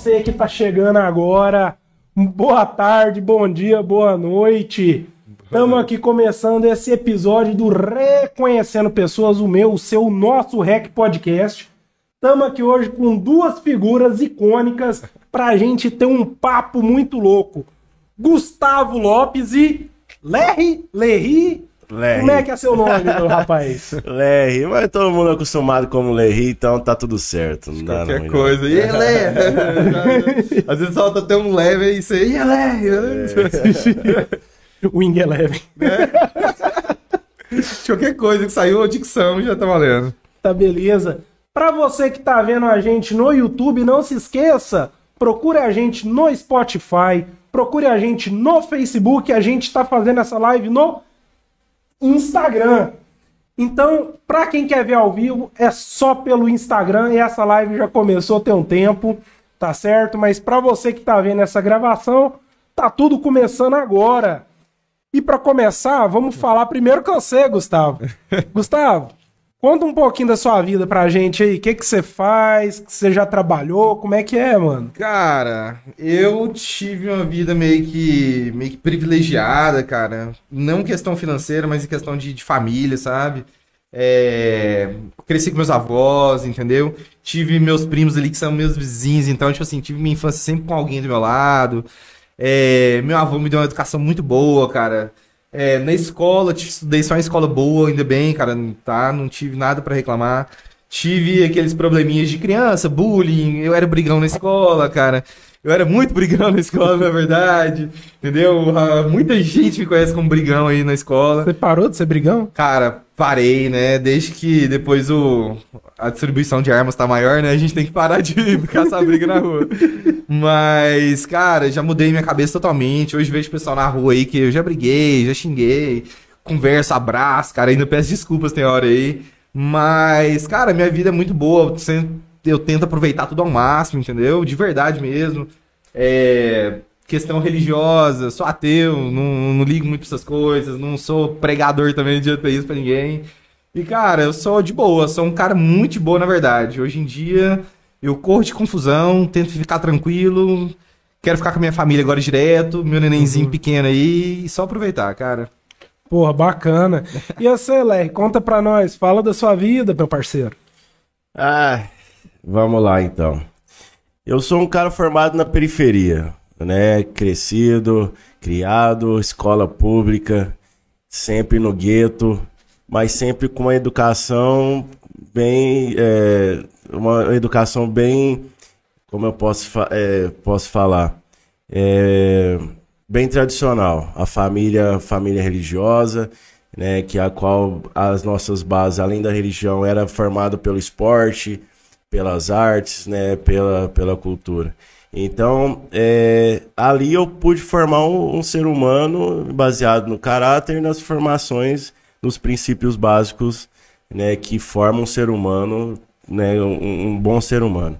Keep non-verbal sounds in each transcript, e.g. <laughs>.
você que tá chegando agora, boa tarde, bom dia, boa noite. Estamos aqui começando esse episódio do Reconhecendo Pessoas, o meu, o seu, o nosso Rec Podcast. Estamos aqui hoje com duas figuras icônicas para a gente ter um papo muito louco. Gustavo Lopes e Lerry, Lerry, Lerry. como é que é seu nome, meu rapaz? <laughs> Lerry, mas todo mundo é acostumado como Lerry, então tá tudo certo. Não dá Qualquer não, coisa. E aí, <laughs> Lé? Às vezes solta até um leve aí, você, e aí, Lé? <laughs> Wing Eleven. Qualquer coisa que saiu a dicção já tá valendo. Tá beleza? Pra você que tá vendo a gente no YouTube, não se esqueça, procure a gente no Spotify, procure a gente no Facebook, a gente tá fazendo essa live no Instagram. Então, pra quem quer ver ao vivo, é só pelo Instagram e essa live já começou tem um tempo, tá certo? Mas pra você que tá vendo essa gravação, tá tudo começando agora. E pra começar, vamos falar primeiro com você, Gustavo. <laughs> Gustavo, Conta um pouquinho da sua vida pra gente aí. O que que você faz? Que você já trabalhou? Como é que é, mano? Cara, eu tive uma vida meio que, meio que privilegiada, cara. Não questão financeira, mas em questão de, de família, sabe? É, Cresci com meus avós, entendeu? Tive meus primos ali que são meus vizinhos, então, tipo assim, tive minha infância sempre com alguém do meu lado. É, Meu avô me deu uma educação muito boa, cara. É, na escola, estudei só em escola boa, ainda bem, cara, tá? Não tive nada pra reclamar. Tive aqueles probleminhas de criança, bullying, eu era brigão na escola, cara. Eu era muito brigão na escola, na verdade. Entendeu? Ah, Muita gente me conhece como brigão aí na escola. Você parou de ser brigão? Cara, parei, né? Desde que depois o, a distribuição de armas tá maior, né? A gente tem que parar de <laughs> caçar briga na rua. Mas, cara, já mudei minha cabeça totalmente. Hoje vejo pessoal na rua aí que eu já briguei, já xinguei, converso, abraço, cara. Ainda peço desculpas tem hora aí. Mas, cara, minha vida é muito boa. Sempre- Eu tento aproveitar tudo ao máximo, entendeu? De verdade mesmo. É, questão religiosa, sou ateu, não, não ligo muito pra essas coisas, não sou pregador também de ateísmo pra ninguém. E, cara, eu sou de boa, sou um cara muito de boa, na verdade. Hoje em dia, eu corro de confusão, tento ficar tranquilo, quero ficar com a minha família agora direto, meu nenenzinho pequeno aí, e só aproveitar, cara. Porra, bacana. <laughs> E você, Ler, conta pra nós. Fala da sua vida, meu parceiro. Ah, vamos lá então. Eu sou um cara formado na periferia, né? Crescido, criado, escola pública, sempre no gueto, mas sempre com uma educação bem, é, uma educação bem, como eu posso, é, posso falar, é, bem tradicional. A família, família religiosa, né, que a qual as nossas bases, além da religião, era formado pelo esporte, pelas artes, né, pela, pela cultura. Então, é, ali eu pude formar um, um ser humano baseado no caráter e nas formações, nos princípios básicos, né, que formam um ser humano, né, um, um bom ser humano.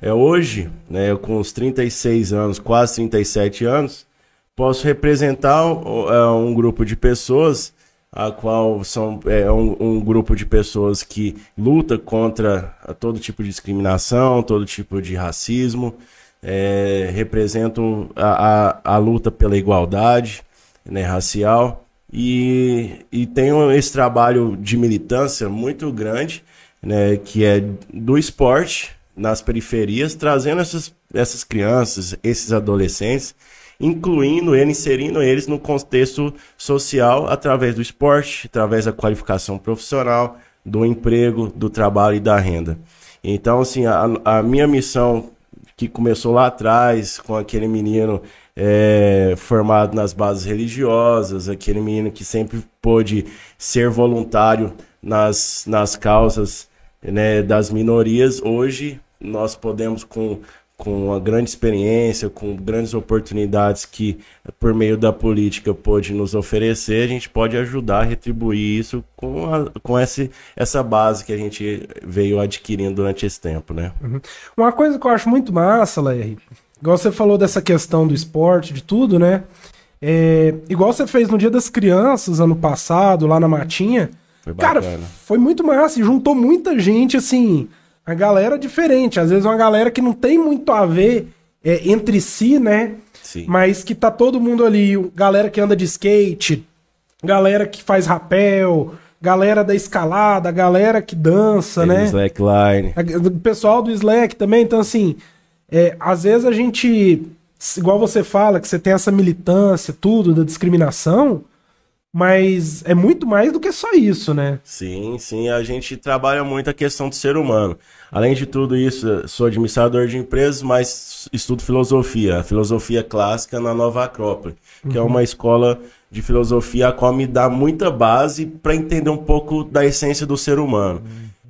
É hoje, né, com os 36 anos, quase 37 anos, posso representar é, um grupo de pessoas, a qual são é, um, um grupo de pessoas que luta contra todo tipo de discriminação, todo tipo de racismo, é, representam a, a, a luta pela igualdade né, racial. E, e tenho esse trabalho de militância muito grande, né, que é do esporte nas periferias, trazendo essas, essas crianças, esses adolescentes, incluindo eles, inserindo eles no contexto social através do esporte, através da qualificação profissional, do emprego, do trabalho e da renda. Então, assim, a, a minha missão que começou lá atrás com aquele menino é, formado nas bases religiosas, aquele menino que sempre pôde ser voluntário nas, nas causas né, das minorias, hoje nós podemos com com uma grande experiência, com grandes oportunidades que, por meio da política, pode nos oferecer, a gente pode ajudar a retribuir isso com, a, com esse, essa base que a gente veio adquirindo durante esse tempo, né? Uma coisa que eu acho muito massa, Larry, igual você falou dessa questão do esporte, de tudo, né? É, igual você fez no Dia das Crianças, ano passado, lá na Matinha. Foi Cara, foi muito massa e juntou muita gente, assim, A galera diferente, às vezes uma galera que não tem muito a ver é, entre si, né? Sim. Mas que tá todo mundo ali, galera que anda de skate, galera que faz rapel, galera da escalada, galera que dança, Tem né? Slackline. O pessoal do Slack também, então assim, é, às vezes a gente, igual você fala, que você tem essa militância, tudo, da discriminação, mas é muito mais do que só isso, né? Sim, sim, a gente trabalha muito a questão do ser humano. Além de tudo isso, sou administrador de empresas, mas estudo filosofia, a filosofia clássica na Nova Acrópole, que é uma escola de filosofia a qual me dá muita base para entender um pouco da essência do ser humano.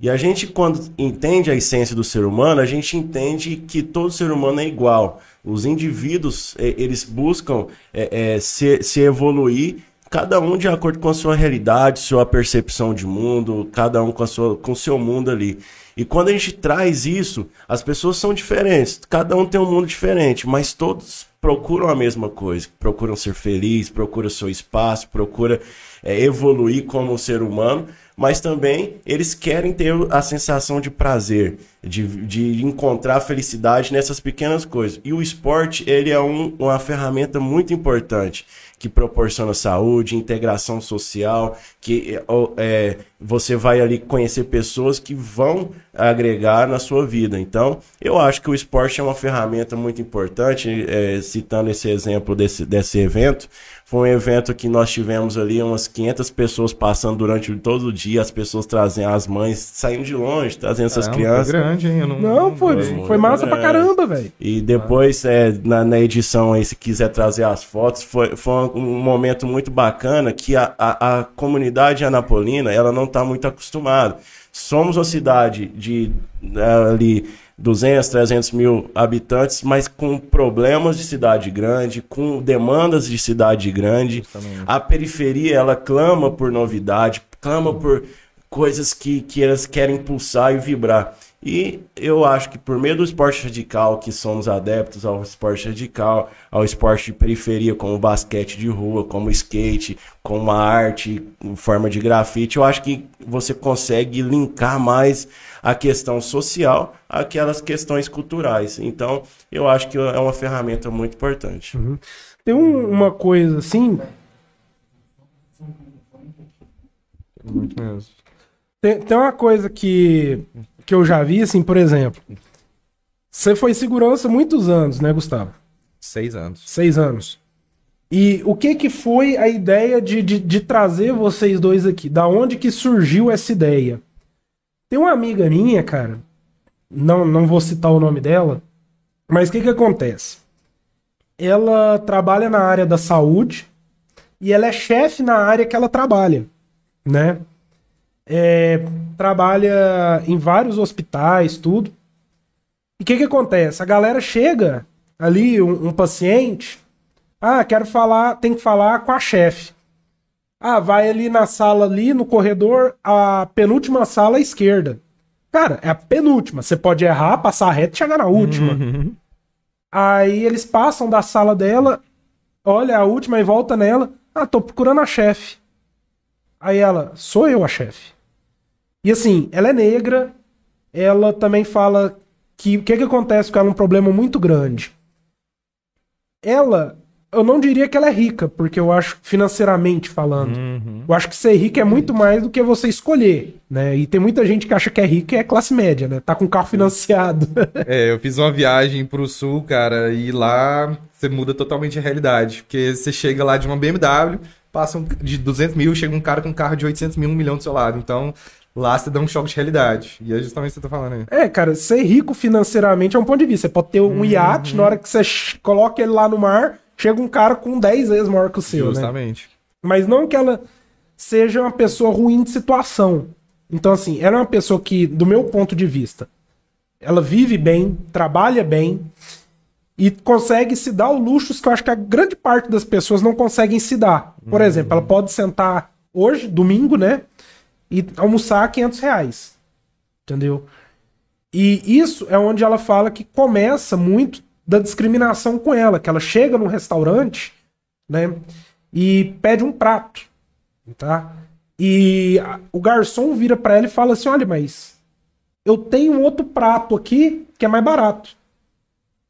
E a gente, quando entende a essência do ser humano, a gente entende que todo ser humano é igual. Os indivíduos, eles buscam eh, eh, se, se evoluir cada um de acordo com a sua realidade, sua percepção de mundo, cada um com a sua com o seu mundo ali. E quando a gente traz isso, as pessoas são diferentes, cada um tem um mundo diferente, mas todos procuram a mesma coisa, procuram ser felizes, procuram seu espaço, procuram é, evoluir como ser humano, mas também eles querem ter a sensação de prazer, de, de encontrar felicidade nessas pequenas coisas. E o esporte, ele é um- uma ferramenta muito importante que proporciona saúde, integração social, que é, você vai ali conhecer pessoas que vão agregar na sua vida. Então, eu acho que o esporte é uma ferramenta muito importante. é, citando esse exemplo desse, desse evento, foi um evento que nós tivemos ali umas 500 pessoas passando durante todo o dia, as pessoas trazendo as mães saindo de longe, trazendo essas Caramba, crianças. Foi grande, hein? Eu não, Não, foi, foi foi massa pra grande. caramba, velho. E depois, é, na, na edição aí, se quiser trazer as fotos, foi, foi um, um momento muito bacana que a, a, a comunidade anapolina, ela não está muito acostumada. Somos uma cidade de eh, ali 200, 300 mil habitantes, mas com problemas de cidade grande, com demandas de cidade grande. A periferia, ela clama por novidade, clama por coisas que, que elas querem pulsar e vibrar. E eu acho que por meio do esporte radical, que somos adeptos ao esporte radical, ao esporte de periferia, como o basquete de rua, como o skate, como a arte em forma de grafite, eu acho que você consegue linkar mais a questão social àquelas questões culturais. Então, eu acho que é uma ferramenta muito importante. Tem um- uma coisa assim, Muito mesmo. tem, tem uma coisa que, que eu já vi, assim, por exemplo. Você foi segurança muitos anos, né, Gustavo? Seis anos. Seis anos. E o que que foi a ideia de, de, de trazer vocês dois aqui? Da onde que surgiu essa ideia? Tem uma amiga minha, cara, não, não vou citar o nome dela, mas o que que acontece? Ela trabalha na área da saúde e ela é chefe na área que ela trabalha, né? É, trabalha em vários hospitais, tudo. E o que que acontece? A galera chega ali, um, um paciente, ah, quero falar, tem que falar com a chefe. Ah, vai ali na sala ali, no corredor, a penúltima sala à esquerda. Cara, é a penúltima. Você pode errar, passar reto e chegar na última. Aí eles passam da sala dela, olha a última e volta nela. Ah, tô procurando a chefe. Aí ela, sou eu a chefe. E assim, ela é negra, ela também fala que o que, que acontece com ela é um problema muito grande. Ela, eu não diria que ela é rica, porque eu acho financeiramente falando. Eu acho que ser rico é muito mais do que você escolher, né? E tem muita gente que acha que é rico e é classe média, né? Tá com carro financiado. <laughs> É, eu fiz uma viagem pro sul, cara, e lá você muda totalmente a realidade. Porque você chega lá de uma BMW, passa um- de 200 mil, chega um cara com um carro de 800 mil, um milhão do seu lado. Então, lá você dá um choque de realidade. E é justamente o que você tá falando aí. É, cara, ser rico financeiramente é um ponto de vista. Você pode ter um iate, na hora que você coloca ele lá no mar, chega um cara com 10 vezes maior que o seu, né? Justamente. Mas não que ela seja uma pessoa ruim de situação. Então, assim, ela é uma pessoa que, do meu ponto de vista, ela vive bem, trabalha bem e consegue se dar o luxo que eu acho que a grande parte das pessoas não conseguem se dar. Por exemplo, ela pode sentar hoje, domingo, né? E almoçar 500 reais. Entendeu? E isso é onde ela fala que começa muito da discriminação com ela, que ela chega num restaurante, né? E pede um prato, tá? E o garçom vira pra ela e fala assim: "Olha, mas eu tenho outro prato aqui que é mais barato.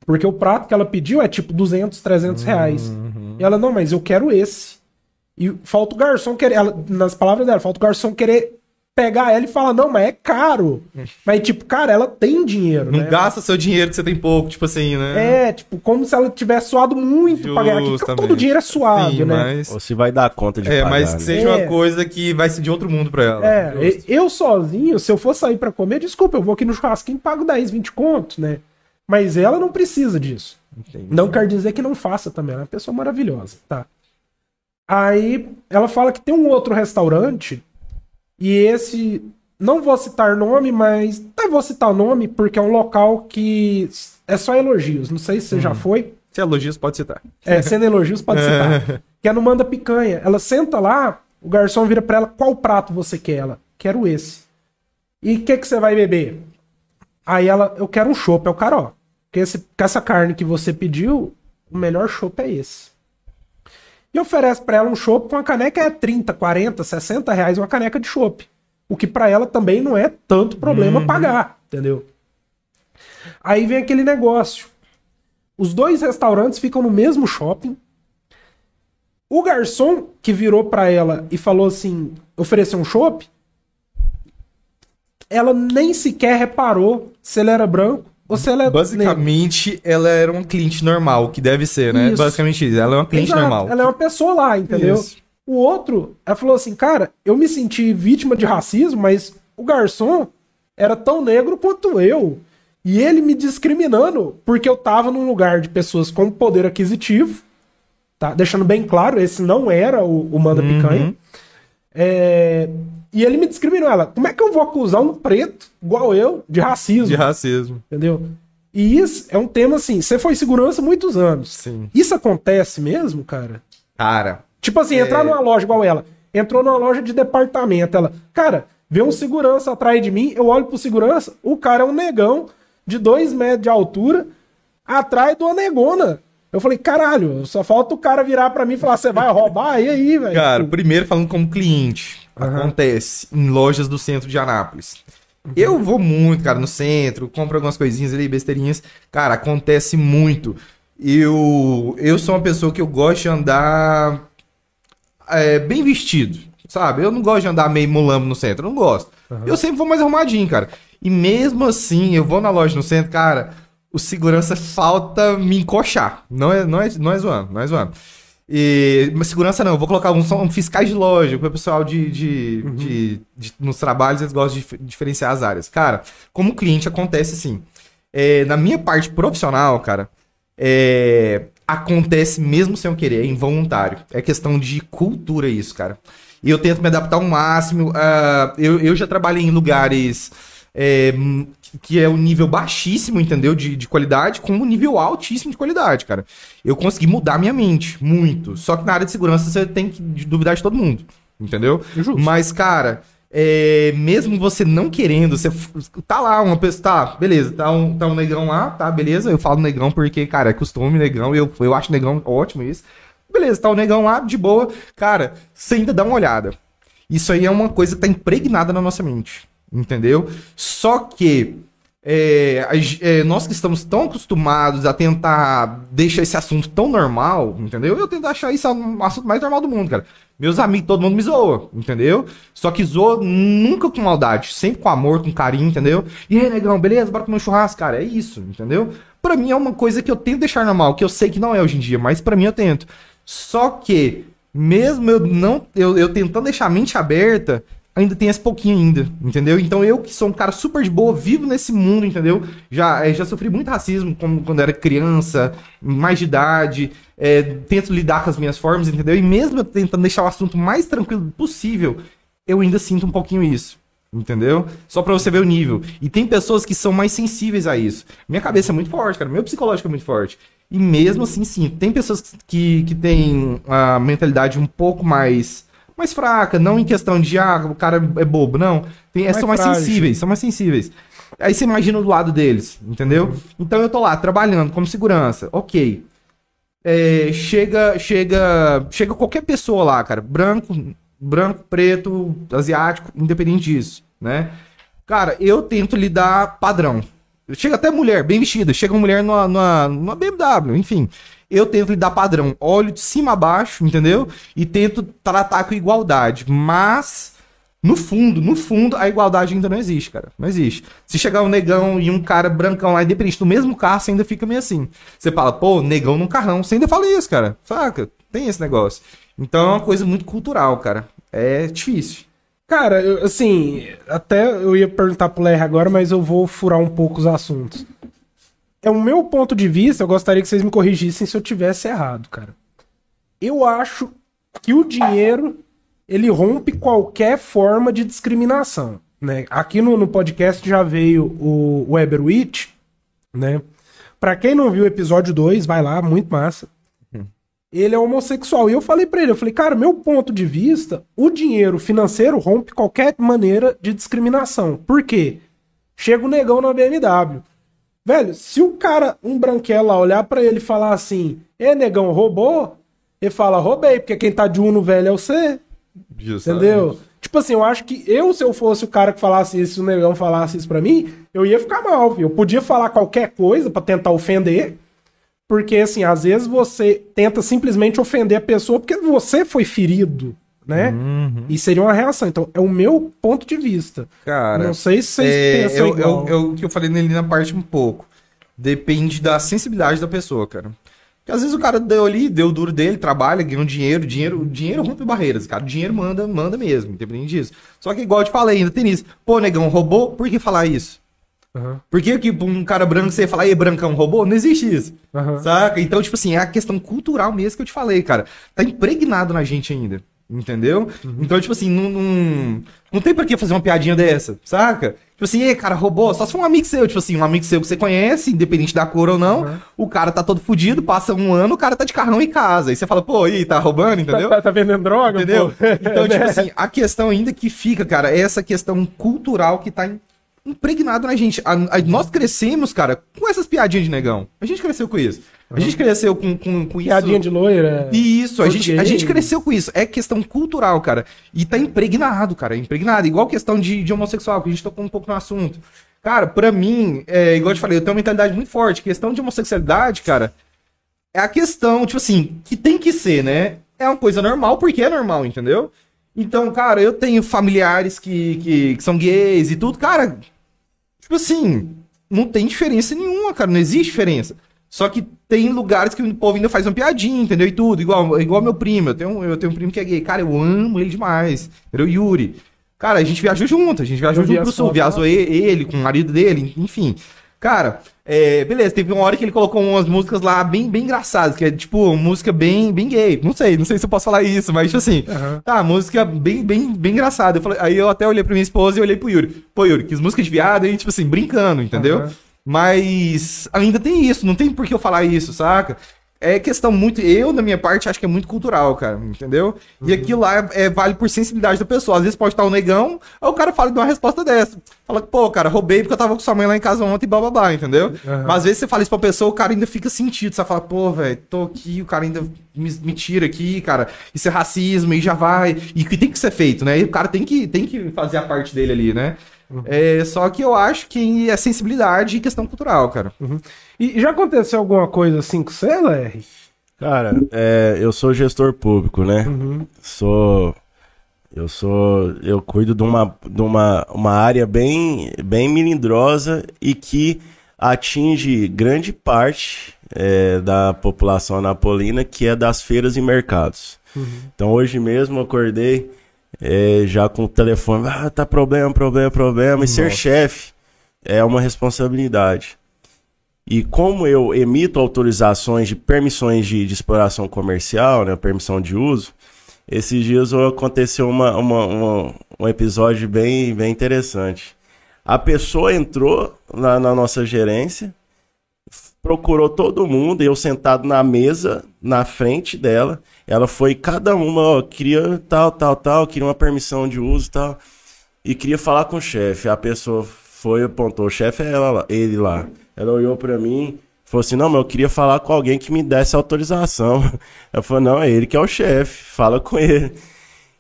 Porque o prato que ela pediu é tipo 200, 300 reais. E ela, não, mas eu quero esse. E falta o garçom querer, ela- nas palavras dela, falta o garçom querer pegar ela e falar, não, mas é caro. Mas tipo, cara, ela tem dinheiro, Não né? gasta seu dinheiro que você tem pouco, tipo assim, né? É, tipo, como se ela tivesse suado muito pra ganhar aqui. Porque Justamente. todo dinheiro é suado, Sim, né? Mas... Ou se vai dar conta de É, pagar, mas né? que seja É. uma coisa que vai ser de outro mundo pra ela. É, Justo. eu sozinho, se eu for sair pra comer, desculpa, eu vou aqui no churrasquinho e pago 10, 20 contos, né? Mas ela não precisa disso. Entendi. Não quer dizer que não faça também, ela é uma pessoa maravilhosa, tá? Aí ela fala que tem um outro restaurante e esse não vou citar nome, mas até vou citar o nome porque é um local que é só elogios. Não sei se você já foi. Se elogios, pode citar. É, sendo elogios, pode <laughs> citar. Que é no Manda Picanha. Ela senta lá, o garçom vira pra ela, qual prato você quer? Ela, quero esse. E o que, que você vai beber? Aí ela, eu quero um chopp. É o cara, ó. Que essa carne que você pediu, o melhor chopp é esse. E oferece pra ela um chopp com a caneca é 30, 40, 60 reais uma caneca de chopp. O que pra ela também não é tanto problema pagar, entendeu? Aí vem aquele negócio. Os dois restaurantes ficam no mesmo shopping. O garçom que virou pra ela e falou assim, ofereceu um chopp, ela nem sequer reparou se ele era branco ou se ele é. Basicamente, ela era uma cliente normal, o que deve ser, né? Isso. Basicamente isso. Ela é uma cliente Exato, normal. Ela é uma pessoa lá, entendeu? Isso. O outro, ela falou assim, cara, eu me senti vítima de racismo, mas o garçom era tão negro quanto eu. E ele me discriminando porque eu tava num lugar de pessoas com poder aquisitivo, tá? Deixando bem claro, esse não era o, o Manda Uhum. Picanha. É, E ele me discriminou. Ela, como é que eu vou acusar um preto, igual eu, de racismo? De racismo. Entendeu? E isso é um tema assim, você foi segurança há muitos anos. Sim. Isso acontece mesmo, cara? Cara, Tipo assim, É. entrar numa loja igual ela. Entrou numa loja de departamento. Ela, cara, vê um segurança atrás de mim. Eu olho pro segurança. O cara é um negão de dois metros de altura atrás de uma negona. Eu falei, caralho, só falta o cara virar pra mim e falar: você vai roubar? E aí, velho? Cara, primeiro falando como cliente, Aham. acontece em lojas do centro de Anápolis. Eu vou muito, cara, no centro, compro algumas coisinhas ali, besteirinhas. Cara, acontece muito. Eu, eu sou uma pessoa que eu gosto de andar é, bem vestido, sabe? Eu não gosto de andar meio mulambo no centro, eu não gosto. Eu sempre vou mais arrumadinho, cara. E mesmo assim, eu vou na loja no centro, cara, o segurança falta me encoxar. Não é, não é, não é zoando, não é zoando. E, mas segurança não, eu vou colocar uns um, fiscais de loja, para o pessoal de, de, de- de- nos trabalhos eles gostam de dif- diferenciar as áreas. Cara, como cliente acontece assim. É, na minha parte profissional, cara, é, acontece mesmo sem eu querer, é involuntário. É questão de cultura isso, cara. E eu tento me adaptar ao máximo. ah, eu, eu já trabalhei em lugares é, que é um nível baixíssimo, entendeu? De, de qualidade, com um nível altíssimo de qualidade, cara. Eu consegui mudar minha mente, muito. Só que na área de segurança você tem que duvidar de todo mundo, entendeu? Justo. Mas, cara, é, mesmo você não querendo, você tá lá, uma pessoa, tá, beleza, tá um, tá um negão lá, tá, beleza, eu falo negão porque, cara, é costume negão, eu, eu acho negão ótimo isso. Beleza, tá o negão lá, de boa. Cara, você ainda dá uma olhada. Isso aí é uma coisa que tá impregnada na nossa mente, entendeu? Só que é, é, nós que estamos tão acostumados a tentar deixar esse assunto tão normal, entendeu? Eu tento achar isso um assunto mais normal do mundo, cara. Meus amigos, todo mundo me zoa, entendeu? Só que zoa nunca com maldade, sempre com amor, com carinho, entendeu? E aí, negão, beleza? Bora comer um churrasco, cara. É isso, entendeu? Pra mim é uma coisa que eu tento deixar normal, que eu sei que não é hoje em dia, mas pra mim eu tento. Só que, mesmo eu não. Eu, eu tentando deixar a mente aberta, ainda tem esse pouquinho ainda, entendeu? Então eu que sou um cara super de boa, vivo nesse mundo, entendeu? Já, eh, já sofri muito racismo como, quando era criança, mais de idade, eh, tento lidar com as minhas formas, entendeu? E mesmo tentando deixar o assunto mais tranquilo possível, eu ainda sinto um pouquinho isso. Entendeu? Só pra você ver o nível. E tem pessoas que são mais sensíveis a isso. Minha cabeça é muito forte, cara. Meu psicológico é muito forte. E mesmo assim, sim. Tem pessoas que, que têm a mentalidade um pouco mais mais fraca, não em questão de, ah, o cara é bobo, não. Tem, Mais são mais frágil. sensíveis, são mais sensíveis. Aí você imagina do lado deles, entendeu? Então eu tô lá trabalhando como segurança, ok. É, chega, chega, chega qualquer pessoa lá, cara, branco, branco, preto, asiático, independente disso, né? Cara, eu tento lidar padrão. Chega até mulher, bem vestida. Chega uma mulher numa, numa, numa BMW, enfim. Eu tento lidar padrão. Olho de cima a baixo, entendeu? E tento tratar com igualdade. Mas, no fundo, no fundo, a igualdade ainda não existe, cara. Não existe. Se chegar um negão e um cara brancão lá, independente do mesmo carro, você ainda fica meio assim. Você fala, pô, negão num carrão. Você ainda fala isso, cara. Saca? Tem esse negócio. Então é uma coisa muito cultural, cara. É difícil. Cara, eu, assim, até eu ia perguntar pro Ler agora, mas eu vou furar um pouco os assuntos. É o meu ponto de vista, eu gostaria que vocês me corrigissem se eu tivesse errado, cara. Eu acho que o dinheiro ele rompe qualquer forma de discriminação, né? Aqui no, no podcast já veio o Weber Witt, né? Pra quem não viu o episódio 2, vai lá, muito massa ele é homossexual. E eu falei para ele, eu falei, cara, meu ponto de vista, o dinheiro financeiro rompe qualquer maneira de discriminação. Por quê? Chega o negão na BMW. Velho, se o cara, um branquela, olhar para ele e falar assim, é negão, roubou? Ele fala, roubei, porque quem tá de uno velho é você. Justamente. Entendeu? Tipo assim, eu acho que eu, se eu fosse o cara que falasse isso, se o negão falasse isso pra mim, eu ia ficar mal. Eu podia falar qualquer coisa para tentar ofender, porque, assim, às vezes você tenta simplesmente ofender a pessoa porque você foi ferido, né? Uhum. E seria uma reação. Então, é o meu ponto de vista. Cara, não sei se vocês é, pensam eu, igual. Eu, eu, o que eu falei nele na parte um pouco. Depende da sensibilidade da pessoa, cara. Porque às vezes o cara deu ali, deu duro dele, trabalha, ganhou dinheiro, dinheiro, dinheiro rompe barreiras, cara. O dinheiro manda, manda mesmo, independente disso. Só que igual eu te falei, ainda tem isso. Pô, negão, roubou, por que falar isso? Uhum. Por que, que um cara branco você fala, e brancão robô? Não existe isso. Uhum. Saca? Então, tipo assim, é a questão cultural mesmo que eu te falei, cara. Tá impregnado na gente ainda. Entendeu? Uhum. Então, tipo assim, não, não, não tem pra que fazer uma piadinha dessa, saca? Tipo assim, ei, cara, robô, só se for um amigo seu, tipo assim, um amigo seu que você conhece, independente da cor ou não, uhum. o cara tá todo fudido, passa um ano, o cara tá de carrão em casa. Aí você fala, pô, aí, tá roubando, entendeu? Tá, tá, tá vendendo droga, entendeu? Pô. Então, <laughs> tipo assim, a questão ainda que fica, cara, é essa questão cultural que tá impregnado na gente. A, a, nós crescemos, cara, com essas piadinhas de negão. A gente cresceu com isso. A gente cresceu com, com, com isso. Piadinha de loira. Isso, a gente, a gente cresceu com isso. É questão cultural, cara. E tá impregnado, cara. Impregnado. Igual questão de, de homossexual, que a gente tocou um pouco no assunto. Cara, pra mim, é, igual eu te falei, eu tenho uma mentalidade muito forte. Questão de homossexualidade, cara, é a questão, tipo assim, que tem que ser, né? É uma coisa normal porque é normal, entendeu? Então, cara, eu tenho familiares que, que, que são gays e tudo. Cara, Tipo assim, não tem diferença nenhuma, cara. Não existe diferença. Só que tem lugares que o povo ainda faz uma piadinha, entendeu? E tudo. Igual, igual meu primo. Eu tenho, eu tenho um primo que é gay. Cara, eu amo ele demais. Entendeu? Yuri. Cara, a gente viajou junto. A gente viajou eu junto pro sul. Viajou ele com o marido dele, enfim. Cara, é, beleza, teve uma hora que ele colocou umas músicas lá bem, bem engraçadas, que é tipo música bem, bem gay. Não sei, não sei se eu posso falar isso, mas tipo assim, uhum. tá, música bem, bem, bem engraçada. Eu falei, aí eu até olhei pra minha esposa e olhei pro Yuri. Pô, Yuri, que músicas de viado e tipo assim, brincando, entendeu? Uhum. Mas ainda tem isso, não tem por que eu falar isso, saca? é questão muito. Eu, da minha parte, acho que é muito cultural, cara, entendeu? Uhum. E aquilo lá é, vale por sensibilidade da pessoa. Às vezes pode estar o um negão, aí o cara fala de uma resposta dessa. Fala que, pô, cara, roubei porque eu tava com sua mãe lá em casa ontem e bababá, entendeu? Uhum. Mas às vezes você fala isso pra pessoa, o cara ainda fica sentido. Você fala, pô, velho, tô aqui, o cara ainda me, me, tira aqui, cara. Isso é racismo e já vai. E que tem que ser feito, né? E o cara tem que, tem que fazer a parte dele ali, né? Uhum. É, só que eu acho que é sensibilidade e questão cultural, cara. Uhum. E já aconteceu alguma coisa assim com você, Larry? Cara, é, eu sou gestor público, né? Uhum. Sou. Eu sou. Eu cuido de uma, de uma, uma área bem, bem melindrosa e que atinge grande parte é, da população napolina, que é das feiras e mercados. Uhum. Então hoje mesmo eu acordei é, já com o telefone, ah, tá problema, problema, problema. E ser chefe é uma responsabilidade. E como eu emito autorizações de permissões de, de exploração comercial, né, permissão de uso, esses dias aconteceu uma, uma, uma, um episódio bem, bem interessante. A pessoa entrou na, na nossa gerência, procurou todo mundo, eu sentado na mesa, na frente dela. Ela foi, cada uma, ó, queria tal, tal, tal, queria uma permissão de uso tal. E queria falar com o chefe. A pessoa foi, apontou, o chefe é ela, ele lá. Ela olhou para mim, falou assim: Não, mas eu queria falar com alguém que me desse autorização. <laughs> Eu falei: Não, é ele que é o chefe, fala com ele.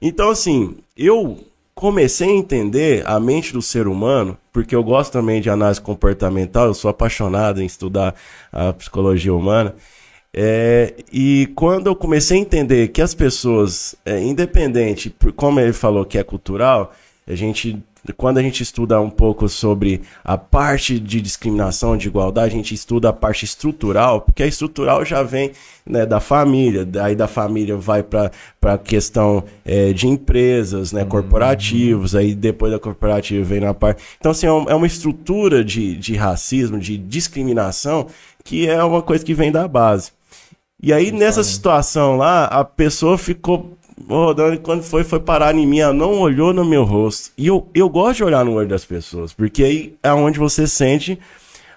Então, assim, eu comecei a entender a mente do ser humano, porque eu gosto também de análise comportamental, eu sou apaixonado em estudar a psicologia humana. É, e quando eu comecei a entender que as pessoas, é, independente, como ele falou que é cultural, a gente quando a gente estuda um pouco sobre a parte de discriminação, de igualdade, a gente estuda a parte estrutural, porque a estrutural já vem né, da família, daí da família vai para a questão é, de empresas, né, corporativos, aí depois da corporativa vem na parte. Então, assim, é, é uma estrutura de, de racismo, de discriminação, que é uma coisa que vem da base. E aí, nessa situação lá, a pessoa ficou rodando quando foi, foi parar em mim, ela não olhou no meu rosto. E eu, eu gosto de olhar no olho das pessoas, porque aí é onde você sente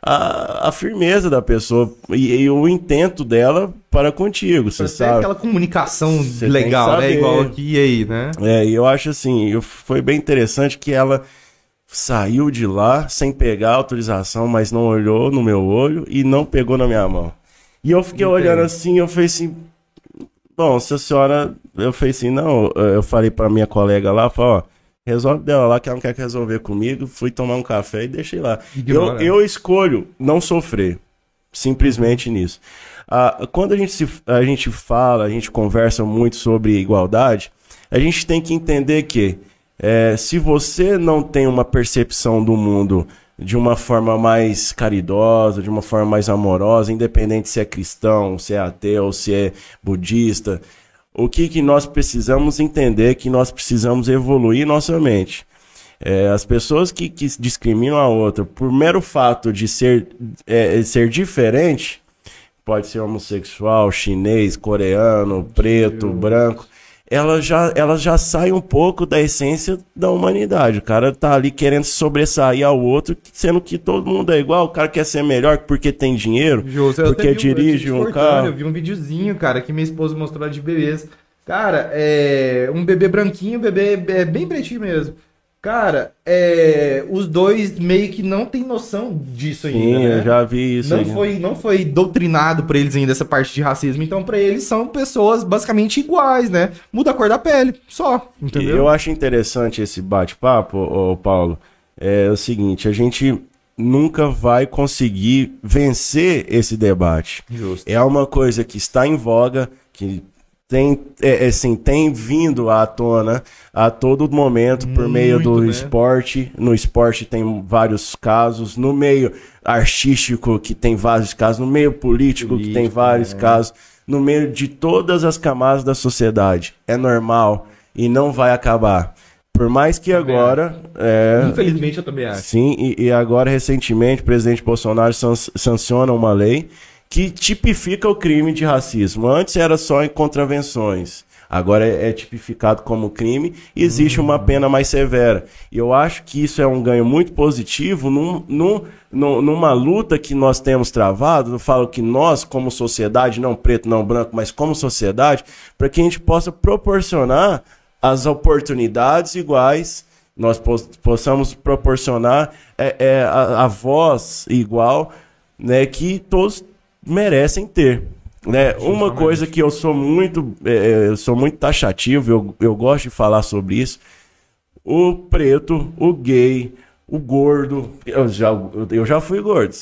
a, a firmeza da pessoa e, e, o intento dela para contigo, você sabe. aquela comunicação você legal, né? Igual aqui e aí, né? É, e eu acho assim, eu, foi bem interessante que ela saiu de lá sem pegar autorização, mas não olhou no meu olho e não pegou na minha mão. E eu fiquei Entendi. olhando assim, eu falei assim, Bom, se a senhora. Eu falei assim, não, eu falei pra minha colega lá, falei, ó, resolve dela lá que ela não quer resolver comigo. Fui tomar um café e deixei lá. Eu, eu escolho não sofrer. Simplesmente nisso. Ah, quando a gente, se, a gente fala, a gente conversa muito sobre igualdade, a gente tem que entender que é, se você não tem uma percepção do mundo de uma forma mais caridosa, de uma forma mais amorosa, independente se é cristão, se é ateu, se é budista. O que, que nós precisamos entender que nós precisamos evoluir nossa mente. É, as pessoas que, que discriminam a outra por mero fato de ser, é, ser diferente, pode ser homossexual, chinês, coreano, preto, branco ela já, ela já sai um pouco da essência da humanidade. O cara tá ali querendo sobressair ao outro, sendo que todo mundo é igual. O cara quer ser melhor porque tem dinheiro, Justo, porque dirige um carro. Eu vi um videozinho, cara, que minha esposa mostrou lá de bebês. Cara, é um bebê branquinho, bebê é bem pretinho mesmo. Cara, é, os dois meio que não tem noção disso ainda. Sim, né? eu já vi isso. Não foi, não foi doutrinado para eles ainda essa parte de racismo. Então, para eles são pessoas basicamente iguais, né? Muda a cor da pele, só. Entendeu? Eu acho interessante esse bate-papo, Paulo. É o seguinte, a gente nunca vai conseguir vencer esse debate. Justo. É uma coisa que está em voga, que tem, é, é, assim, tem vindo à tona a todo momento por Muito, meio do né? esporte. No esporte tem vários casos, no meio artístico que tem vários casos, no meio político, político que tem vários né? casos, no meio de todas as camadas da sociedade. É normal e não vai acabar. Por mais que também agora. É, Infelizmente eu também acho. Sim, e, e agora recentemente o presidente Bolsonaro sanciona uma lei que tipifica o crime de racismo. Antes era só em contravenções. Agora é, é tipificado como crime e existe uma pena mais severa. E eu acho que isso é um ganho muito positivo num, num, numa luta que nós temos travado. Eu falo que nós, como sociedade, não preto, não branco, mas como sociedade, para que a gente possa proporcionar as oportunidades iguais nós possamos proporcionar é, é, a, a, voz igual, né, que todos merecem ter. Né? Uma coisa que eu sou muito, é, é, eu sou muito taxativo, eu, eu gosto de falar sobre isso. O preto, o gay, o gordo. Eu já, eu já fui gordo.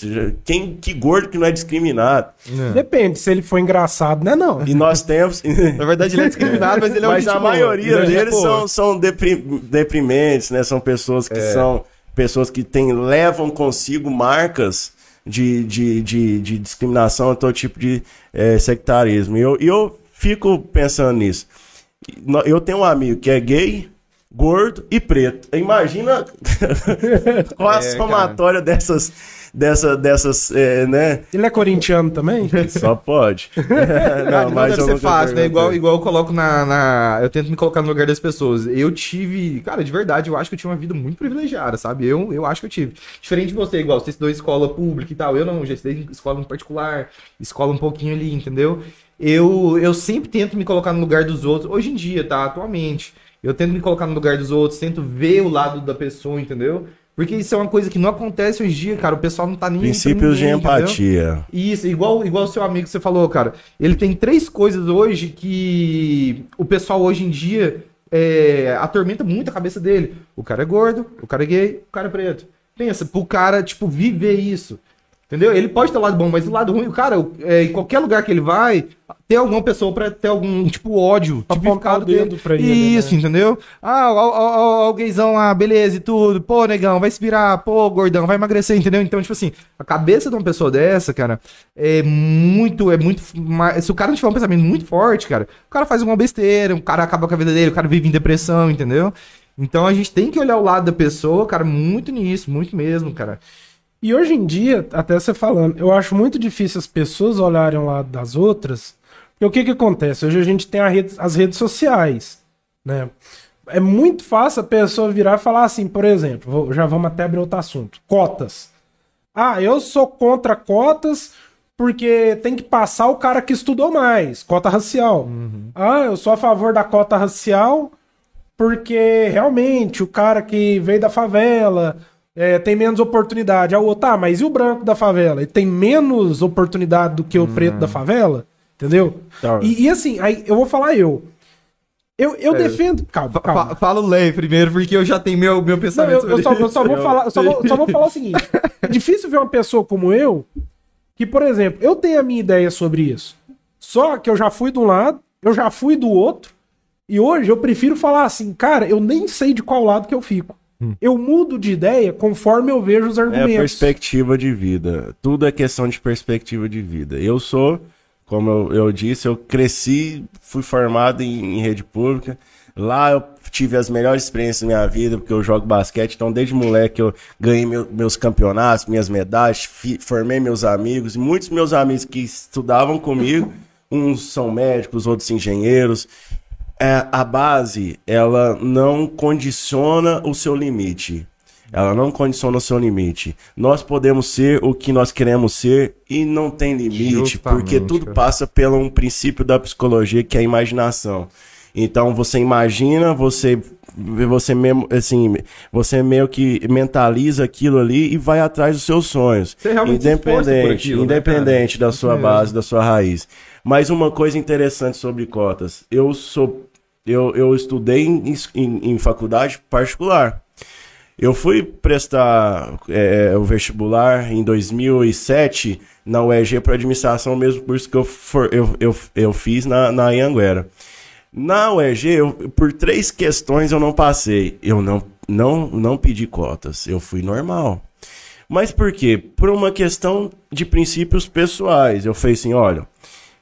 Quem, que gordo que não é discriminado? É. Depende, se ele for engraçado, né? Não. E nós temos. Na verdade, ele é discriminado, mas ele é um Mas a maioria deles são, são deprimentes, né? São pessoas que é. são pessoas que têm, levam consigo marcas de, de, de, de discriminação, todo tipo de é, sectarismo. E eu, eu fico pensando nisso. Eu tenho um amigo que é gay, gordo e preto. Imagina <laughs> qual a é, somatória cara. dessas dessa, dessas, é, né? Ele é corintiano também? <laughs> Só pode. <laughs> não, não mas deve ser fácil, né? Igual, igual eu coloco na, na, Eu tento me colocar no lugar das pessoas. Eu tive... Cara, de verdade, eu acho que eu tinha uma vida muito privilegiada, sabe? Eu, eu acho que eu tive. Diferente de você, igual, você estudou escola pública e tal. Eu não, já estudei escola em particular, escola um pouquinho ali, entendeu? Eu, eu sempre tento me colocar no lugar dos outros. Hoje em dia, tá? Atualmente. Eu tento me colocar no lugar dos outros, tento ver o lado da pessoa, entendeu? Porque isso é uma coisa que não acontece hoje em dia, cara. O pessoal não tá nem. Princípios ninguém, de empatia. Entendeu? Isso, igual igual o seu amigo que você falou, cara. Ele tem três coisas hoje que o pessoal hoje em dia é, atormenta muito a cabeça dele. O cara é gordo, o cara é gay, o cara é preto. Pensa, pro cara, tipo, viver isso. Entendeu? Ele pode ter o lado bom, mas o lado ruim, o cara, é, em qualquer lugar que ele vai, ter alguma pessoa pra ter algum, tipo, ódio. Apontar o dedo pra ele, Isso, né? entendeu? Ah, o, o, o, o gaysão lá, beleza e tudo. Pô, negão, vai se virar. Pô, gordão, vai emagrecer, entendeu? Então, tipo assim, a cabeça de uma pessoa dessa, cara, é muito, é muito... Se o cara não tiver um pensamento muito forte, cara, o cara faz uma besteira, o cara acaba com a vida dele, o cara vive em depressão, entendeu? Então a gente tem que olhar o lado da pessoa, cara, muito nisso, muito mesmo, cara. E hoje em dia, até você falando, eu acho muito difícil as pessoas olharem lado das outras. Porque o que que acontece? Hoje a gente tem rede- as redes sociais, né? É muito fácil a pessoa virar e falar assim, por exemplo, vou- já vamos até abrir outro assunto. Cotas. Ah, eu sou contra cotas porque tem que passar o cara que estudou mais, cota racial. Ah, eu sou a favor da cota racial porque realmente o cara que veio da favela é, tem menos oportunidade. O outro, tá, mas e o branco da favela? Ele tem menos oportunidade do que o preto da favela? Entendeu? Tá. E, e assim, aí eu vou falar eu. Eu, eu defendo. Calma, calma. fa- Fala o Lei primeiro, porque eu já tenho meu, meu Não, pensamento eu, eu só, eu só vou falar, só vou, só vou falar o seguinte: é difícil ver uma pessoa como eu, que, por exemplo, eu tenho a minha ideia sobre isso. Só que eu já fui de um lado, eu já fui do outro, e hoje eu prefiro falar assim, cara, eu nem sei de qual lado que eu fico. Eu mudo de ideia conforme eu vejo os É a argumentos. perspectiva de vida. Tudo é questão de perspectiva de vida. Eu sou, como eu, eu disse, eu cresci, fui formado em, em rede pública. Lá eu tive as melhores experiências da minha vida, porque eu jogo basquete. Então, desde moleque, eu ganhei meu- meus campeonatos, minhas medalhas, fi- formei meus amigos. E muitos meus amigos que estudavam comigo, uns são médicos, outros engenheiros é, a base, ela não condiciona o seu limite. Ela não condiciona o seu limite. Nós podemos ser o que nós queremos ser e não tem limite, Justamente, porque tudo cara. passa pelo um princípio da psicologia que é a imaginação. Então você imagina, você você mesmo assim, você meio que mentaliza aquilo ali e vai atrás dos seus sonhos. Você realmente esforça por independente, aquilo, né, independente cara? da sua base, da sua raiz. Mas uma coisa interessante sobre cotas, eu sou eu, eu estudei em, em, em faculdade particular. Eu fui prestar é, o vestibular em 2007 na UEG para administração, o mesmo curso que eu, for, eu, eu, eu fiz na, na. Na UEG, eu, por três questões eu não passei. Eu não, não, não pedi cotas, eu fui normal. Mas por quê? Por uma questão de princípios pessoais. Eu falei assim, olha,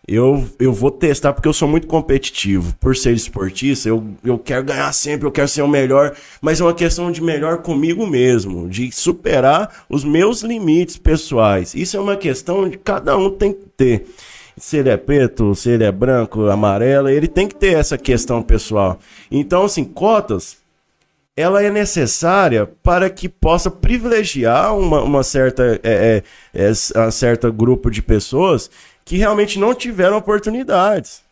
eu, eu vou testar porque eu sou muito competitivo. Por ser esportista, eu, eu quero ganhar sempre, eu quero ser o melhor. Mas é uma questão de melhor comigo mesmo, de superar os meus limites pessoais. Isso é uma questão de cada um tem que ter. Se ele é preto, se ele é branco, amarelo, ele tem que ter essa questão pessoal. Então, assim, cotas ela é necessária para que possa privilegiar uma, uma certa é, é, é, um certo grupo de pessoas que realmente não tiveram oportunidades.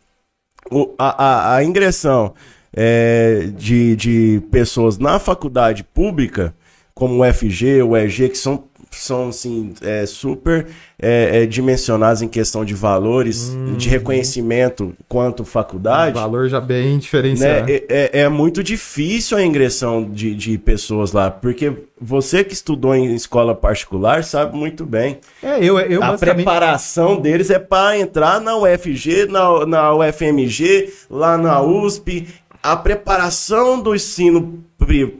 O, a, a, a ingressão é, de, de pessoas na faculdade pública, como o FG, o EG, que são, são assim, é, super é, é, dimensionados em questão de valores, de reconhecimento quanto faculdade. valor já bem Né? diferenciado. É, é- é muito difícil a ingressão de, de pessoas lá, porque você que estudou em escola particular sabe muito bem. É, eu, eu a basicamente... preparação deles é para entrar na UFG, na, na UFMG, lá na USP. A preparação do ensino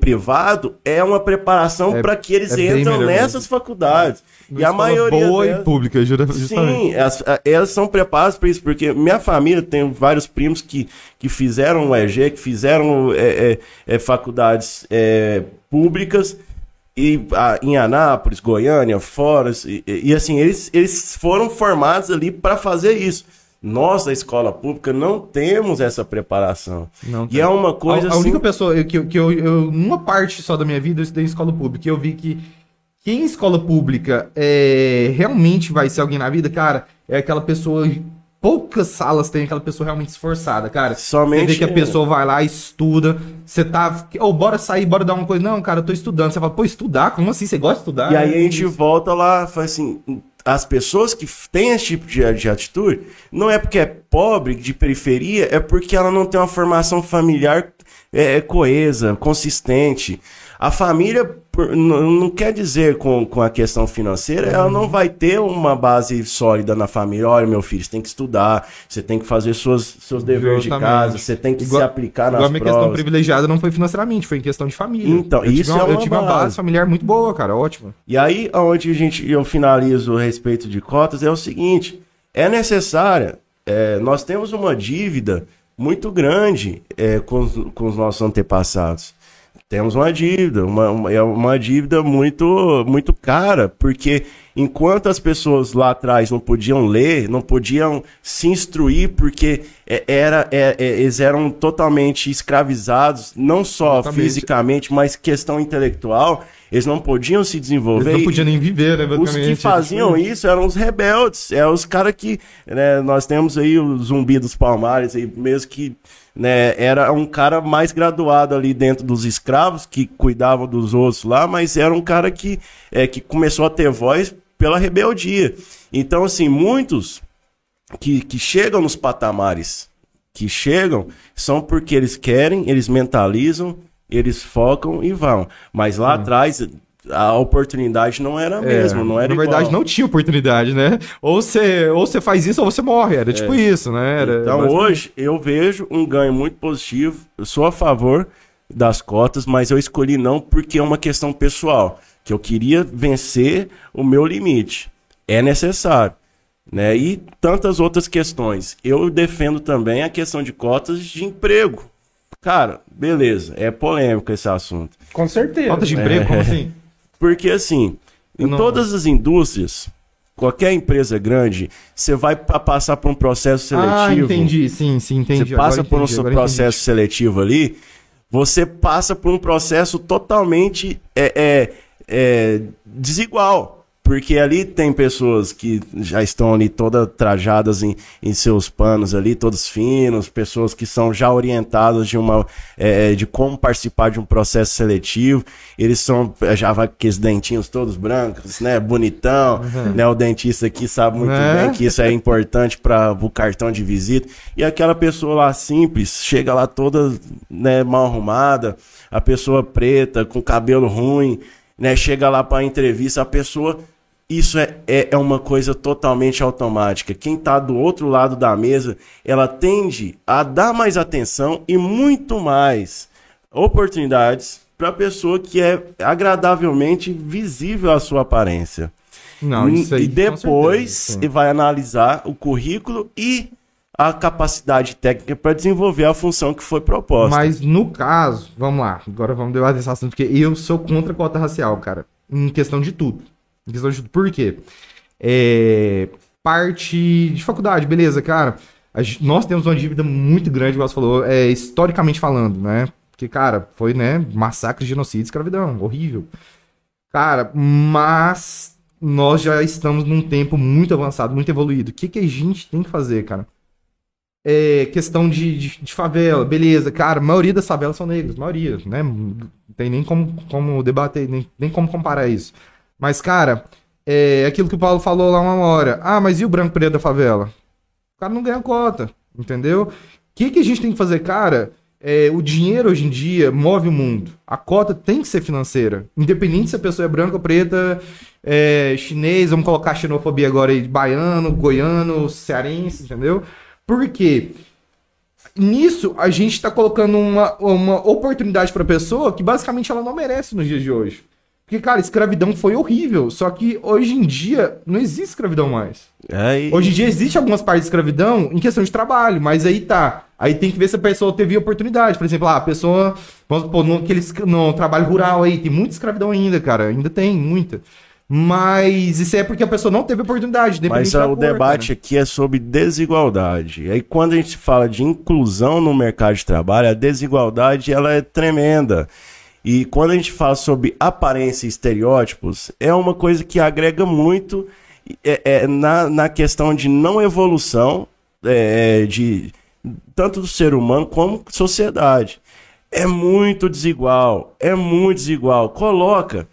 privado é uma preparação É- para que eles é entram nessas faculdades. E a maioria boa delas- e pública, justamente. Sim, as- a- elas são preparadas para isso, porque minha família tem vários primos que, que fizeram o EG, que fizeram é, é, é, faculdades é, públicas e, a- em Anápolis, Goiânia, fora, e, e, e, assim, eles, eles foram formados ali para fazer isso. Nós, da escola pública, não temos essa preparação. Não e é uma coisa a, a assim... única pessoa que, eu- que eu, eu, numa parte só da minha vida, eu estudei em escola pública. E eu vi que quem em escola pública é, realmente vai ser alguém na vida, cara, é aquela pessoa. Poucas salas tem aquela pessoa realmente esforçada, cara. Somente Você vê que a pessoa vai lá, estuda. Você tá. Ô, bora sair, bora dar uma coisa. Não, cara, eu tô estudando. Você fala, pô, estudar? Como assim? Você gosta de estudar? E aí a gente volta lá, fala assim, as pessoas que têm esse tipo de, de atitude, não é porque é pobre, de periferia, é porque ela não tem uma formação familiar é, coesa, consistente. A família não quer dizer com, com a questão financeira, ela não vai ter uma base sólida na família. Olha, meu filho, você tem que estudar, você tem que fazer suas, seus deveres Justamente. de casa, você tem que Igual- se aplicar nas Igual a minha questão provas. privilegiada não foi financeiramente, foi em questão de família. Então, eu isso tive uma, é eu uma tive uma base. base familiar muito boa, cara, ótima. E aí, onde a gente, eu finalizo a respeito de cotas, é o seguinte: é necessária. é, nós temos uma dívida muito grande é, com, com os nossos antepassados. Temos uma dívida, uma, uma- é uma dívida muito, muito cara, porque enquanto as pessoas lá atrás não podiam ler, não podiam se instruir, porque é, era, é, é, eles eram totalmente escravizados, não só Exatamente. fisicamente, mas questão intelectual, eles não podiam se desenvolver. Eles não podiam nem viver, né, os que faziam isso eram os rebeldes, é os caras que, né, nós temos aí o zumbi dos palmares, aí, mesmo que né, era um cara mais graduado ali dentro dos escravos, que cuidavam dos outros lá, mas era um cara que, é, que começou a ter voz pela rebeldia. Então, assim, muitos que, que chegam nos patamares que chegam são porque eles querem, eles mentalizam, eles focam e vão. Mas lá atrás a oportunidade não era a mesma, não era É, Na verdade, igual. não tinha oportunidade, né? Ou você, ou você faz isso ou você morre. Era tipo isso, né? Era, Então basicamente- hoje eu vejo um ganho muito positivo. Eu sou a favor das cotas, mas eu escolhi não porque é uma questão pessoal, que eu queria vencer o meu limite. É necessário, né? E tantas outras questões. Eu defendo também a questão de cotas de emprego. Cara, beleza, é polêmico esse assunto. Com certeza. Falta de emprego, como assim? <laughs> Porque assim, em não- todas as indústrias, qualquer empresa grande, você vai pa- passar por um processo seletivo. Ah, entendi. Sim, sim, entendi. Você passa por um entendi, agora processo seletivo ali, você passa por um processo totalmente é, é, é, desigual. Porque ali tem pessoas que já estão ali todas trajadas em, em seus panos ali, todos finos, pessoas que são já orientadas de uma é, de como participar de um processo seletivo. Eles são já vai com aqueles dentinhos todos brancos, né? Bonitão, né? O dentista aqui sabe muito Né? bem que isso é importante para o cartão de visita. E aquela pessoa lá simples, chega lá toda né, mal arrumada, a pessoa preta, com cabelo ruim, né? Chega lá para entrevista, a pessoa. Isso é, é, é uma coisa totalmente automática. Quem está do outro lado da mesa, ela tende a dar mais atenção e muito mais oportunidades para a pessoa que é agradavelmente visível à sua aparência. Não, isso aí. e depois certeza, vai analisar o currículo e a capacidade técnica para desenvolver a função que foi proposta. Mas no caso, vamos lá, agora vamos debater esse assunto, porque eu sou contra a cota racial, cara. Em questão de tudo. Questão de. Por quê? É, parte de faculdade, beleza, cara. Nós temos uma dívida muito grande, igual você falou, é, historicamente falando, né? Porque, cara, foi, né, massacre, genocídio, escravidão, horrível. Cara, mas nós já estamos num tempo muito avançado, muito evoluído. O que, que a gente tem que fazer, cara? É, questão de, de, de favela, beleza, cara, a maioria das favelas são negras, maioria, né? Não tem nem como, como debater, nem, nem como comparar isso. Mas, cara, é aquilo que o Paulo falou lá uma hora. Ah, mas e o branco preto da favela? O cara não ganha cota, entendeu? O que, que a gente tem que fazer, cara? É, o dinheiro hoje em dia move o mundo. A cota tem que ser financeira. Independente se a pessoa é branca, preta, é, chinês, vamos colocar xenofobia agora aí, baiano, goiano, cearense, entendeu? Por quê? Nisso, a gente tá colocando uma, uma oportunidade pra pessoa que basicamente ela não merece nos dias de hoje. Porque, cara, escravidão foi horrível. Só que hoje em dia não existe escravidão mais. É, Hoje em dia existe algumas partes de escravidão em questão de trabalho, mas aí tá. Aí tem que ver se a pessoa teve oportunidade. Por exemplo, ah, a pessoa, vamos supor, no, aquele, no trabalho rural aí, tem muita escravidão ainda, cara. Ainda tem, muita. Mas isso é porque a pessoa não teve oportunidade. Mas ah, o cor, debate cara. aqui é sobre desigualdade. E aí quando a gente fala de inclusão no mercado de trabalho, a desigualdade ela é tremenda. E quando a gente fala sobre aparência e estereótipos, é uma coisa que agrega muito é, é, na, na questão de não evolução é, de tanto do ser humano como sociedade. É muito desigual, é muito desigual. Coloca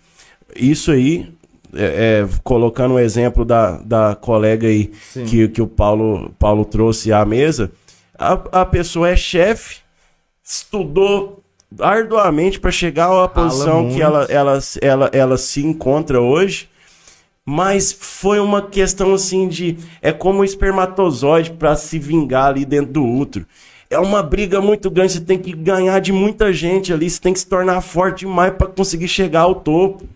isso aí, é, é, colocando o exemplo da, da colega aí Sim. que, que o Paulo, Paulo trouxe à mesa, a, a pessoa é chefe, estudou arduamente para chegar à posição que ela, ela, ela, ela se encontra hoje. Mas foi uma questão assim de. É como o espermatozoide para se vingar ali dentro do útero. É uma briga muito grande. Você tem que ganhar de muita gente ali. Você tem que se tornar forte demais para conseguir chegar ao topo.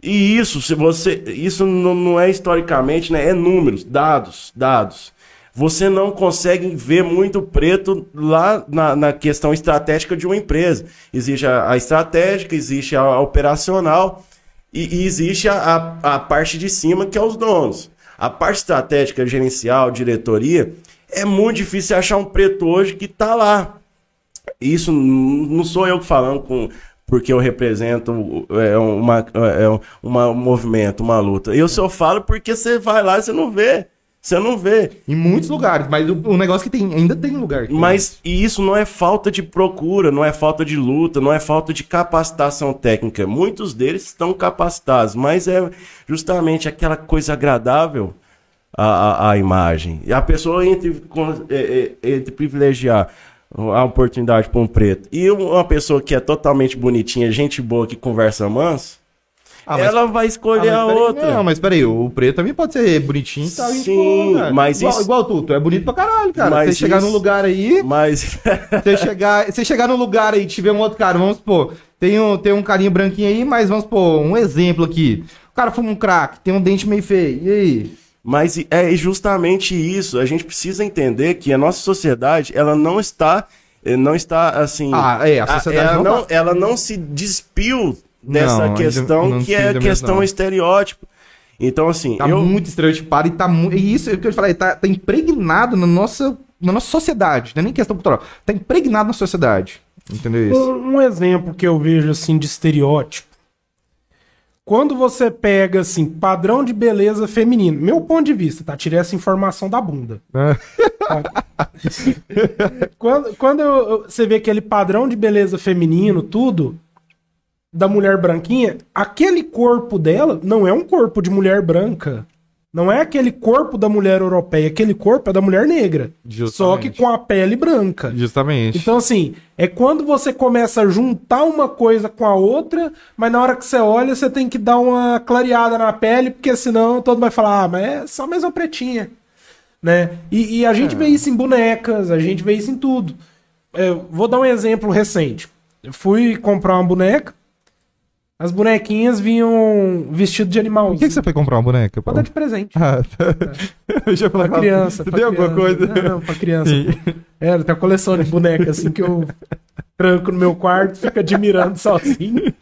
E isso, se você. Isso não, não é historicamente, né? É números, dados, dados você não consegue ver muito preto lá na, na questão estratégica de uma empresa. Existe a, a estratégica, existe a, a operacional e, e existe a, a, a, parte de cima, que é os donos. A parte estratégica, gerencial, diretoria, é muito difícil achar um preto hoje que está lá. Isso não sou eu falando com, porque eu represento é, uma, é, uma, um movimento, uma luta. Eu só falo porque você vai lá e você não vê. Você não vê. Em muitos lugares, mas o, o negócio que tem, ainda tem lugar. Mas e isso não é falta de procura, não é falta de luta, não é falta de capacitação técnica. Muitos deles estão capacitados, mas é justamente aquela coisa agradável à, à, à imagem. E a pessoa entre, é, é, entre privilegiar a oportunidade para um preto e uma pessoa que é totalmente bonitinha, gente boa, que conversa manso, ah, mas... Ela vai escolher ah, a outra. Não, mas peraí, o preto também pode ser bonitinho e tal. Sim, pô, mas igual, isso... igual tu, tu é bonito pra caralho, cara. Mas você chegar num lugar aí. Mas. você, chegar, você chegar num lugar aí e tiver um outro cara, vamos supor, tem um, tem um carinho branquinho aí, mas vamos supor, um exemplo aqui. O cara fuma um crack, tem um dente meio feio. E aí? Mas é justamente isso. A gente precisa entender que a nossa sociedade, ela não está. Eh, não está assim. Ah, é, a sociedade ela não, não, tá... ela não se despiu dessa não, questão não que é a questão mesmo, estereótipo. Então, assim. Tá eu... muito estereotipado e tá muito. E isso é o que eu falei, tá, tá impregnado na nossa, na nossa sociedade. Não é nem questão cultural. Tá impregnado na sociedade. Entendeu isso? Um, um exemplo que eu vejo, assim, de estereótipo. Quando você pega, assim, padrão de beleza feminino, meu ponto de vista, tá? Tirei essa informação da bunda. Tá? <laughs> quando quando eu, você vê aquele padrão de beleza feminino, tudo, da mulher branquinha, aquele corpo dela não é um corpo de mulher branca. Não é aquele corpo da mulher europeia, aquele corpo é da mulher negra. Justamente. Só que com a pele branca. Justamente. Então, assim, é quando você começa a juntar uma coisa com a outra, mas na hora que você olha, você tem que dar uma clareada na pele, porque senão todo mundo vai falar, ah, mas é só mais uma pretinha. Né? E, e a gente é. vê isso em bonecas, a gente vê isso em tudo. Eu vou dar um exemplo recente. Eu fui comprar uma boneca, as bonequinhas vinham vestido de animal. Por que, que você foi comprar uma boneca? Pra dar de presente. Ah, tá. É. Eu <laughs> já falei pra criança. Você tem alguma coisa? Não, não, pra criança. É, tem uma coleção de bonecas assim que eu tranco no meu quarto fico admirando sozinho.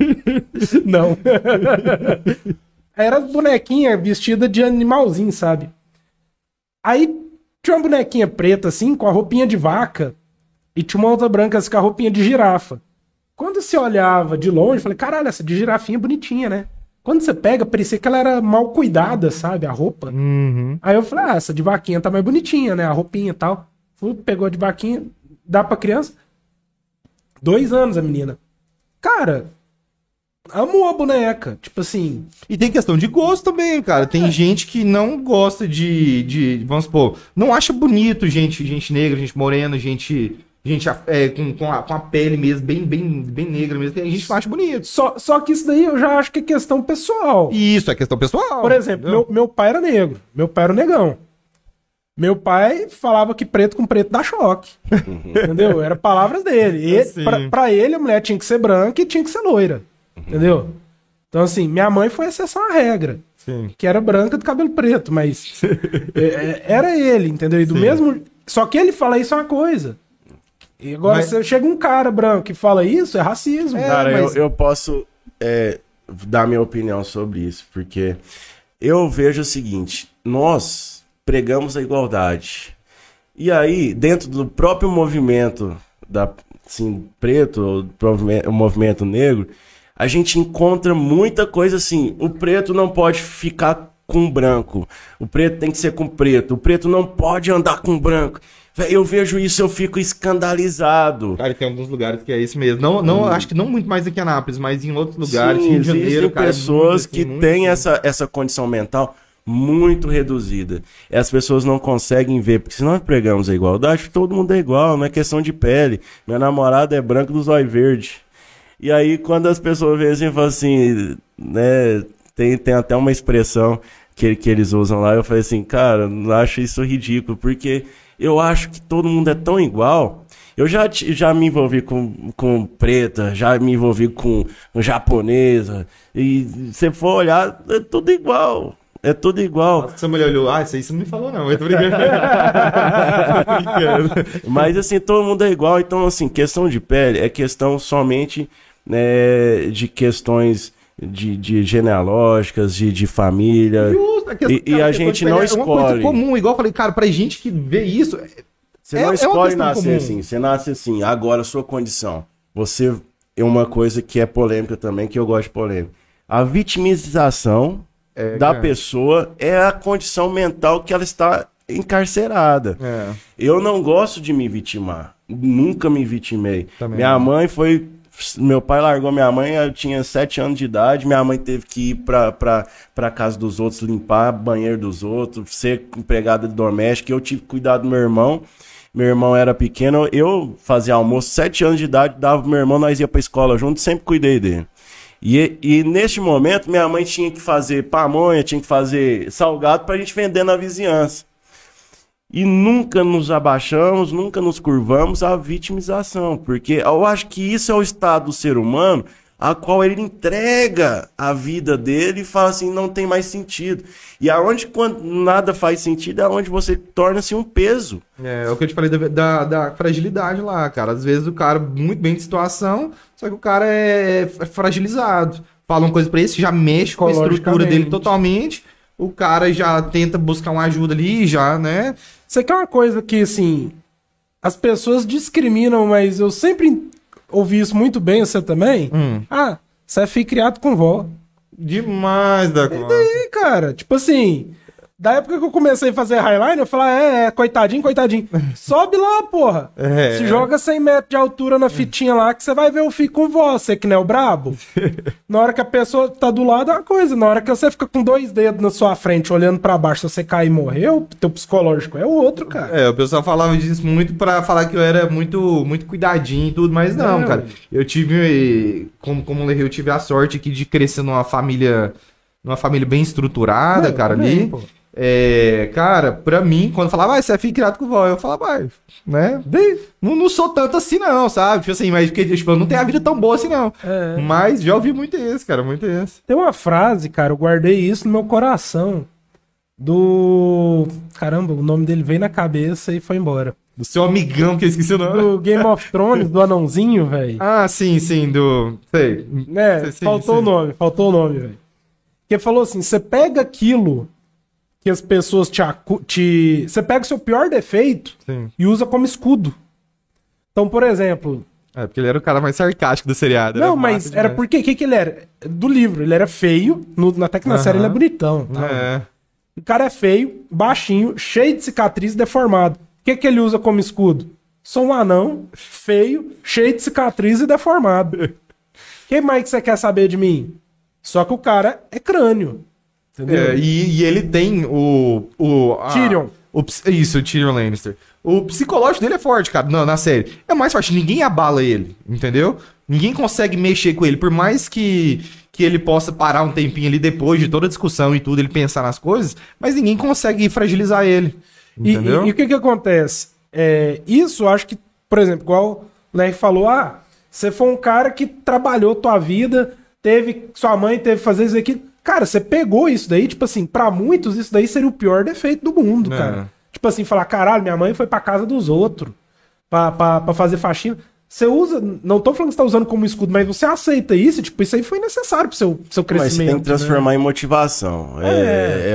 <laughs> Não. <laughs> Era bonequinha vestida de animalzinho, sabe? Aí tinha uma bonequinha preta assim, com a roupinha de vaca. E tinha uma outra branca assim, com a roupinha de girafa. Quando você olhava de longe, eu falei, caralho, essa de girafinha é bonitinha, né? Quando você pega, parecia que ela era mal cuidada, sabe? A roupa. Uhum. Aí eu falei, ah, essa de vaquinha tá mais bonitinha, né? A roupinha e tal. Fui, pegou de vaquinha, dá pra criança. Dois anos a menina. Cara, amou a boneca. Tipo assim. E tem questão de gosto também, cara. Tem é. gente que não gosta de, de. Vamos supor, não acha bonito gente, gente negra, gente morena, gente gente é, com, com, a, com a pele mesmo, bem, bem, bem negra mesmo, a gente acha bonito. Só, só que isso daí eu já acho que é questão pessoal. Isso, é questão pessoal. Por exemplo, meu, meu pai era negro, meu pai era negão. Meu pai falava que preto com preto dá choque. entendeu? Era palavras dele. E, <laughs> pra, pra, ele, a mulher tinha que ser branca e tinha que ser loira. Entendeu? Então, assim, minha mãe foi exceção à regra. Sim. Que era branca do cabelo preto, mas <laughs> é, é, era ele, entendeu? E do Sim. mesmo. Só que ele fala isso é uma coisa. E agora, mas... se chega um cara branco que fala isso, é racismo. É, cara, mas... eu, eu posso é, dar minha opinião sobre isso, porque eu vejo o seguinte: nós pregamos a igualdade. E aí, dentro do próprio movimento da assim, preto, o movimento negro, a gente encontra muita coisa assim. O preto não pode ficar com branco. O preto tem que ser com preto. O preto não pode andar com branco. Eu vejo isso, eu fico escandalizado. Cara, tem alguns lugares que é isso mesmo. Não, não, hum. acho que não muito mais aqui em Anápolis, mas em outros lugares, Sim, Rio de Janeiro, cara, é pessoas assim, que têm essa, essa condição mental. muito reduzida. E as pessoas não conseguem ver, porque se nós pregamos a igualdade, todo mundo é igual, não é questão de pele. Minha namorada é branca dos olhos verdes. E aí, quando as pessoas veem assim, falam assim, né, tem, tem até uma expressão que, que eles usam lá, eu falei assim, cara, eu acho isso ridículo, porque eu acho que todo mundo é tão igual. Eu já, já me envolvi com, com preta, já me envolvi com, japonesa, e se for olhar, é tudo igual. É tudo igual. Nossa, essa mulher olhou, ah, isso aí você não me falou não, eu. Tô brincando. <laughs> Mas assim, todo mundo é igual. Então, assim, questão de pele é questão somente né, de questões de, de genealógicas, de, de família. Justo, a questão- E- e a cara, gente é não uma coisa escolhe. comum, igual eu falei, cara, pra gente que vê isso, Você É- não é uma escolhe questão nascer comum. assim. Você nasce assim. Agora, sua condição. Você é uma coisa que é polêmica também, que eu gosto de polêmica. A vitimização É, da cara. pessoa é a condição mental que ela está encarcerada. É. Eu não gosto de me vitimar. Nunca me vitimei. Também minha não. mãe foi. Meu pai largou minha mãe, eu tinha sete anos de idade. Minha mãe teve que ir pra, pra casa dos outros, limpar banheiro dos outros, ser empregada doméstica. Eu tive que cuidar do meu irmão. Meu irmão era pequeno, eu fazia almoço, sete anos de idade, dava pro meu irmão, nós ia pra escola junto, sempre cuidei dele. E, e neste momento, minha mãe tinha que fazer pamonha, tinha que fazer salgado pra gente vender na vizinhança. E nunca nos abaixamos, nunca nos curvamos à vitimização, porque eu acho que isso é o estado do ser humano a qual ele entrega a vida dele e fala assim, não tem mais sentido. E aonde quando nada faz sentido é onde você torna-se um peso. É, é o que eu te falei da, da, da fragilidade lá, cara. Às vezes o cara muito bem de situação, só que o cara é, é fragilizado. Fala uma coisa pra ele, você já mexe com a estrutura dele totalmente. O cara já tenta buscar uma ajuda ali, já, né? Isso aqui é uma coisa que, assim, as pessoas discriminam, mas eu sempre ouvi isso muito bem, você também. Hum. Ah, você é filho criado com vó. Demais da conta. E, cara, tipo assim, da época que eu comecei a fazer highline, eu falava, é, é, coitadinho, coitadinho. <laughs> Sobe lá, porra. É. Se joga 100 metros de altura na fitinha lá, que você vai ver o filho com você que não é o brabo. <laughs> na hora que a pessoa tá do lado é uma coisa, na hora que você fica com dois dedos na sua frente, olhando pra baixo, se você cair e morrer, o teu psicológico é o outro, cara. É, o pessoal falava disso muito pra falar que eu era muito, muito cuidadinho e tudo, mas não, É. cara. Eu tive, como, como eu tive a sorte aqui de crescer numa família, numa família bem estruturada, É, cara, também, ali. pô. É, cara, pra mim, quando falava, ah, você é filho criado com vó, eu falava, vai, né? Não, não sou tanto assim, não, sabe? Tipo assim, mas porque, tipo, eu não tenho a vida tão boa assim, não. É. Mas já ouvi muito esse, cara, muito esse. Tem uma frase, cara, eu guardei isso no meu coração. Do. Caramba, o nome dele veio na cabeça e foi embora. Do seu amigão, que eu esqueci o nome. Do Game of Thrones, do anãozinho, velho. <laughs> Ah, sim, sim, do. Sei. É, Sim, faltou sim. o nome, faltou o nome, velho. Que falou assim: você pega aquilo que as pessoas te. te... Você pega o seu pior defeito Sim. e usa como escudo. Então, por exemplo. É, porque ele era o cara mais sarcástico do seriado. não, mas era porque. O que, que ele era? Do livro, ele era feio. No, na até que na Aham. série ele é bonitão. tal. É. O cara é feio, baixinho, cheio de cicatriz, deformado. O que, que ele usa como escudo? Sou um anão, feio, cheio de cicatriz e deformado. O <laughs> que mais que você quer saber de mim? Só que o cara é crânio. É, e, e ele tem o. o a- Tyrion. O, isso, o Tyrion Lannister. O psicológico dele é forte, cara, na, na série. É mais forte, ninguém abala ele, entendeu? Ninguém consegue mexer com ele. Por mais que, que ele possa parar um tempinho ali depois de toda a discussão e tudo, ele pensar nas coisas, mas ninguém consegue fragilizar ele. E, Entendeu? e- e o que que acontece? É, isso acho que, por exemplo, igual o Ler falou, ah, você foi um cara que trabalhou tua vida, teve, sua mãe teve que fazer isso aqui. Cara, você pegou isso daí, tipo assim, pra muitos isso daí seria o pior defeito do mundo, É. cara. Tipo assim, falar, caralho, minha mãe foi pra casa dos outros pra, pra, pra fazer faxina. Você usa, não tô falando que você tá usando como escudo, mas você aceita isso, tipo, isso aí foi necessário pro seu, seu Mas crescimento. tem que né? transformar em motivação. É,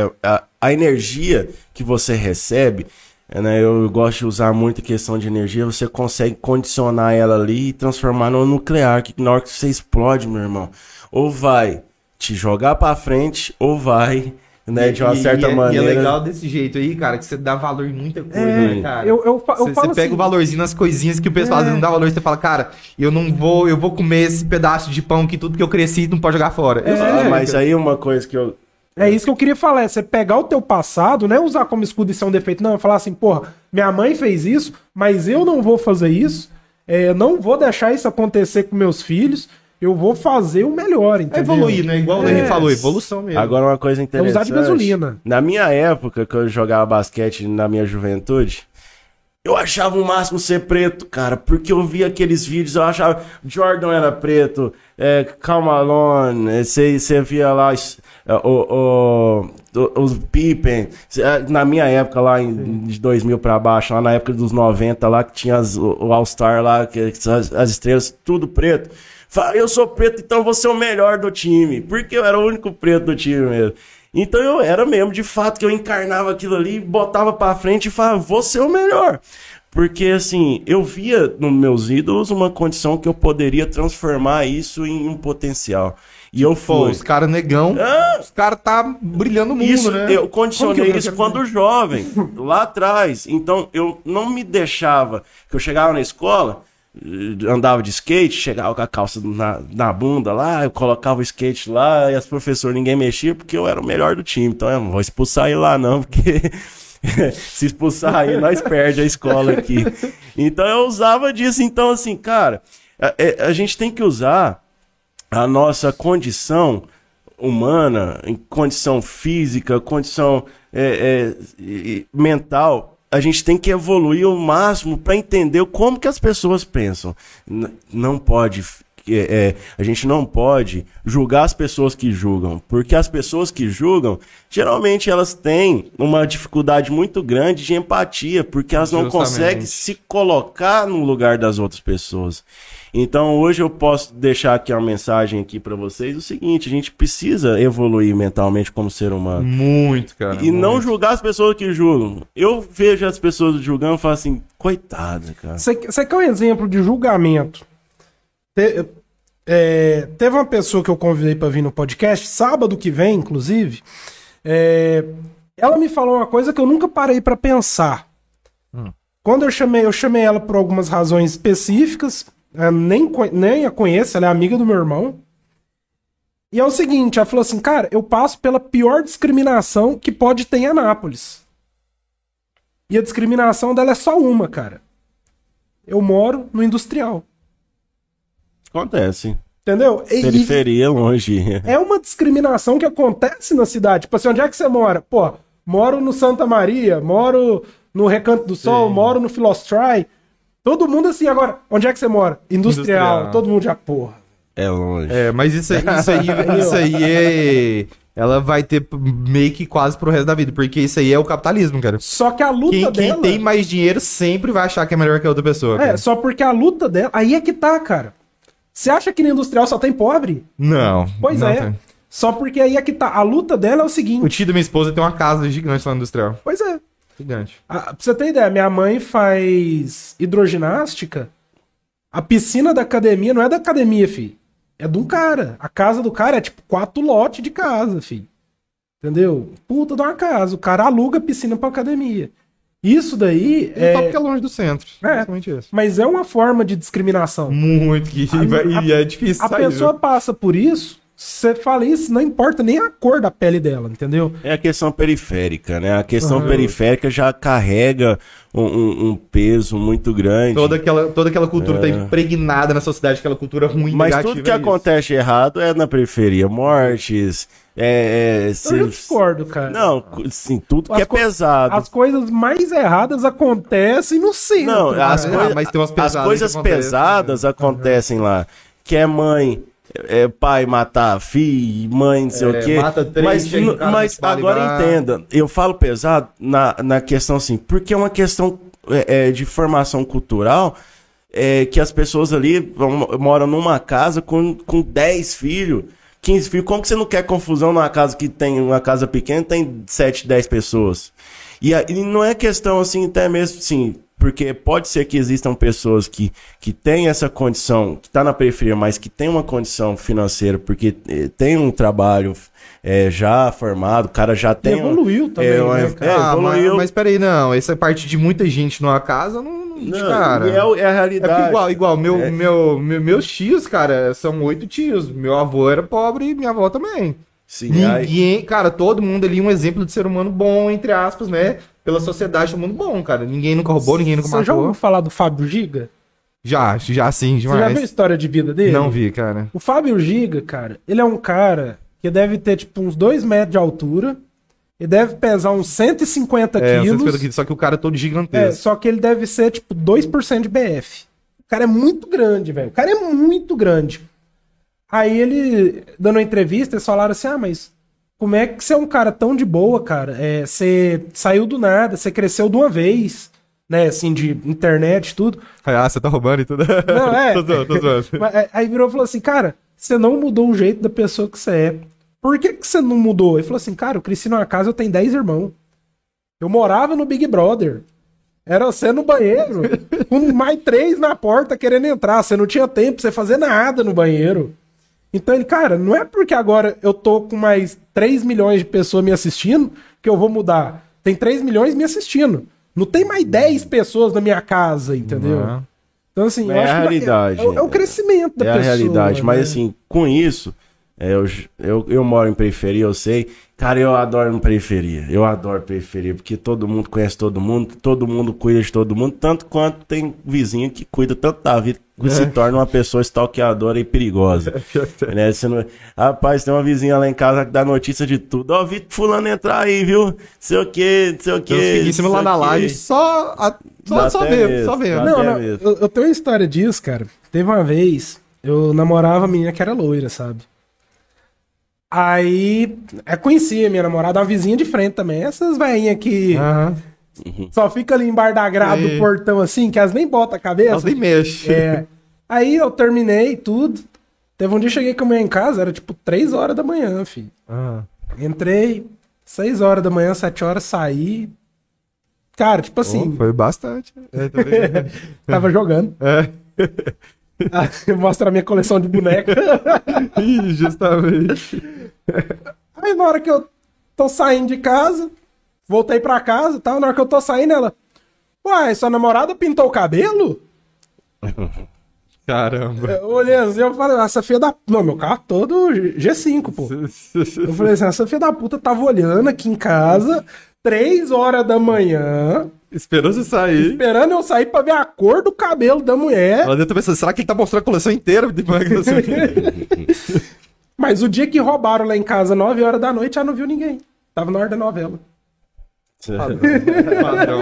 é- a, a energia que você recebe, é, né, eu gosto de usar muito a questão de energia, você consegue condicionar ela ali e transformar no nuclear, que na hora que você explode, meu irmão, ou vai te jogar pra frente, ou vai, né, de uma E- certa e é, maneira... E é legal desse jeito aí, cara, que você dá valor em muita coisa, É, né, cara? eu, eu, fa- eu Você falo pega assim, o valorzinho nas coisinhas que o pessoal É. não dá valor, você fala, cara, eu não vou, eu vou comer esse pedaço de pão que tudo que eu cresci não pode jogar fora. Eu Ah, mas aí uma coisa que eu, É isso que eu queria falar, é você pegar o teu passado, não é usar como escudo e ser um defeito, não, é falar assim, porra, minha mãe fez isso, mas eu não vou fazer isso, é, não vou deixar isso acontecer com meus filhos, eu vou fazer o melhor, É entendeu? evoluir, né? Igual o É. Henrique falou, evolução mesmo. Agora uma coisa É interessante. usar de gasolina. Na minha época, que eu jogava basquete na minha juventude, eu achava o máximo ser preto, cara, porque eu via aqueles vídeos, eu achava Jordan era preto, é, Malone, você você via lá é, o, o- o- os Pippen, é, na minha época lá, em, de 2000 pra baixo, lá na época dos 90 lá, que tinha as- o, o All-Star lá, que, as, as estrelas, tudo preto. Fala, eu sou preto, então vou ser o melhor do time, porque eu era o único preto do time mesmo. Então eu era mesmo, de fato, que eu encarnava aquilo ali, botava pra frente e falava, vou ser o melhor. Porque, assim, eu via nos meus ídolos uma condição que eu poderia transformar isso em um potencial. E eu Pô, fui. os caras negão, Ah, os caras tá brilhando o mundo, isso, né? eu condicionei eu isso quando jovem, lá atrás. Então, eu não me deixava, que eu chegava na escola, andava de skate, chegava com a calça na, na bunda lá, eu colocava o skate lá, e as professoras ninguém mexia, porque eu era o melhor do time. Então, eu não vou expulsar ele lá não, porque <laughs> se expulsar aí, nós perde a escola aqui. Então, eu usava disso. Então, assim, cara, a, é- a gente tem que usar a nossa condição humana, em condição física, condição é, é, mental, a gente tem que evoluir o máximo para entender como que as pessoas pensam. N- não pode. é, é, a gente não pode julgar as pessoas que julgam, porque as pessoas que julgam, geralmente elas têm uma dificuldade muito grande de empatia, porque elas não Justamente. conseguem se colocar no lugar das outras pessoas. Então hoje eu posso deixar aqui uma mensagem aqui para vocês o seguinte, a gente precisa evoluir mentalmente como ser humano. Muito, cara. E não muito. julgar as pessoas que julgam. Eu vejo as pessoas julgando e falo assim, coitada, cara. Você quer um exemplo de julgamento? Te- é, teve uma pessoa que eu convidei para vir no podcast, sábado que vem, inclusive. é, ela me falou uma coisa que eu nunca parei para pensar. Quando eu chamei, eu chamei ela por algumas razões específicas, eu nem, nem a conheço, ela é amiga do meu irmão. E é o seguinte, ela falou assim, cara, eu passo pela pior discriminação que pode ter em Anápolis. E a discriminação dela é só uma, cara. Eu moro no industrial. Acontece. Entendeu? E- e Periferia longe. é uma discriminação que acontece na cidade. Tipo assim, onde é que você mora? Pô, moro no Santa Maria, moro no Recanto do Sol, moro no Filostrai. Todo mundo assim, agora, onde é que você mora? Industrial. Industrial. Todo mundo já, porra. É longe. É, mas isso, aí- isso aí, <laughs> isso aí é. Ela vai ter meio que quase pro resto da vida, porque isso aí é o capitalismo, cara. Só que a luta Quem, quem dela... tem mais dinheiro sempre vai achar que é melhor que a outra pessoa. É, cara. só porque a luta dela... Aí é que tá, cara. Você acha que no industrial só tem pobre? Não. Pois não é. tem. Só porque aí é que tá. A luta dela é o O seguinte. tio da minha esposa tem uma casa gigante lá no industrial. Pois é. Gigante. A- pra você ter ideia, minha mãe faz hidroginástica. A piscina da academia não é da academia, filho. É de um cara. A casa do cara é tipo quatro lotes de casa, filho. Entendeu? Puta de uma casa. O cara aluga a piscina pra academia. Isso daí É... Só porque é longe do centro. É. Isso. Mas é uma forma de discriminação. Muito que A- vai- a- e é difícil A sair, pessoa viu? passa por isso, você fala isso, não importa nem a cor da pele dela, entendeu? É a questão periférica, né? A questão Aham. periférica já carrega um, um- um peso muito grande. Toda aquela, toda aquela cultura tá É. impregnada na sociedade, aquela cultura ruim, Mas tudo que é acontece errado é na periferia. Mortes, é... é Eu se- discordo, cara. Não, sim, tudo que As é co- pesado. As coisas mais erradas acontecem no centro. Não, as, Ah, coisa- mas tem umas as pesadas coisas que acontecem, pesadas acontecem lá. Que é mãe, é pai matar filho, mãe não sei É, o quê. mata três, mas mas agora entenda, eu falo pesado na, na questão assim, porque é uma questão é, é, de formação cultural é, que as pessoas ali vão- moram numa casa com, com 10 filhos. 15 filhos, como que você não quer confusão numa casa que tem uma casa pequena tem 7, 10 pessoas? E, e não é questão assim, até mesmo assim, porque pode ser que existam pessoas que, que têm essa condição, que está na periferia, mas que tem uma condição financeira, porque eh, tem um trabalho eh, já formado, o cara já tem. um- evoluiu também, é, uma- né, é, Ah, mas, evoluiu. mas peraí, não. Essa parte de muita gente numa casa, não. não- cara. e é, é a É realidade. porque igual, igual, meu, É. meu, meu- meus tios, cara, são oito tios. Meu avô era pobre e minha avó também. Sim, aí- Ninguém, cara, todo mundo ali um exemplo de ser humano bom, entre aspas, né? Pela sociedade, todo mundo bom, cara. Ninguém nunca roubou, ninguém nunca Você já matou. ouviu falar do Fábio Giga? Já, já sim, Você já viu a demais. história de vida dele? Não vi, cara. O Fábio Giga, cara, ele é um cara que deve ter, tipo, uns 2 metros de altura. Ele deve pesar uns 150 É, quilos. 150 quilos, só que o cara é todo É, gigantesco. só que ele deve ser, tipo, 2% de BF. O cara é muito grande, velho. O cara é muito grande. Aí ele, dando uma entrevista, eles falaram assim: ah, mas como é que você é um cara tão de boa, cara? É, você saiu do nada, você cresceu de uma vez, né? Assim, de internet e tudo. Ah, você tá roubando e tudo. Não, é. <laughs> tô zoando, tô zoando. <laughs> É, Aí virou e falou assim, cara, você não mudou o jeito da pessoa que você é. Por que, que você não mudou? Ele falou assim, cara, eu cresci numa casa, eu tenho 10 irmãos. Eu morava no Big Brother. Era você no banheiro, com mais três na porta querendo entrar. Você não tinha tempo pra você fazer nada no banheiro. Então ele, cara, não é porque agora eu tô com mais 3 milhões de pessoas me assistindo que eu vou mudar. Tem 3 milhões me assistindo. Não tem mais 10 pessoas na minha casa, entendeu? Não. Então, assim, É eu a que realidade. É, é o crescimento da É a pessoa. realidade. Mas né? assim, com isso, é, eu, eu, eu moro em periferia, eu sei. Cara, eu adoro periferia. Eu adoro periferia, porque todo mundo conhece todo mundo, todo mundo cuida de todo mundo, tanto quanto tem vizinho que cuida tanto da vida que se torna uma pessoa stalkeadora e perigosa. <laughs> né? Você não... Rapaz, tem uma vizinha lá em casa que dá notícia de tudo. Ó, vi fulano entrar aí, viu? Sei o que, sei o que. Tem uns finíssimos lá na laje, só, a- só, só medo, só ver. Não, não, eu, eu tenho uma história disso, cara. Teve uma vez, eu namorava a menina que era loira, sabe? Aí, eu conhecia minha namorada, uma vizinha de frente também. Essas velhinhas que Aham. só fica ali embaixo da grade do portão assim, que elas nem botam a cabeça. Elas nem mexem. É. Aí eu terminei tudo. Teve um dia que cheguei com a mulher em casa, era tipo 3 horas da manhã, filho. Ah. Entrei, 6 horas da manhã, 7 horas, saí. Cara, tipo assim, Oh, foi bastante. É, <laughs> tava jogando. é. <laughs> Mostra a minha coleção de boneca. <laughs> Ih, justamente. Aí na hora que eu tô saindo de casa, voltei pra casa e tal, na hora que eu tô saindo, ela. Uai, sua namorada pintou o cabelo? Caramba. Eu olhei assim, eu falei, essa filha da. Não, meu carro todo G5, pô. Eu falei assim, essa filha da puta tava olhando aqui em casa, 3 horas da manhã, Esperou você sair. esperando eu sair pra ver a cor do cabelo da mulher. Ela deve estar pensando, será que ele tá mostrando a coleção inteira? <laughs> <laughs> Mas o dia que roubaram lá em casa, 9 horas da noite, já não viu ninguém. Tava na hora da novela. Padrão.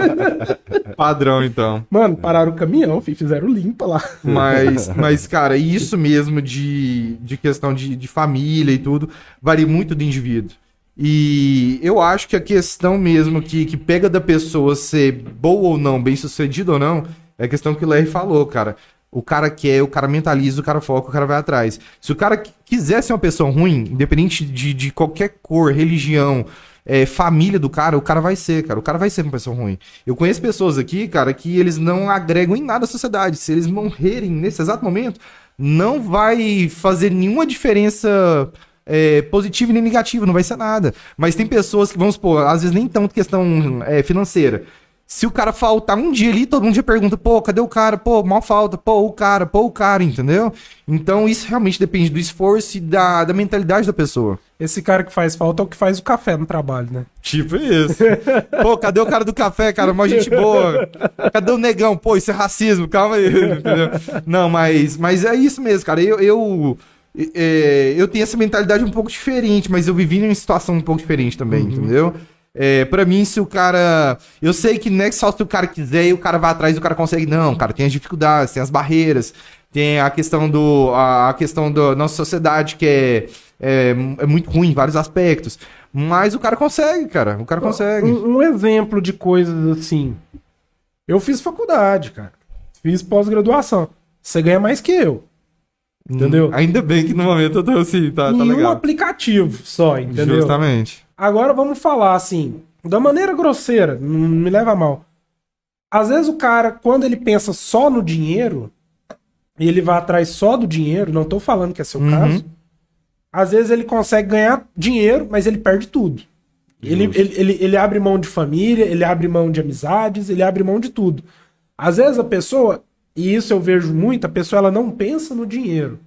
<laughs> Padrão, então. Mano, pararam o caminhão, fizeram limpa lá. Mas, mas cara, isso mesmo de, de questão de, de família e tudo, varia muito do indivíduo. E eu acho que a questão mesmo que, que pega da pessoa ser boa ou não, bem sucedida ou não, é a questão que o Larry falou, cara. O cara quer, o cara mentaliza, o cara foca, o cara vai atrás. Se o cara qui- quiser ser uma pessoa ruim, independente de, de qualquer cor, religião, é, família do cara, o cara vai ser, cara. O cara vai ser uma pessoa ruim. Eu conheço pessoas aqui, cara, que eles não agregam em nada à sociedade. Se eles morrerem nesse exato momento, não vai fazer nenhuma diferença é, positiva e nem negativa, não vai ser nada. Mas tem pessoas que, vamos supor, às vezes nem tanto questão é, financeira. Se o cara faltar um dia ali, todo mundo já pergunta, pô, cadê o cara? Pô, mal falta, pô, o cara, pô, o cara, entendeu? Então isso realmente depende do esforço e da, da mentalidade da pessoa. Esse cara que faz falta é o que faz o café no trabalho, né? Tipo isso. <laughs> Pô, cadê o cara do café, cara? Mó gente boa. Cadê o negão? Pô, isso é racismo, calma aí. <laughs> Entendeu? Não, mas, mas é isso mesmo, cara. Eu, eu, é, eu tenho essa mentalidade um pouco diferente, mas eu vivi em uma situação um pouco diferente também, entendeu? É, pra mim, se o cara. Eu sei que não é só se o cara quiser e o cara vai atrás e o cara consegue. Não, cara, tem as dificuldades, tem as barreiras, tem a questão do. A, a questão da nossa sociedade que é, é, é muito ruim em vários aspectos. Mas o cara consegue, cara. O cara consegue. Um, um exemplo de coisas assim. Eu fiz faculdade, cara. Fiz pós-graduação. Você ganha mais que eu. Entendeu? Ainda bem que no momento eu tô assim, tá, tá em um legal. aplicativo só, entendeu? Justamente. Agora vamos falar assim, da maneira grosseira, não me leva a mal. Às vezes o cara, quando ele pensa só no dinheiro, e ele vai atrás só do dinheiro, não tô falando que é seu Uhum. caso, às vezes ele consegue ganhar dinheiro, mas ele perde tudo. Ele, ele, ele, ele abre mão de família, ele abre mão de amizades, ele abre mão de tudo. Às vezes a pessoa, e isso eu vejo muito, a pessoa ela não pensa no dinheiro.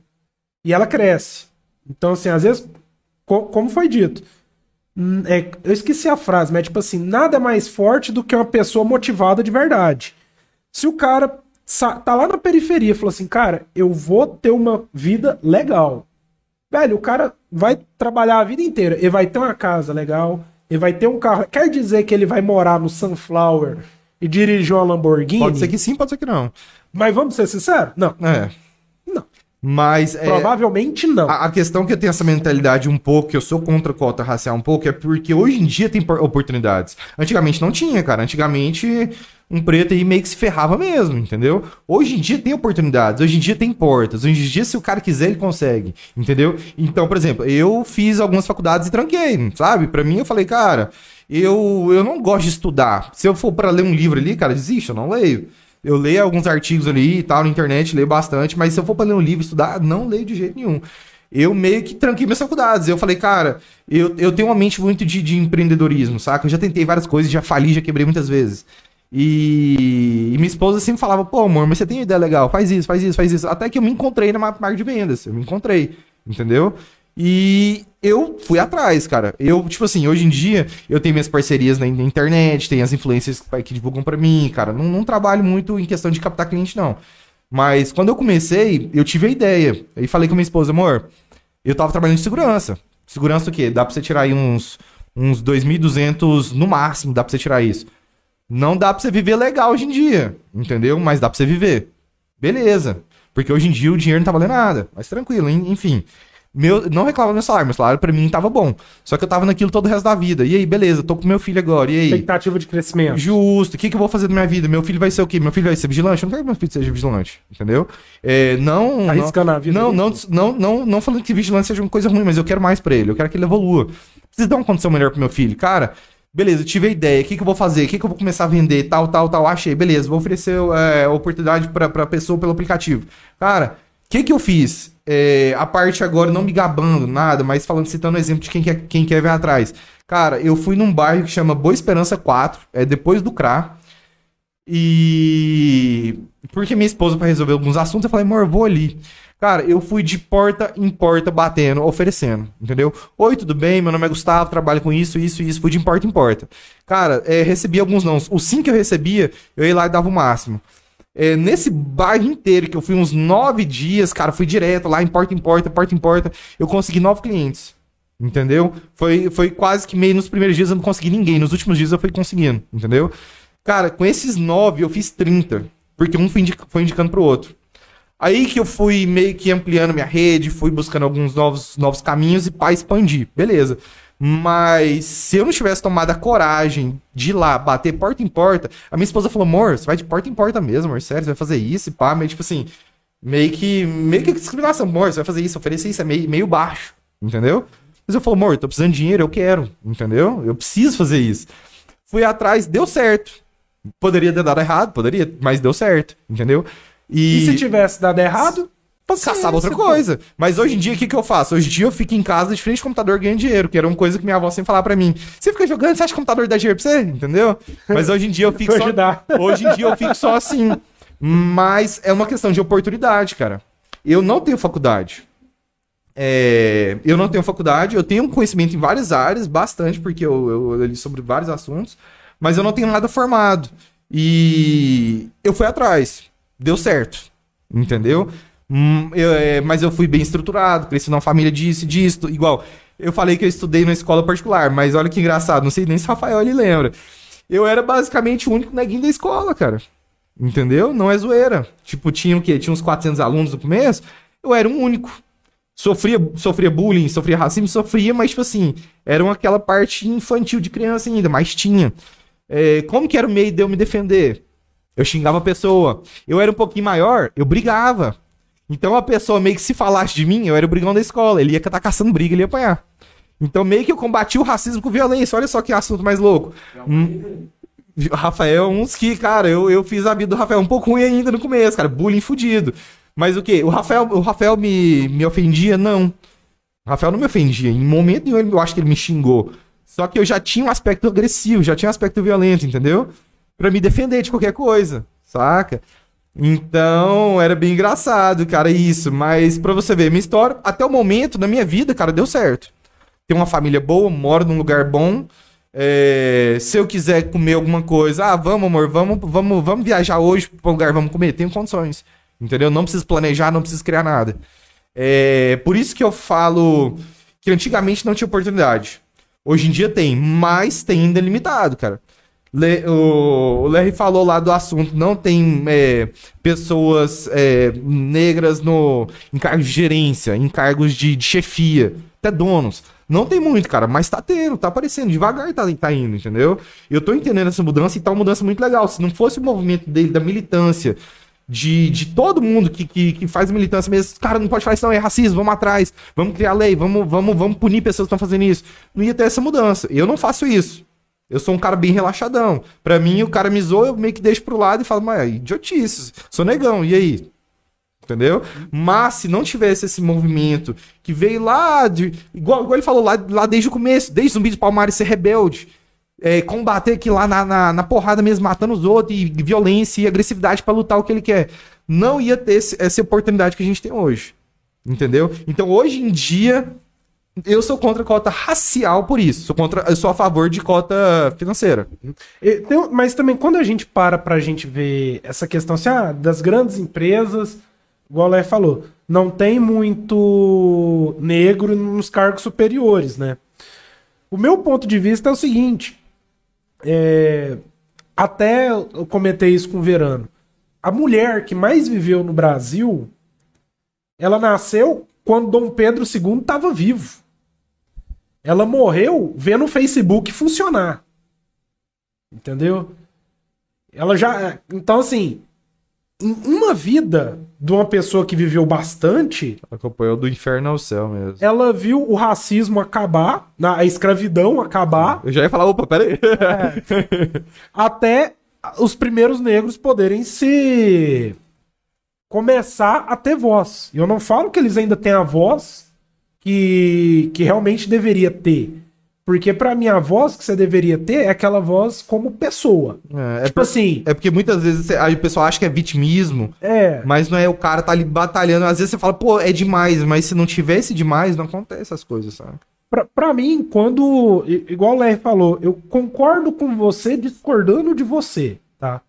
E ela cresce. Então, assim, às vezes co- como foi dito. Hum, é, eu esqueci a frase, mas tipo assim, nada mais forte do que uma pessoa motivada de verdade. Se o cara tá lá na periferia e falou assim, cara, eu vou ter uma vida legal. Velho, o cara vai trabalhar a vida inteira. Ele vai ter uma casa legal, ele vai ter um carro. Quer dizer que ele vai morar no Sunflower e dirigir uma Lamborghini? Pode ser que sim, pode ser que não. Mas vamos ser sinceros? Não. É. Não. Mas é, Provavelmente não. a, a questão que eu tenho essa mentalidade um pouco, que eu sou contra a cota racial um pouco, é porque hoje em dia tem por- oportunidades. Antigamente não tinha, cara. Antigamente um preto aí meio que se ferrava mesmo, entendeu? Hoje em dia tem oportunidades, hoje em dia tem portas, hoje em dia se o cara quiser ele consegue, entendeu? Então, por exemplo, eu fiz algumas faculdades e tranquei, sabe? Pra mim eu falei, cara, eu, eu não gosto de estudar. Se eu for pra ler um livro ali, cara, desiste, eu não leio. Eu leio alguns artigos ali e tal na internet, leio bastante, mas se eu for pra ler um livro estudar, não leio de jeito nenhum. Eu meio que tranquei minhas faculdades. Eu falei, cara, eu, eu tenho uma mente muito de, de empreendedorismo, saca? Eu já tentei várias coisas, já fali, já quebrei muitas vezes. E, e minha esposa sempre falava, pô, amor, mas você tem uma ideia legal, faz isso, faz isso, faz isso. Até que eu me encontrei na marca de vendas, eu me encontrei, entendeu? E eu fui atrás, cara. Eu, tipo assim, hoje em dia, eu tenho minhas parcerias na, internet, tem as influências que, divulgam pra mim, cara. Não, não trabalho muito em questão de captar cliente, não. Mas quando eu comecei, eu tive a ideia. E falei com minha esposa, amor, eu tava trabalhando de segurança. Segurança o quê? Dá pra você tirar aí uns, uns 2.200 no máximo, dá pra você tirar isso. Não dá pra você viver legal hoje em dia, entendeu? Mas dá pra você viver. Beleza. Porque hoje em dia o dinheiro não tá valendo nada. Mas tranquilo, en- enfim. Meu, não reclamo do meu salário, meu salário pra mim tava bom. Só que eu tava naquilo todo o resto da vida. E aí, beleza, tô com meu filho agora. E aí? Expectativa de crescimento. Justo. O que, que eu vou fazer da minha vida? Meu filho vai ser o quê? Meu filho vai ser vigilante? Eu não quero que meu filho seja vigilante. Entendeu? É, não. Tá arriscando a vida Não, não, não, não, não falando que vigilante seja uma coisa ruim, mas eu quero mais pra ele. Eu quero que ele evolua. Preciso dar uma condição melhor pro meu filho. Cara, beleza, eu tive a ideia. O que, que eu vou fazer? O que, que eu vou começar a vender? Tal, tal, tal. Achei. Beleza, vou oferecer é, oportunidade pra, pra pessoa pelo aplicativo. Cara, o que, que eu fiz? É, a parte agora, não me gabando, nada, mas falando, citando um exemplo de quem quer, quem quer ver atrás. Cara, eu fui num bairro que chama Boa Esperança 4, é depois do CRA. E. Porque minha esposa, pra resolver alguns assuntos, eu falei, amor, vou ali. Cara, eu fui de porta em porta batendo, oferecendo, entendeu? Oi, tudo bem? Meu nome é Gustavo, trabalho com isso, isso, isso. Fui de porta em porta. Cara, é, recebi alguns não. Os sim que eu recebia, eu ia lá e dava o máximo. É, nesse bairro inteiro, que eu fui uns nove dias, cara, fui direto lá em porta em porta, porta em porta, eu consegui nove clientes. Entendeu? Foi, foi quase que meio nos primeiros dias eu não consegui ninguém. Nos últimos dias eu fui conseguindo, entendeu? Cara, com esses nove eu fiz 30. Porque um foi, indica- foi indicando pro outro. Aí que eu fui meio que ampliando minha rede, fui buscando alguns novos, novos caminhos e pá, expandir. Beleza. Mas se eu não tivesse tomado a coragem de ir lá, bater porta em porta, a minha esposa falou, amor, você vai de porta em porta mesmo, amor, sério, você vai fazer isso e pá, meio tipo assim, meio que, meio que discriminação, amor, você vai fazer isso, oferecer isso, é meio, meio baixo, entendeu? Mas eu falo, amor, tô precisando de dinheiro, eu quero, entendeu? Eu preciso fazer isso. Fui atrás, deu certo. Poderia ter dado errado, poderia, mas deu certo, entendeu? E se tivesse dado errado, caçava outra pô. coisa. Mas hoje em dia, o que, que eu faço? Hoje em dia eu fico em casa de frente ao computador ganhando dinheiro, que era uma coisa que minha avó sempre falava pra mim. Você fica jogando, você acha que o computador dá dinheiro pra você? Entendeu? Mas hoje em dia eu <laughs> fico só. <laughs> Hoje em dia eu fico só assim. Mas é uma questão de oportunidade, cara. Eu não tenho faculdade. É, eu não tenho faculdade, eu tenho conhecimento em várias áreas, bastante, porque eu, eu, eu li sobre vários assuntos, mas eu não tenho nada formado. E eu fui atrás, deu certo, entendeu? Hum, eu, é, mas eu fui bem estruturado, cresci numa família disso e disso, igual. Eu falei que eu estudei numa escola particular, mas olha que engraçado, não sei nem se o Rafael ele lembra. Eu era basicamente o único neguinho da escola, cara. Entendeu? Não é zoeira. Tipo, tinha o quê? Tinha uns 400 alunos no começo. Eu era um único. Sofria, sofria bullying, sofria racismo, sofria, mas, tipo assim, era aquela parte infantil de criança ainda, mas tinha. É, como que era o meio de eu me defender? Eu xingava a pessoa. Eu era um pouquinho maior, eu brigava. Então a pessoa meio que se falasse de mim, eu era o brigão da escola. Ele ia estar caçando briga, ele ia apanhar. Então meio que eu combati o racismo com violência. Olha só que assunto mais louco. Hum, Rafael, uns que, cara, eu, eu fiz a vida do Rafael um pouco ruim ainda no começo, cara. Bullying fudido. Mas o quê? O Rafael, o Rafael me, me ofendia? Não. O Rafael não me ofendia. Em momento nenhum eu acho que ele me xingou. Só que eu já tinha um aspecto agressivo, já tinha um aspecto violento, entendeu? Pra me defender de qualquer coisa, saca? Então, era bem engraçado, cara, isso. Mas pra você ver, minha história, até o momento, na minha vida, cara, deu certo. tenho uma família boa, moro num lugar bom. É, se eu quiser comer alguma coisa, ah, vamos, amor, vamos, vamos, vamos viajar hoje para um lugar, vamos comer. Tenho condições. Entendeu? Não preciso planejar, não preciso criar nada. É, por isso que eu falo que antigamente não tinha oportunidade. Hoje em dia tem, mas tem ainda limitado, cara. Le, o, o Larry falou lá do assunto, não tem é, pessoas é, negras no, em cargos de gerência, em cargos de, de, chefia, até donos. Não tem muito, cara, mas tá tendo, tá aparecendo, devagar tá, tá indo, entendeu? Eu tô entendendo essa mudança e tá uma mudança muito legal. Se não fosse o movimento dele, da militância, de, de todo mundo que, que, que faz militância mesmo, cara, não pode falar isso, não, é racismo, vamos atrás, vamos criar lei, vamos, vamos, vamos punir pessoas que estão fazendo isso. Não ia ter essa mudança. Eu não faço isso. Eu sou um cara bem relaxadão. Pra mim, o cara me zoa, eu meio que deixo pro lado e falo, mas é idiotice, sou negão, e aí? Entendeu? Mas se não tivesse esse movimento que veio lá de. Igual, igual ele falou lá, lá desde o começo, desde Zumbi de Palmares ser rebelde. É, combater aqui lá na, na, na, porrada mesmo, matando os outros, e violência e agressividade para lutar o que ele quer. Não ia ter esse, essa oportunidade que a gente tem hoje. Entendeu? Então, hoje em dia, eu sou contra cota racial por isso. Sou contra, eu sou a favor de cota financeira. mas também quando a gente para pra gente ver essa questão assim, ah, das grandes empresas, igual o Lé falou, não tem muito negro nos cargos superiores, né? O meu ponto de vista é o seguinte. É, até eu comentei isso com o Verano. A mulher que mais viveu no Brasil, ela nasceu quando Dom Pedro II estava vivo. Ela morreu vendo o Facebook funcionar. Entendeu? Ela já. Então, assim, em uma vida de uma pessoa que viveu bastante. Acompanhou do inferno ao céu mesmo. Ela viu o racismo acabar, a escravidão acabar. Eu já ia falar, opa, peraí. É, até os primeiros negros poderem se. começar a ter voz. Eu não falo que eles ainda têm a voz que, que realmente deveria ter. Porque pra mim a voz que você deveria ter é aquela voz como pessoa. É, é tipo por, assim. É porque muitas vezes o pessoal acha que é vitimismo. É. Mas não é o cara tá ali batalhando. Às vezes você fala, pô, é demais. Mas se não tivesse demais, não acontece essas coisas, sabe? Pra, pra mim, quando. Igual o Ler falou, eu concordo com você discordando de você, tá?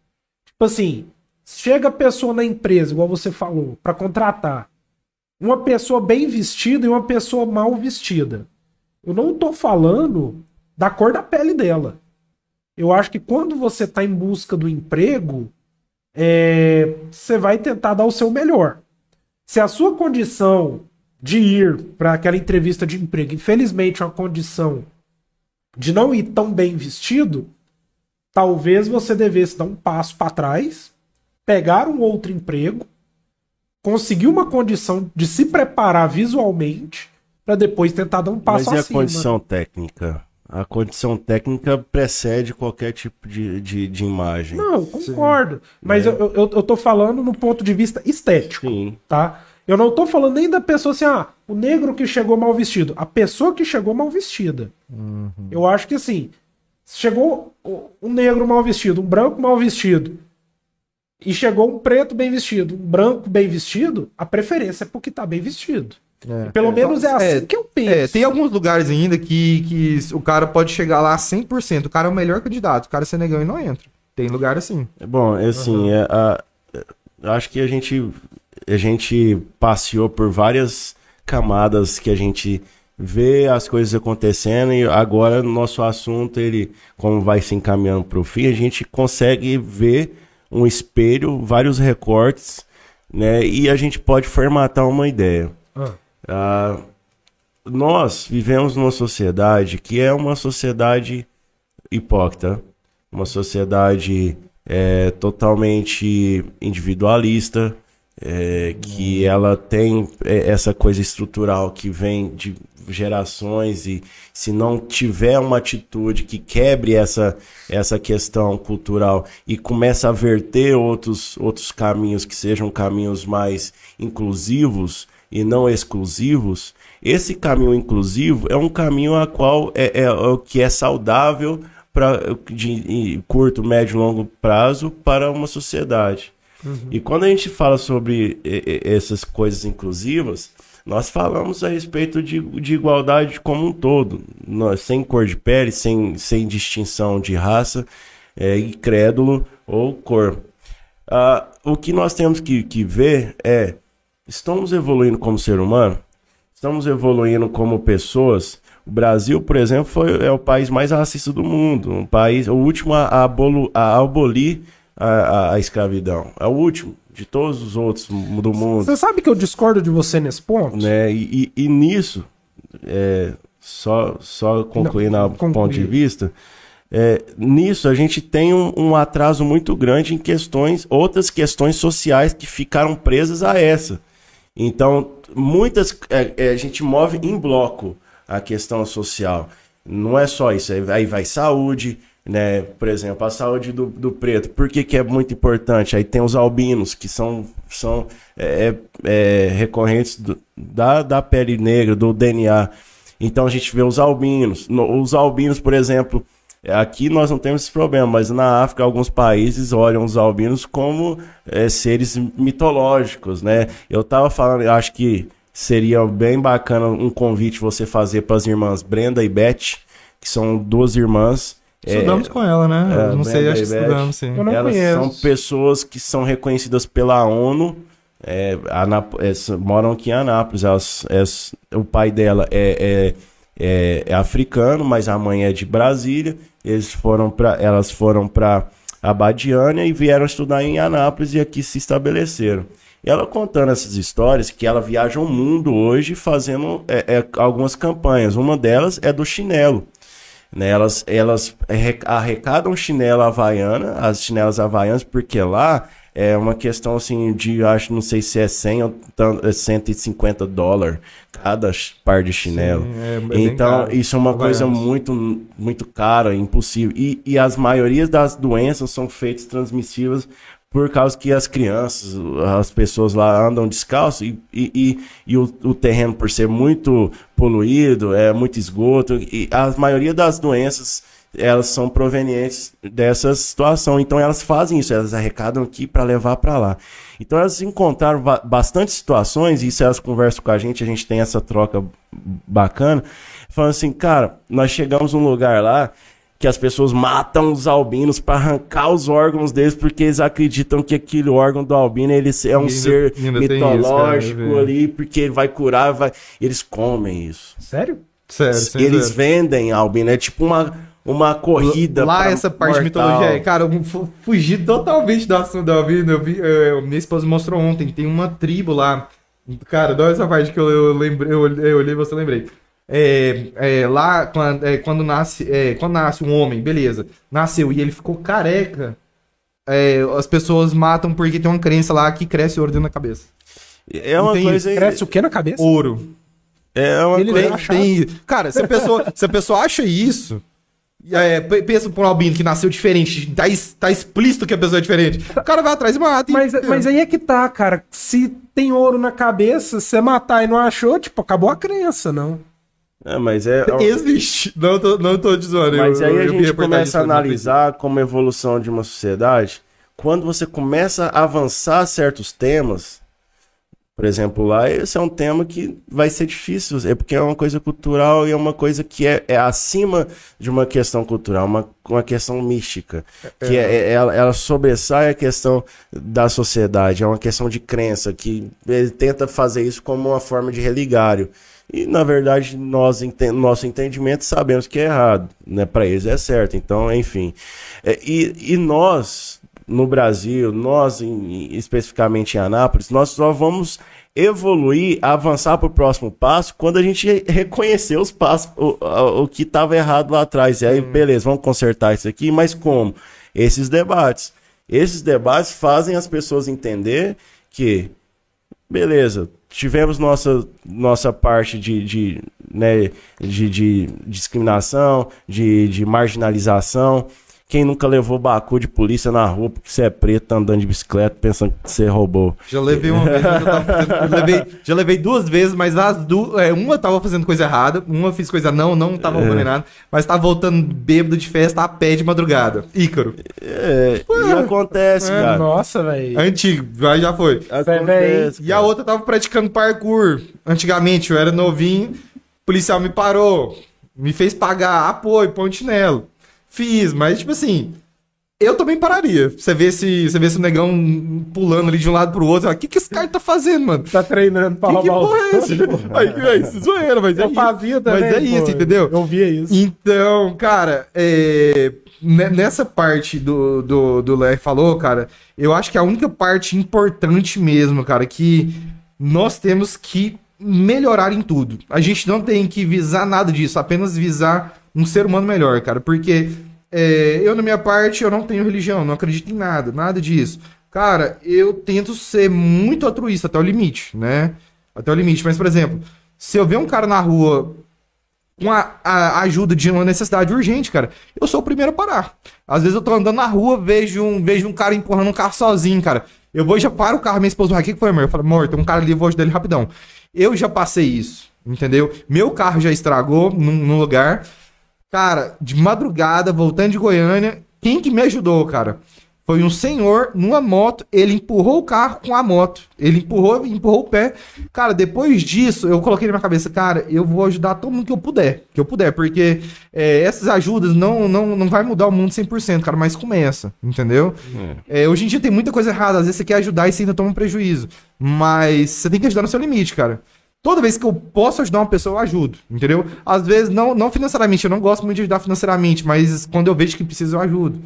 Tipo assim, chega a pessoa na empresa, igual você falou, para contratar uma pessoa bem vestida e uma pessoa mal vestida. Eu não estou falando da cor da pele dela. Eu acho que quando você está em busca do emprego, é, você vai tentar dar o seu melhor. Se a sua condição de ir para aquela entrevista de emprego, infelizmente, é uma condição de não ir tão bem vestido, talvez você devesse dar um passo para trás, pegar um outro emprego conseguir uma condição de se preparar visualmente para depois tentar dar um passo Mas e acima. a condição técnica? A condição técnica precede qualquer tipo de, de, de imagem. Não, concordo. Sim. Mas é. eu, eu, eu tô falando no ponto de vista estético. Sim. Tá? Eu não tô falando nem da pessoa assim, ah, o negro que chegou mal vestido. A pessoa que chegou mal vestida. Uhum. Eu acho que assim, chegou um negro mal vestido, um branco mal vestido, e chegou um preto bem vestido, um branco bem vestido, a preferência é porque tá bem vestido. É, Pelo é, menos é assim é, que eu penso. É, tem alguns lugares ainda que, que o cara pode chegar lá 100%. O cara é o melhor candidato. O cara é senegão e não entra. Tem lugar assim. Bom, é assim, uhum. é, a, acho que a gente, a gente passeou por várias camadas que a gente vê as coisas acontecendo e agora no nosso assunto, ele, como vai se encaminhando para o fim, a gente consegue ver um espelho, vários recortes, né? E a gente pode formatar uma ideia. Ah. Ah, nós vivemos numa sociedade que é uma sociedade hipócrita, uma sociedade é, totalmente individualista, é, que ela tem é, essa coisa estrutural que vem de gerações e se não tiver uma atitude que quebre essa, essa questão cultural e começa a verter outros, outros caminhos que sejam caminhos mais inclusivos e não exclusivos, esse caminho inclusivo é um caminho a qual é, é, é o que é saudável para de curto, médio e longo prazo para uma sociedade. E quando a gente fala sobre essas coisas inclusivas, nós falamos a respeito de, de igualdade como um todo, nós, sem cor de pele, sem, sem distinção de raça, é, incrédulo ou cor. Ah, o que nós temos que, que ver é: estamos evoluindo como ser humano? Estamos evoluindo como pessoas? O Brasil, por exemplo, foi, é o país mais racista do mundo. Um país, o último a, abolu, a abolir a, a, a escravidão. É o último de todos os outros do mundo. Você sabe que eu discordo de você nesse ponto? Né? E, e- e nisso, é, só, só concluindo o ponto de vista, é, nisso a gente tem um, um atraso muito grande em questões, outras questões sociais que ficaram presas a essa. Então, muitas é, é, a gente move em bloco a questão social. Não é só isso, aí vai saúde, né? Por exemplo, a saúde do, do preto. Por que, que é muito importante? Aí tem os albinos, que são, são é, é, recorrentes do- da, da pele negra, do DNA. Então a gente vê os albinos. No- os albinos, por exemplo, aqui nós não temos esse problema, mas na África alguns países olham os albinos como é, seres mitológicos, né? Eu tava falando, eu acho que seria bem bacana um convite você fazer para as irmãs Brenda e Beth, que são duas irmãs. É, Estudamos com ela, né? é, Eu não sei, Brenda acho que estudamos, sim. Eu não elas conheço. são pessoas que são reconhecidas pela ONU, é, Anap- é, moram aqui em Anápolis. Elas, é, o pai dela é, é, é- é africano, mas a mãe é de Brasília. Eles foram pra, elas foram para Abadiânia e vieram estudar em Anápolis e aqui se estabeleceram. E ela contando essas histórias que ela viaja o mundo hoje fazendo é, é, algumas campanhas. Uma delas é do chinelo né? Elas, elas arre- arrecadam chinela havaiana, as chinelas havaianas, porque lá é uma questão assim de, acho, não sei se é 100 ou tan- é 150 dólares cada par de chinelo. Sim, é- é então, caro. isso é uma coisa muito, muito cara, impossível. E, e as maiorias das doenças são feitas transmissivas por causa que as crianças, as pessoas lá andam descalço e, e, e, e o, o terreno, por ser muito poluído, é muito esgoto, e a maioria das doenças elas são provenientes dessa situação. Então elas fazem isso, elas arrecadam aqui para levar para lá. Então elas encontraram ba- bastante situações, e isso elas conversam com a gente, a gente tem essa troca bacana, falando assim, cara, nós chegamos num lugar lá que as pessoas matam os albinos para arrancar os órgãos deles porque eles acreditam que aquele órgão do albino ele é um Ainda- ser ainda tem isso, mitológico cara, ali porque ele vai curar, vai... eles comem isso. Sério? Sério, sem eles zoeira. vendem albino, é tipo uma, uma corrida. Lá essa parte de mortal. mitologia, é, cara, eu fu- fugi totalmente do assunto da vida. Eu vi, eu- minha esposa mostrou ontem, tem uma tribo lá. Cara, dá essa parte que eu, eu lembrei, eu, eu olhei e você lembrei. É, é, lá, quando, é, quando nasce, é, quando nasce um homem, beleza, nasceu e ele ficou careca, é, as pessoas matam porque tem uma crença lá que cresce ouro dentro da cabeça. É uma coisa. Cresce o que na cabeça? Ouro. É uma Ele coisa. Tem, cara, se a pessoa, <laughs> se a pessoa acha isso, é, pe- pensa por um albino que nasceu diferente, tá, tá explícito que a pessoa é diferente, o cara vai atrás e mata. e- Mas, mas aí é que tá, cara. Se tem ouro na cabeça, se você matar e não achou, tipo, acabou a crença, não. É, mas é. é- Existe. Não tô, não tô te zoando. Mas eu- aí eu a vi gente começa a analisar como evolução de uma sociedade. Quando você começa a avançar certos temas, por exemplo, lá, esse é um tema que vai ser difícil, é porque é uma coisa cultural e é uma coisa que é, é acima de uma questão cultural, uma, uma questão mística. Que é, é- ela, ela sobressai a questão da sociedade, é uma questão de crença, que ele tenta fazer isso como uma forma de religário. E, na verdade, nós, enten- nosso entendimento, sabemos que é errado, né? Para eles é certo. Então, enfim. É, e, e nós, no Brasil, nós, em- especificamente em Anápolis, nós só vamos evoluir, avançar para o próximo passo quando a gente re- reconhecer os passos, o, o que estava errado lá atrás. E aí, beleza, vamos consertar isso aqui, mas como? Esses debates. Esses debates fazem as pessoas entender que beleza, tivemos nossa, nossa parte de, de, né, de, de discriminação, de, de marginalização, Quem nunca levou bacu de polícia na rua porque você é preto, tá andando de bicicleta, pensando que você roubou? Já levei uma vez, eu já, tava fazendo- levei, já levei duas vezes, mas as duas. É, uma tava fazendo coisa errada, uma fiz coisa não, não tava É. roubando nem nada, mas tava voltando bêbado de festa a pé de madrugada. Ícaro. É, e acontece, É, cara. Nossa, velho. Antigo, vai, já foi. Acontece. E a outra tava praticando parkour. Antigamente, eu era novinho, o policial me parou, me fez pagar apoio, põe chinelo. Fiz, mas tipo assim, eu também pararia. Você vê esse, você vê esse negão pulando ali de um lado pro outro. O que, que esse cara tá fazendo, mano? Tá treinando pra Que, que roubar porra é essa? <laughs> Aí, aí, isso é zoeira, mas é Eu isso. fazia também. Mas é isso, pô. entendeu? Eu via isso. Então, cara, é, ne- nessa parte do, do, do Ler falou, cara, eu acho que a única parte importante mesmo, cara, que nós temos que melhorar em tudo. A gente não tem que visar nada disso, apenas visar um ser humano melhor, cara, porque é, eu, na minha parte, eu não tenho religião, não acredito em nada, nada disso. Cara, eu tento ser muito altruísta até o limite, né? Até o limite. Mas, por exemplo, se eu ver um cara na rua com a, a ajuda de uma necessidade urgente, cara, eu sou o primeiro a parar. Às vezes eu tô andando na rua, vejo um, vejo um cara empurrando um carro sozinho, cara. Eu vou e já paro o carro, minha esposa vai, o que foi, amor? Eu falo, amor, tem um cara ali, vou ajudar ele rapidão. Eu já passei isso, entendeu? Meu carro já estragou num, num lugar. Cara, de madrugada, voltando de Goiânia, quem que me ajudou, cara? Foi um senhor numa moto, ele empurrou o carro com a moto. Ele empurrou, empurrou o pé. Cara, depois disso, eu coloquei na minha cabeça, cara, eu vou ajudar todo mundo que eu puder. Que eu puder, porque é, essas ajudas não, não, não vai mudar o mundo 100%, cara, mas começa, entendeu? É, hoje em dia tem muita coisa errada. Às vezes você quer ajudar e você ainda toma um prejuízo. Mas você tem que ajudar no seu limite, cara. Toda vez que eu posso ajudar uma pessoa, eu ajudo, entendeu? Às vezes, não, não financeiramente, eu não gosto muito de ajudar financeiramente, mas quando eu vejo que precisa, eu ajudo.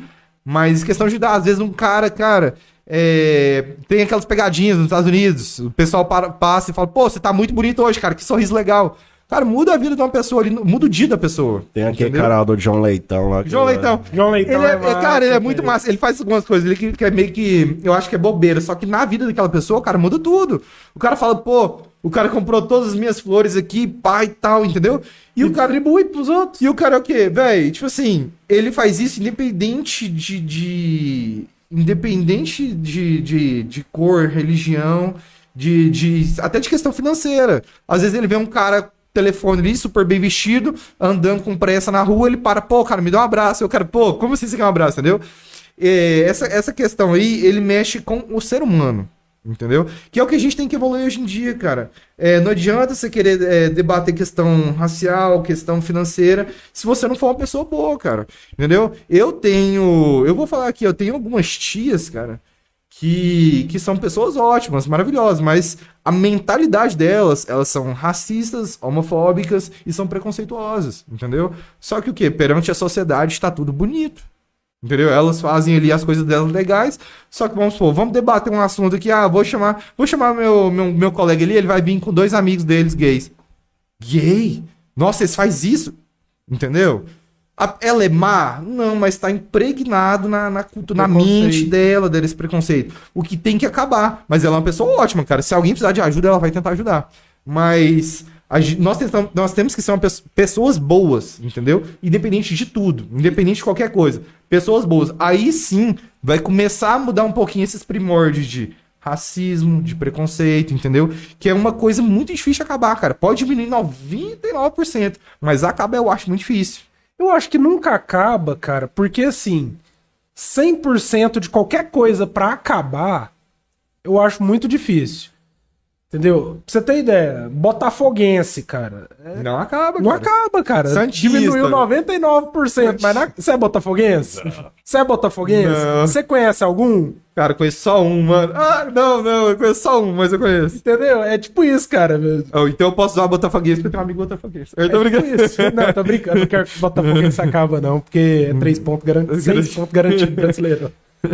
Mas questão de ajudar, às vezes um cara, cara, é, tem aquelas pegadinhas nos Estados Unidos, o pessoal para- passa e fala, pô, você tá muito bonito hoje, cara, que sorriso legal. Cara, muda a vida de uma pessoa ali, muda o dia da pessoa. Tem aquele entendeu? canal do João Leitão lá. João eu- Leitão. João Leitão Ele é, é massa, cara, ele é muito massa. Ele faz algumas coisas ali que, que é meio que. Eu acho que é bobeira. Só que na vida daquela pessoa, cara, muda tudo. O cara fala, pô, o cara comprou todas as minhas flores aqui, pai e tal, entendeu? E, o cara. Distribui pros outros. E o cara é o quê? Véi, tipo assim, ele faz isso independente de. de- independente de, de, de cor, religião, de, de. até de questão financeira. Às vezes ele vê um cara. Telefone ali, super bem vestido, andando com pressa na rua, ele para, pô, cara, me dá um abraço. Eu quero, pô, como assim você quer um abraço, entendeu? É, essa, essa questão aí, ele mexe com o ser humano. Entendeu? Que é o que a gente tem que evoluir hoje em dia, cara. É, não adianta você querer é, debater questão racial, questão financeira, se você não for uma pessoa boa, cara. Entendeu? Eu tenho. Eu vou falar aqui, eu tenho algumas tias, cara, que, que são pessoas ótimas, maravilhosas, mas a mentalidade delas, elas são racistas, homofóbicas e são preconceituosas, entendeu? Só que o que? Perante a sociedade está tudo bonito. Entendeu? Elas fazem ali as coisas delas legais, só que vamos supor, vamos debater um assunto aqui, ah, vou chamar, vou chamar meu, meu, meu colega ali, ele vai vir com dois amigos deles gays. Gay? Nossa, eles fazem isso? Entendeu? A- ela é má? Não, mas tá impregnado na, na cultura, na mente dela, desse preconceito. O que tem que acabar. Mas ela é uma pessoa ótima, cara. Se alguém precisar de ajuda, ela vai tentar ajudar. Mas nós, tentamos- nós temos que ser pessoas boas, entendeu? Independente de tudo, independente de qualquer coisa. Pessoas boas. Aí sim vai começar a mudar um pouquinho esses primórdios de racismo, de preconceito, entendeu? Que é uma coisa muito difícil de acabar, cara. Pode diminuir 99%, mas acabar eu acho muito difícil. Eu acho que nunca acaba, cara, porque assim, 100% de qualquer coisa pra acabar, eu acho muito difícil. Entendeu? Pra você ter ideia, botafoguense, cara. é- Não acaba, Não cara. acaba, cara. Santista. Diminuiu 99%. Mas na... você é botafoguense? Você é botafoguense? Não. Você conhece algum? Cara, eu conheço só um, mano. Ah, não, não, eu conheço só um, mas eu conheço. Entendeu? É tipo isso, cara. Oh, então eu posso usar botafoguês porque eu tenho um amigo botafoguês. Eu É tô tipo brincando. isso. Não, tô brincando. Não quero que o Botafoguense acaba, não. Porque é 3 pontos garantidos. 6 pontos garantidos brasileiro. <laughs>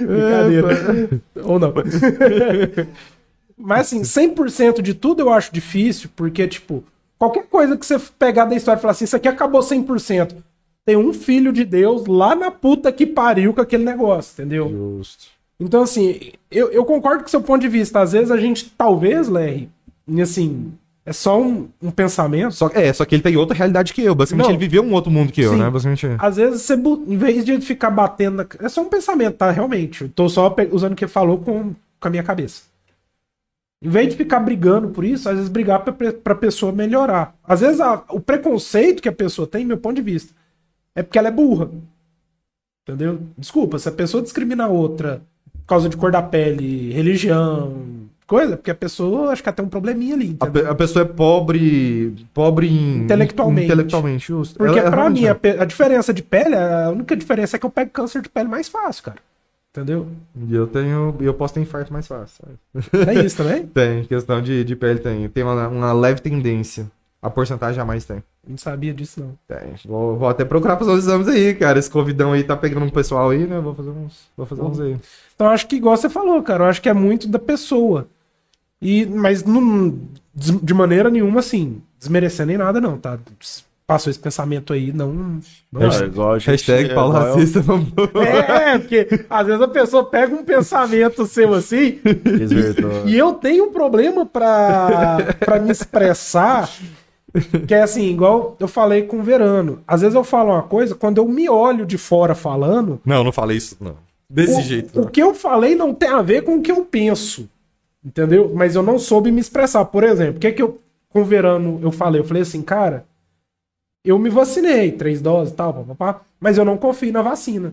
Brincadeira. Ou não. <laughs> Mas assim, 100% de tudo eu acho difícil, porque, tipo, qualquer coisa que você pegar da história e falar assim, isso aqui acabou 100%. Tem um filho de Deus lá na puta que pariu com aquele negócio, entendeu? Justo. Então, assim, eu, eu concordo com o seu ponto de vista. Às vezes a gente, talvez, Larry, assim, é só um, um pensamento. Só, é, só que ele tem outra realidade que eu. Basicamente, Não. ele viveu um outro mundo que eu, Sim. né? Basicamente. Às vezes você, em vez de ficar batendo na... É só um pensamento, tá? Realmente. Eu tô só usando o que falou com, com a minha cabeça. Em vez de ficar brigando por isso, às vezes brigar pra, pe- pra pessoa melhorar. Às vezes a- o preconceito que a pessoa tem, meu ponto de vista, é porque ela é burra. Entendeu? Desculpa, se a pessoa discrimina a outra por causa de cor da pele, religião, coisa, é porque a pessoa acho que tem um probleminha ali. A, pe- a pessoa é pobre. Pobre em. Intelectualmente. Intelectualmente, justo. Porque Ela- ela pra mim, é. a, a diferença de pele, a única diferença é que eu pego câncer de pele mais fácil, cara. Entendeu? E eu tenho. Eu posso ter infarto mais fácil. sabe? É isso também? <laughs> Tem, questão de, de pele tem. Tem uma, uma leve tendência. A porcentagem jamais tem. Não sabia disso, não. Tem. Vou, vou até procurar fazer os exames aí, cara. Esse convidão aí tá pegando um pessoal aí, né? Vou fazer uns. Vou fazer uns aí. Então, acho que, igual você falou, cara, eu acho que é muito da pessoa. E, mas não, de maneira nenhuma, assim, desmerecendo nem nada, não, tá? Passou esse pensamento aí, não. não é igual a gente- Hashtag é Paulo igual eu- Racista. vamos- É, é, porque às vezes a pessoa pega um pensamento seu assim, Desvirtuou. e eu tenho um problema pra, pra me expressar, que é assim, igual eu falei com o Verano. Às vezes eu falo uma coisa, quando eu me olho de fora falando, Não, não falei isso, não. Desse o, jeito. O não. que eu falei não tem a ver com o que eu penso. Entendeu? Mas eu não soube me expressar. Por exemplo, o que, que eu, com o Verano, eu falei? Eu falei assim, cara, eu me vacinei, três doses e tal, papapá, mas eu não confio na vacina.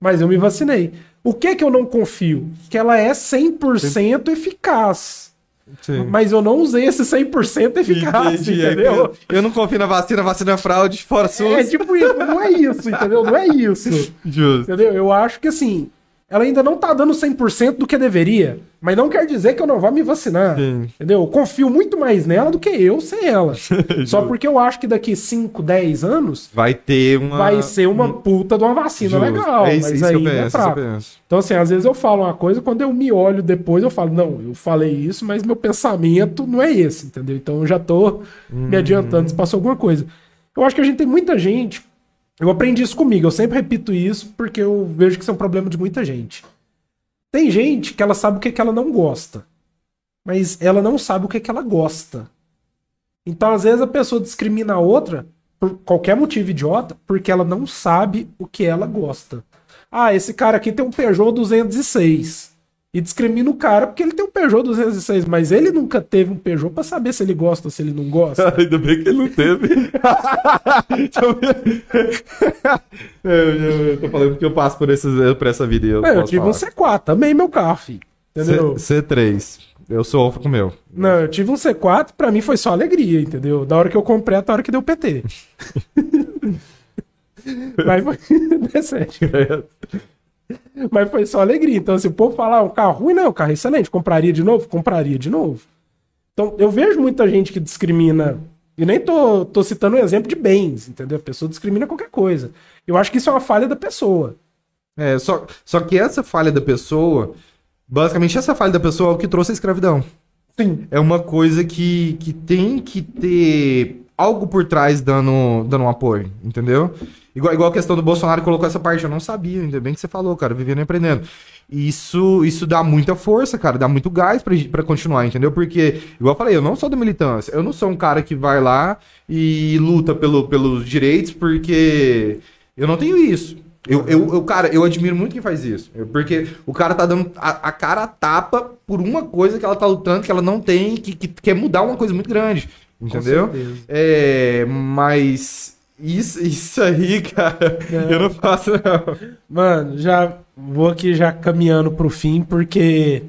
Mas eu me vacinei. O que que eu não confio? Que ela é 100% eficaz. Sim. Mas eu não usei esse 100% eficaz, Entendi, é entendeu? Eu não confio na vacina, vacina é fraude, fora É SUS. tipo isso, não é isso, entendeu? Não é isso. <laughs> Justo. Entendeu? Eu acho que assim, ela ainda não tá dando 100% do que deveria, mas não quer dizer que eu não vá me vacinar. Sim. Entendeu? Eu confio muito mais nela do que eu sem ela. <laughs> Só porque eu acho que daqui 5, 10 anos Vai ter uma. vai ser uma puta de uma vacina Justo. legal, É isso, mas isso ainda penso, é fraco. Então assim, às vezes eu falo uma coisa, quando eu me olho depois eu falo, não, eu falei isso, mas meu pensamento não é esse, entendeu? Então eu já tô Hum. me adiantando se passou alguma coisa. Eu acho que a gente tem muita gente. Eu aprendi isso comigo, eu sempre repito isso porque eu vejo que isso é um problema de muita gente. Tem gente que ela sabe o que, que ela não gosta, mas ela não sabe o que, que ela gosta. Então, às vezes, a pessoa discrimina a outra por qualquer motivo idiota, porque ela não sabe o que ela gosta. Ah, esse cara aqui tem um Peugeot 206. E discrimina o cara porque ele tem um Peugeot 206, mas ele nunca teve um Peugeot pra saber se ele gosta ou se ele não gosta. <laughs> Ainda bem que ele não teve. <laughs> eu, eu, eu tô falando porque eu passo por, esses, por essa vida. Eu, É, eu tive um falar. C4, também meu carro, filho. Entendeu? C, C3. Eu sofro com o meu. Não, eu tive um C4, pra mim foi só alegria, entendeu? Da hora que eu comprei até a hora que deu PT. <laughs> Mas foi. É sério. <laughs> Mas foi só alegria. Então, se o povo falar um carro ruim, não, um carro excelente, compraria de novo? Compraria de novo. Então, eu vejo muita gente que discrimina. E nem tô, tô citando um exemplo de bens, entendeu? A pessoa discrimina qualquer coisa. Eu acho que isso é uma falha da pessoa. É, só, só que essa falha da pessoa, basicamente essa falha da pessoa é o que trouxe a escravidão. Sim. É uma coisa que, que tem que ter algo por trás dando, dando um apoio, entendeu? Igual, igual a questão do Bolsonaro colocou essa parte, eu não sabia, ainda bem que você falou, cara, vivendo e aprendendo. Isso, isso dá muita força, cara, dá muito gás pra, pra continuar, entendeu? Porque, igual eu falei, eu não sou da militância, eu não sou um cara que vai lá e luta pelo, pelos direitos, porque eu não tenho isso. Eu, eu, eu, cara, eu admiro muito quem faz isso. Porque o cara tá dando a, a cara a tapa por uma coisa que ela tá lutando, que ela não tem, que, que quer mudar uma coisa muito grande. Entendeu? É, mas isso, isso aí, cara, eu não faço, não. Mano, já vou aqui já caminhando pro fim, porque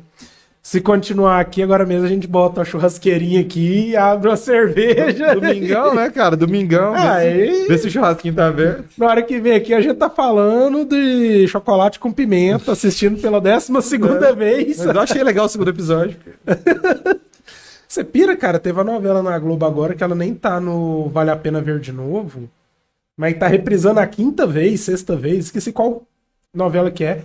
se continuar aqui, agora mesmo a gente bota uma churrasqueirinha aqui e abre uma cerveja. <laughs> Domingão, né, cara? Domingão. Ah, vê, se, o churrasquinho tá aberto. Na hora que vem aqui, a gente tá falando de chocolate com pimenta, assistindo pela décima segunda vez. Mas eu achei legal o segundo episódio. <laughs> Você pira, cara, teve a novela na Globo agora que ela nem tá no Vale a Pena Ver de Novo, mas tá reprisando a quinta vez, sexta vez, esqueci qual novela que é.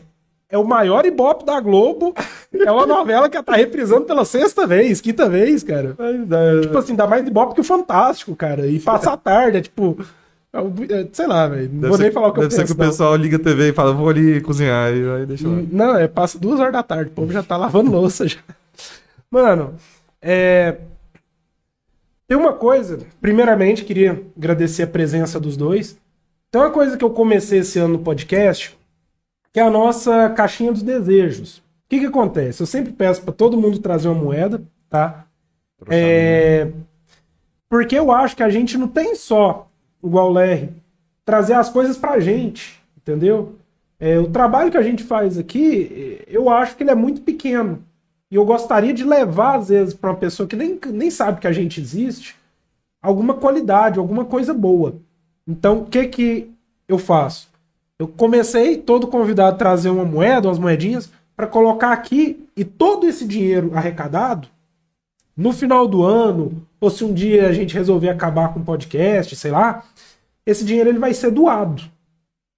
É o maior ibope da Globo. É uma novela que tá reprisando pela sexta vez, quinta vez, cara. Tipo assim, dá mais ibope que o Fantástico, cara. E passa a tarde, é tipo. é o- é, sei lá, velho. Não vou nem falar o que eu Deve ser penso. que o não. pessoal liga a TV e fala, vou ali cozinhar, e aí deixa lá. Não, é passa duas horas da tarde, o povo já tá lavando louça já. Mano, é. Tem uma coisa, primeiramente, queria agradecer a presença dos dois. Tem uma coisa que eu comecei esse ano no podcast, que é a nossa caixinha dos desejos. O que, que acontece? Eu sempre peço para todo mundo trazer uma moeda, tá? É... Porque eu acho que a gente não tem só, igual o Larry, trazer as coisas pra gente, entendeu? É, o trabalho que a gente faz aqui, eu acho que ele é muito pequeno. E eu gostaria de levar, às vezes, para uma pessoa que nem, nem sabe que a gente existe, alguma qualidade, alguma coisa boa. Então, o que que eu faço? Eu comecei todo convidado a trazer uma moeda, umas moedinhas, para colocar aqui e todo esse dinheiro arrecadado, no final do ano, ou se um dia a gente resolver acabar com o podcast, sei lá, esse dinheiro ele vai ser doado,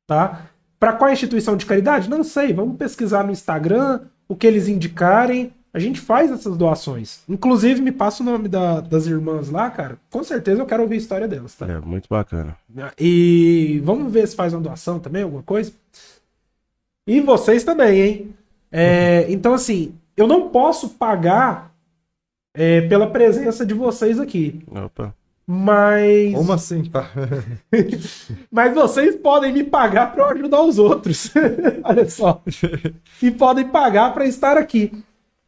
tá? Para qual instituição de caridade? Não sei, vamos pesquisar no Instagram o que eles indicarem. A gente faz essas doações. Inclusive, me passa o nome da- das irmãs lá, cara. Com certeza eu quero ouvir a história delas, tá? É, muito bacana. E vamos ver se faz uma doação também, alguma coisa. E vocês também, hein? É, então, assim, eu não posso pagar é, pela presença de vocês aqui. Opa. Mas. Como assim, pá? <laughs> Mas vocês podem me pagar para eu ajudar os outros. <laughs> Olha só. <laughs> E podem pagar para estar aqui.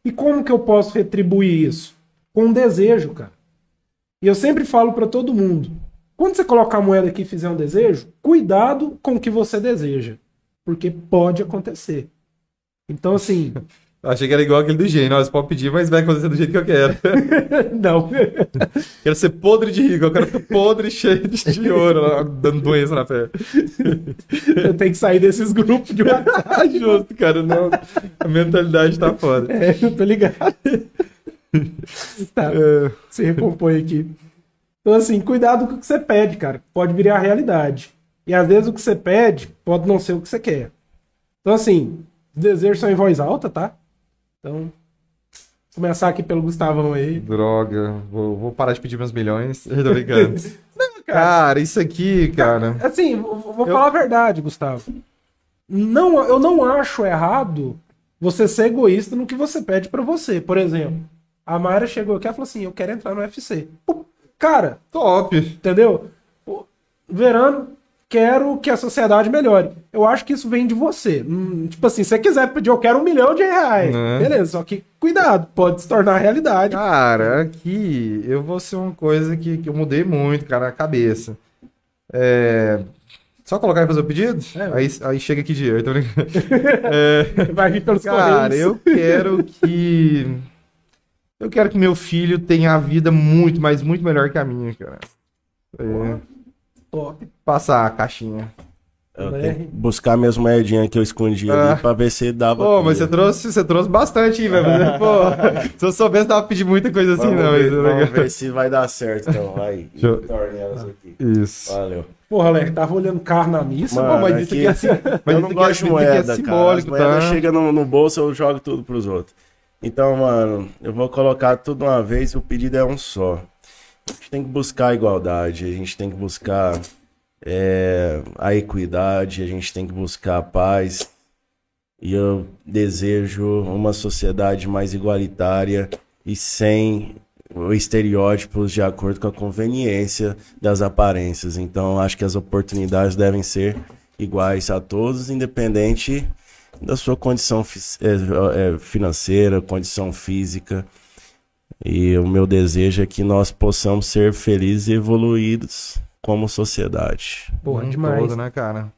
E como que eu posso retribuir isso? Com um desejo, cara. E eu sempre falo para todo mundo: quando você colocar a moeda aqui e fizer um desejo, cuidado com o que você deseja. Porque pode acontecer. Então, assim, <laughs> Achei que era igual aquele do gênio. Ó, Você pode pedir, mas vai acontecer do jeito que eu quero. <laughs> não. <laughs> Quero ser podre de rico. Eu quero ficar podre, cheio de, ouro, dando doença na pé. <laughs> Eu tenho que sair desses grupos de WhatsApp. Justo, cara. Não. A mentalidade tá foda. É, eu tô ligado. tá. É, se recompõe aqui. Então, assim, cuidado com o que você pede, cara. Pode virar a realidade. E às vezes o que você pede pode não ser o que você quer. Então, assim, os desejos são em voz alta, tá? Então, começar aqui pelo Gustavão aí. droga. Vou, vou parar de pedir meus milhões. Eu tô brincando. <laughs> Cara, isso aqui, cara. Assim, vou vou Eu- falar a verdade, Gustavo. Não, eu não acho errado você ser egoísta no que você pede pra você. Por exemplo, a Mayra chegou aqui e falou assim: Eu quero entrar no UFC. Cara, Top. Entendeu? Verano, quero que a sociedade melhore. Eu acho que isso vem de você. Hum, tipo assim, se você quiser pedir, eu quero um milhão de reais. Né? Beleza, só que cuidado, pode se tornar realidade. Cara, aqui eu vou ser uma coisa que, que eu mudei muito, cara, a cabeça. É, Só colocar e fazer o pedido? É. Aí, aí chega aqui brincando. <laughs> É, Vai vir pelos Cara, correios. eu quero que. Eu quero que meu filho tenha a vida muito, mas muito melhor que a minha, cara. É, Top. passar a caixinha. Eu Né? tenho que buscar minhas moedinhas que eu escondi Ah. ali pra ver se dava. Pô, mas você trouxe, você trouxe bastante, hein, velho? <laughs> Pô, se eu soubesse, dava pra pedir muita coisa assim, Vamos não. ver, mas- vamos ver se vai dar certo, então. Vai. <laughs> Deixa eu- Torne elas aqui. Isso. Valeu. Porra, Leque, tava olhando carro na missa. Mano, Pô, mas <laughs> isso aqui é assim. Mas eu não gosto é- de aqui moeda, é cara. simbólico, As moedas tá? chegam no, no bolso, eu jogo tudo pros outros. Então, mano, eu vou colocar tudo uma vez, o pedido é um só. A gente tem que buscar a igualdade, a gente tem que buscar é, a equidade, a gente tem que buscar a paz. E eu desejo uma sociedade mais igualitária e sem estereótipos de acordo com a conveniência das aparências. Então, acho que as oportunidades devem ser iguais a todos, independente da sua condição é, é, financeira, condição física. E o meu desejo é que nós possamos ser felizes e evoluídos como sociedade. Porra, Um demais. todo, né, cara?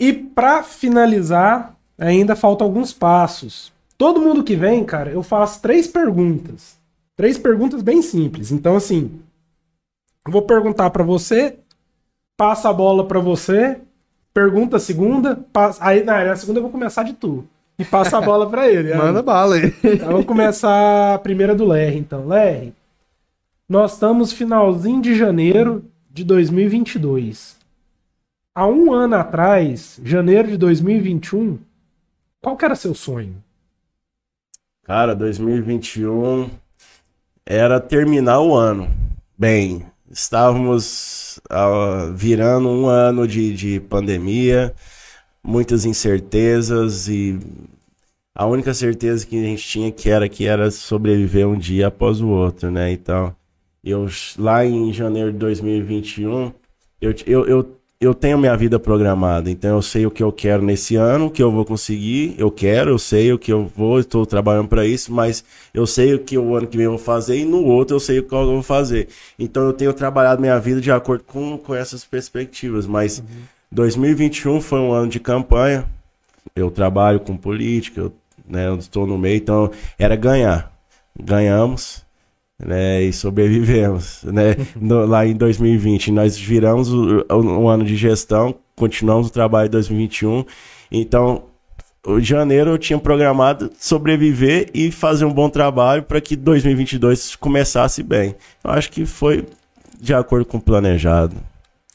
E pra finalizar, ainda faltam alguns passos. Todo mundo que vem, cara, eu faço três perguntas. Três perguntas bem simples. Então, assim, eu vou perguntar pra você, passa a bola pra você, pergunta a segunda, passa... aí na, na segunda eu vou começar de tu. E passa a bola pra ele. Manda bala aí. Então, vamos começar a primeira do Lerry, então. Lerry, nós estamos finalzinho de janeiro de 2022. Há um ano atrás, janeiro de 2021, qual que era seu sonho? Cara, 2021 era terminar o ano. Bem, estávamos ah, virando um ano de, de pandemia, muitas incertezas e a única certeza que a gente tinha que era que era sobreviver um dia após o outro, né? Então, Eu, lá em janeiro de 2021, eu, eu, eu, eu tenho minha vida programada. Então eu sei o que eu quero nesse ano, o que eu vou conseguir. Eu quero, eu sei o que eu vou, estou trabalhando para isso, mas eu sei o que o ano que vem eu vou fazer e no outro eu sei o que eu vou fazer. Então eu tenho trabalhado minha vida de acordo com, com essas perspectivas. Mas uhum. 2021 foi um ano de campanha. Eu trabalho com política, eu, né, estou no meio, então era ganhar. Ganhamos né, e sobrevivemos, né, <laughs> no, lá em 2020. Nós viramos o, o, o, ano de gestão, continuamos o trabalho em 2021. Então, o janeiro eu tinha programado sobreviver e fazer um bom trabalho para que 2022 começasse bem. Eu acho que foi de acordo com o planejado.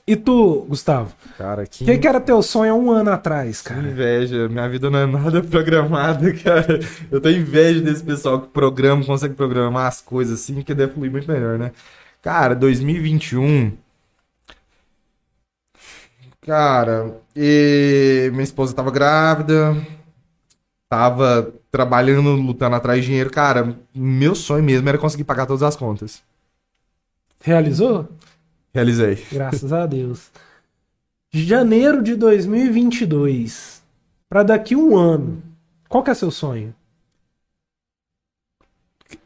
E tu, Gustavo? Cara, que... Que, que, era teu sonho há um ano atrás, cara? Que inveja. Minha vida não é nada <laughs> programada, cara. Eu tenho inveja desse pessoal que programa, consegue programar as coisas assim, que deve fluir muito melhor, né? Cara, 2021. Cara, e... minha esposa tava grávida, tava trabalhando, lutando atrás de dinheiro. Cara, meu sonho mesmo era conseguir pagar todas as contas. Realizou? Realizei. Graças a Deus. Janeiro de 2022. Para daqui um ano. Qual que é seu sonho?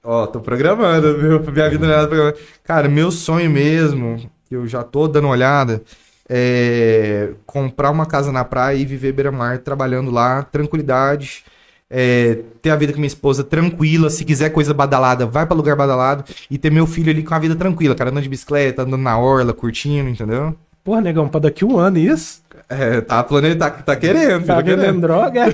Ó, tô programando, viu? Minha vida não é nada programada. Cara, meu sonho mesmo, que eu já tô dando uma olhada, é comprar uma casa na praia e viver beira-mar, trabalhando lá, tranquilidade é, ter a vida com minha esposa tranquila, se quiser coisa badalada, vai para lugar badalado e ter meu filho ali com a vida tranquila, cara, andando de bicicleta, andando na orla, curtindo, entendeu? Porra, negão, pra daqui um ano isso? É, tá planejando, tá, tá querendo. Tá, tá querendo droga? <laughs>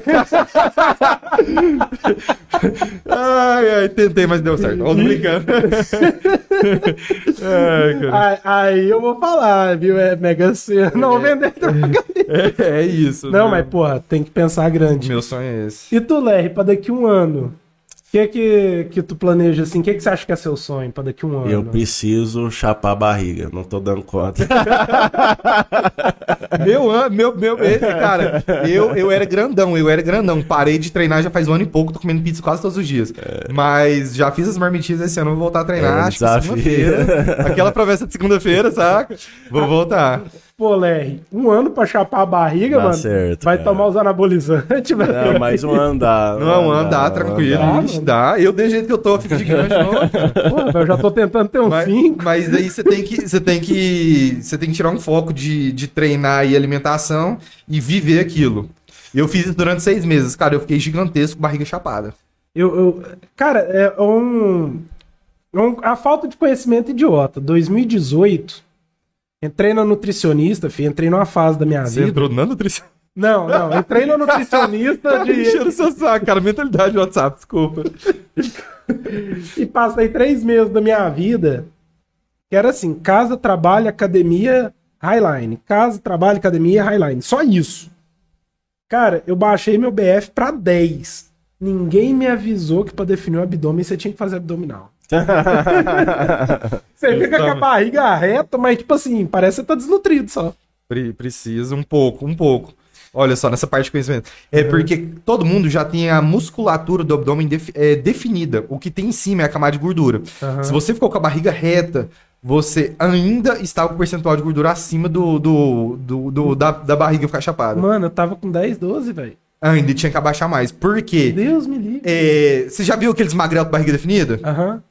ai, ai, tentei, mas deu certo. Ó, brincando. <laughs> ai, aí, eu vou falar, viu? É mega cena. Não, é, vender droga. É, é isso. Não, mas, porra, tem que pensar grande. Meu sonho é esse. E tu, Lerry, pra daqui um ano? Que que, que tu planeja assim? O que, que você acha que é seu sonho para daqui a um ano? Eu preciso chapar a barriga, não tô dando conta. <laughs> meu ano, meu, meu, cara, eu, eu era grandão, eu era grandão. Parei de treinar já faz um ano e pouco, tô comendo pizza quase todos os dias. É. Mas já fiz as marmitinhas esse ano, vou voltar a treinar, é um acho que segunda-feira. Aquela promessa de segunda-feira, saca? Vou voltar. Pô, Lerry, um ano pra chapar a barriga, dá mano. Certo, vai cara. tomar os anabolizantes, <laughs> velho. Não, mas um ano dá. Não, um ano dá, tranquilo. Dá, dá. Eu, de jeito que eu tô, fico gigante, não. Pô, eu já tô tentando ter um mas, cinco. Mas daí você tem que. Você tem que. Você tem que tirar um foco de, de treinar e alimentação e viver aquilo. Eu fiz isso durante seis meses, cara. Eu fiquei gigantesco, barriga chapada. Eu, eu cara, é um, é um. A falta de conhecimento idiota. 2018 Entrei na nutricionista, filho, entrei numa fase da minha Você vida. entrou na nutricionista? Não, não, entrei na <laughs> nutricionista de. Enchendo seu saco, cara, mentalidade de WhatsApp, desculpa. <laughs> e passei três meses da minha vida que era assim: casa, trabalho, academia, highline. Casa, trabalho, academia, highline. Só isso. Cara, eu baixei meu BF pra 10. Ninguém me avisou que para definir o abdômen você tinha que fazer abdominal. <laughs> você fica com a barriga reta, mas tipo assim, parece que você tá desnutrido só. Precisa um pouco, um pouco. Olha só, nessa parte de conhecimento. É uhum. porque todo mundo já tem a musculatura do abdômen def é, definida. O que tem em cima é a camada de gordura. Uhum. Se você ficou com a barriga reta, você ainda está com o percentual de gordura acima do, do, do, do da, da barriga ficar chapada. Mano, eu tava com 10, 12, velho. Ainda tinha que abaixar mais. Por quê? Deus me livre. É, você já viu aqueles magrelos com barriga definida? Aham. Uhum.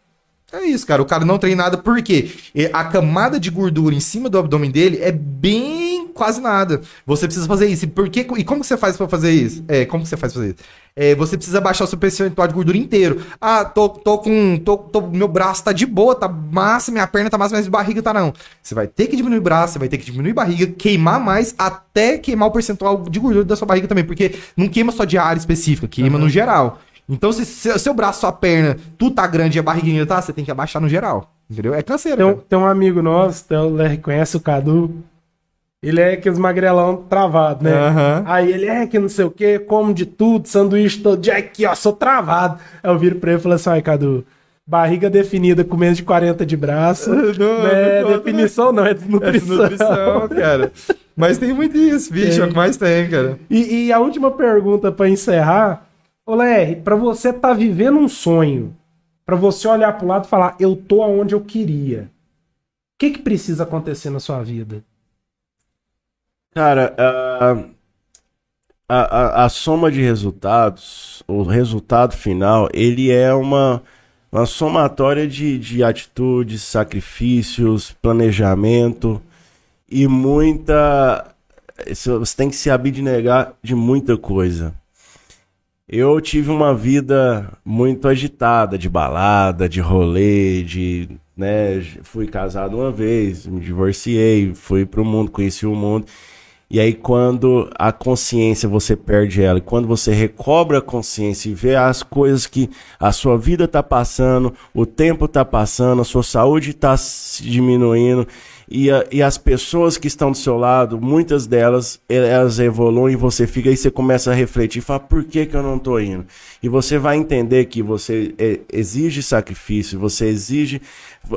É isso, cara. O cara não treina nada porque a camada de gordura em cima do abdômen dele é bem quase nada. Você precisa fazer isso. E, por que, e como que você faz para fazer isso? É, como que você faz pra fazer isso? É, você precisa baixar o seu percentual de gordura inteiro. Ah, tô, tô com. Tô, tô, meu braço tá de boa, tá massa, minha perna tá massa, mas barriga tá não. Você vai ter que diminuir o braço, você vai ter que diminuir a barriga, queimar mais, até queimar o percentual de gordura da sua barriga também. Porque não queima só de área específica, queima uhum. no geral. Então, se, se seu braço, sua perna, tu tá grande e a barriguinha tá, você tem que abaixar no geral. Entendeu? É canseiro. Tem, um, tem um amigo nosso, o Ler conhece o Cadu. Ele é aqueles magrelão travado, né? Uhum. Aí ele é que não sei o que, como de tudo, sanduíche todo dia aqui, ó, sou travado. Aí eu viro pra ele e falo assim, ai, Cadu, barriga definida com menos de 40 de braço. <laughs> Não, né? não, definição não, é desnutrição. É desnutrição, cara. Mas tem muito isso, bicho, é o que mais tem, cara. E, e a última pergunta para encerrar Ô, Ler, pra você tá vivendo um sonho, Pra você olhar pro lado e falar, eu tô aonde eu queria. O que que precisa acontecer na sua vida? Cara, a, a, a, a soma de resultados, o resultado final, ele é uma, uma somatória de, de atitudes, sacrifícios, planejamento e muita. Você tem que se abnegar de muita coisa. Eu tive uma vida muito agitada, de balada, de rolê, de, né, fui casado uma vez, me divorciei, fui pro mundo, conheci o mundo. E aí quando a consciência você perde ela, e quando você recobra a consciência e vê as coisas que a sua vida tá passando, o tempo tá passando, a sua saúde tá se diminuindo, e, a- e as pessoas que estão do seu lado, muitas delas, elas evoluem, você fica aí, você começa a refletir, fala, por que que eu não tô indo? E você vai entender que você é, exige sacrifício, você exige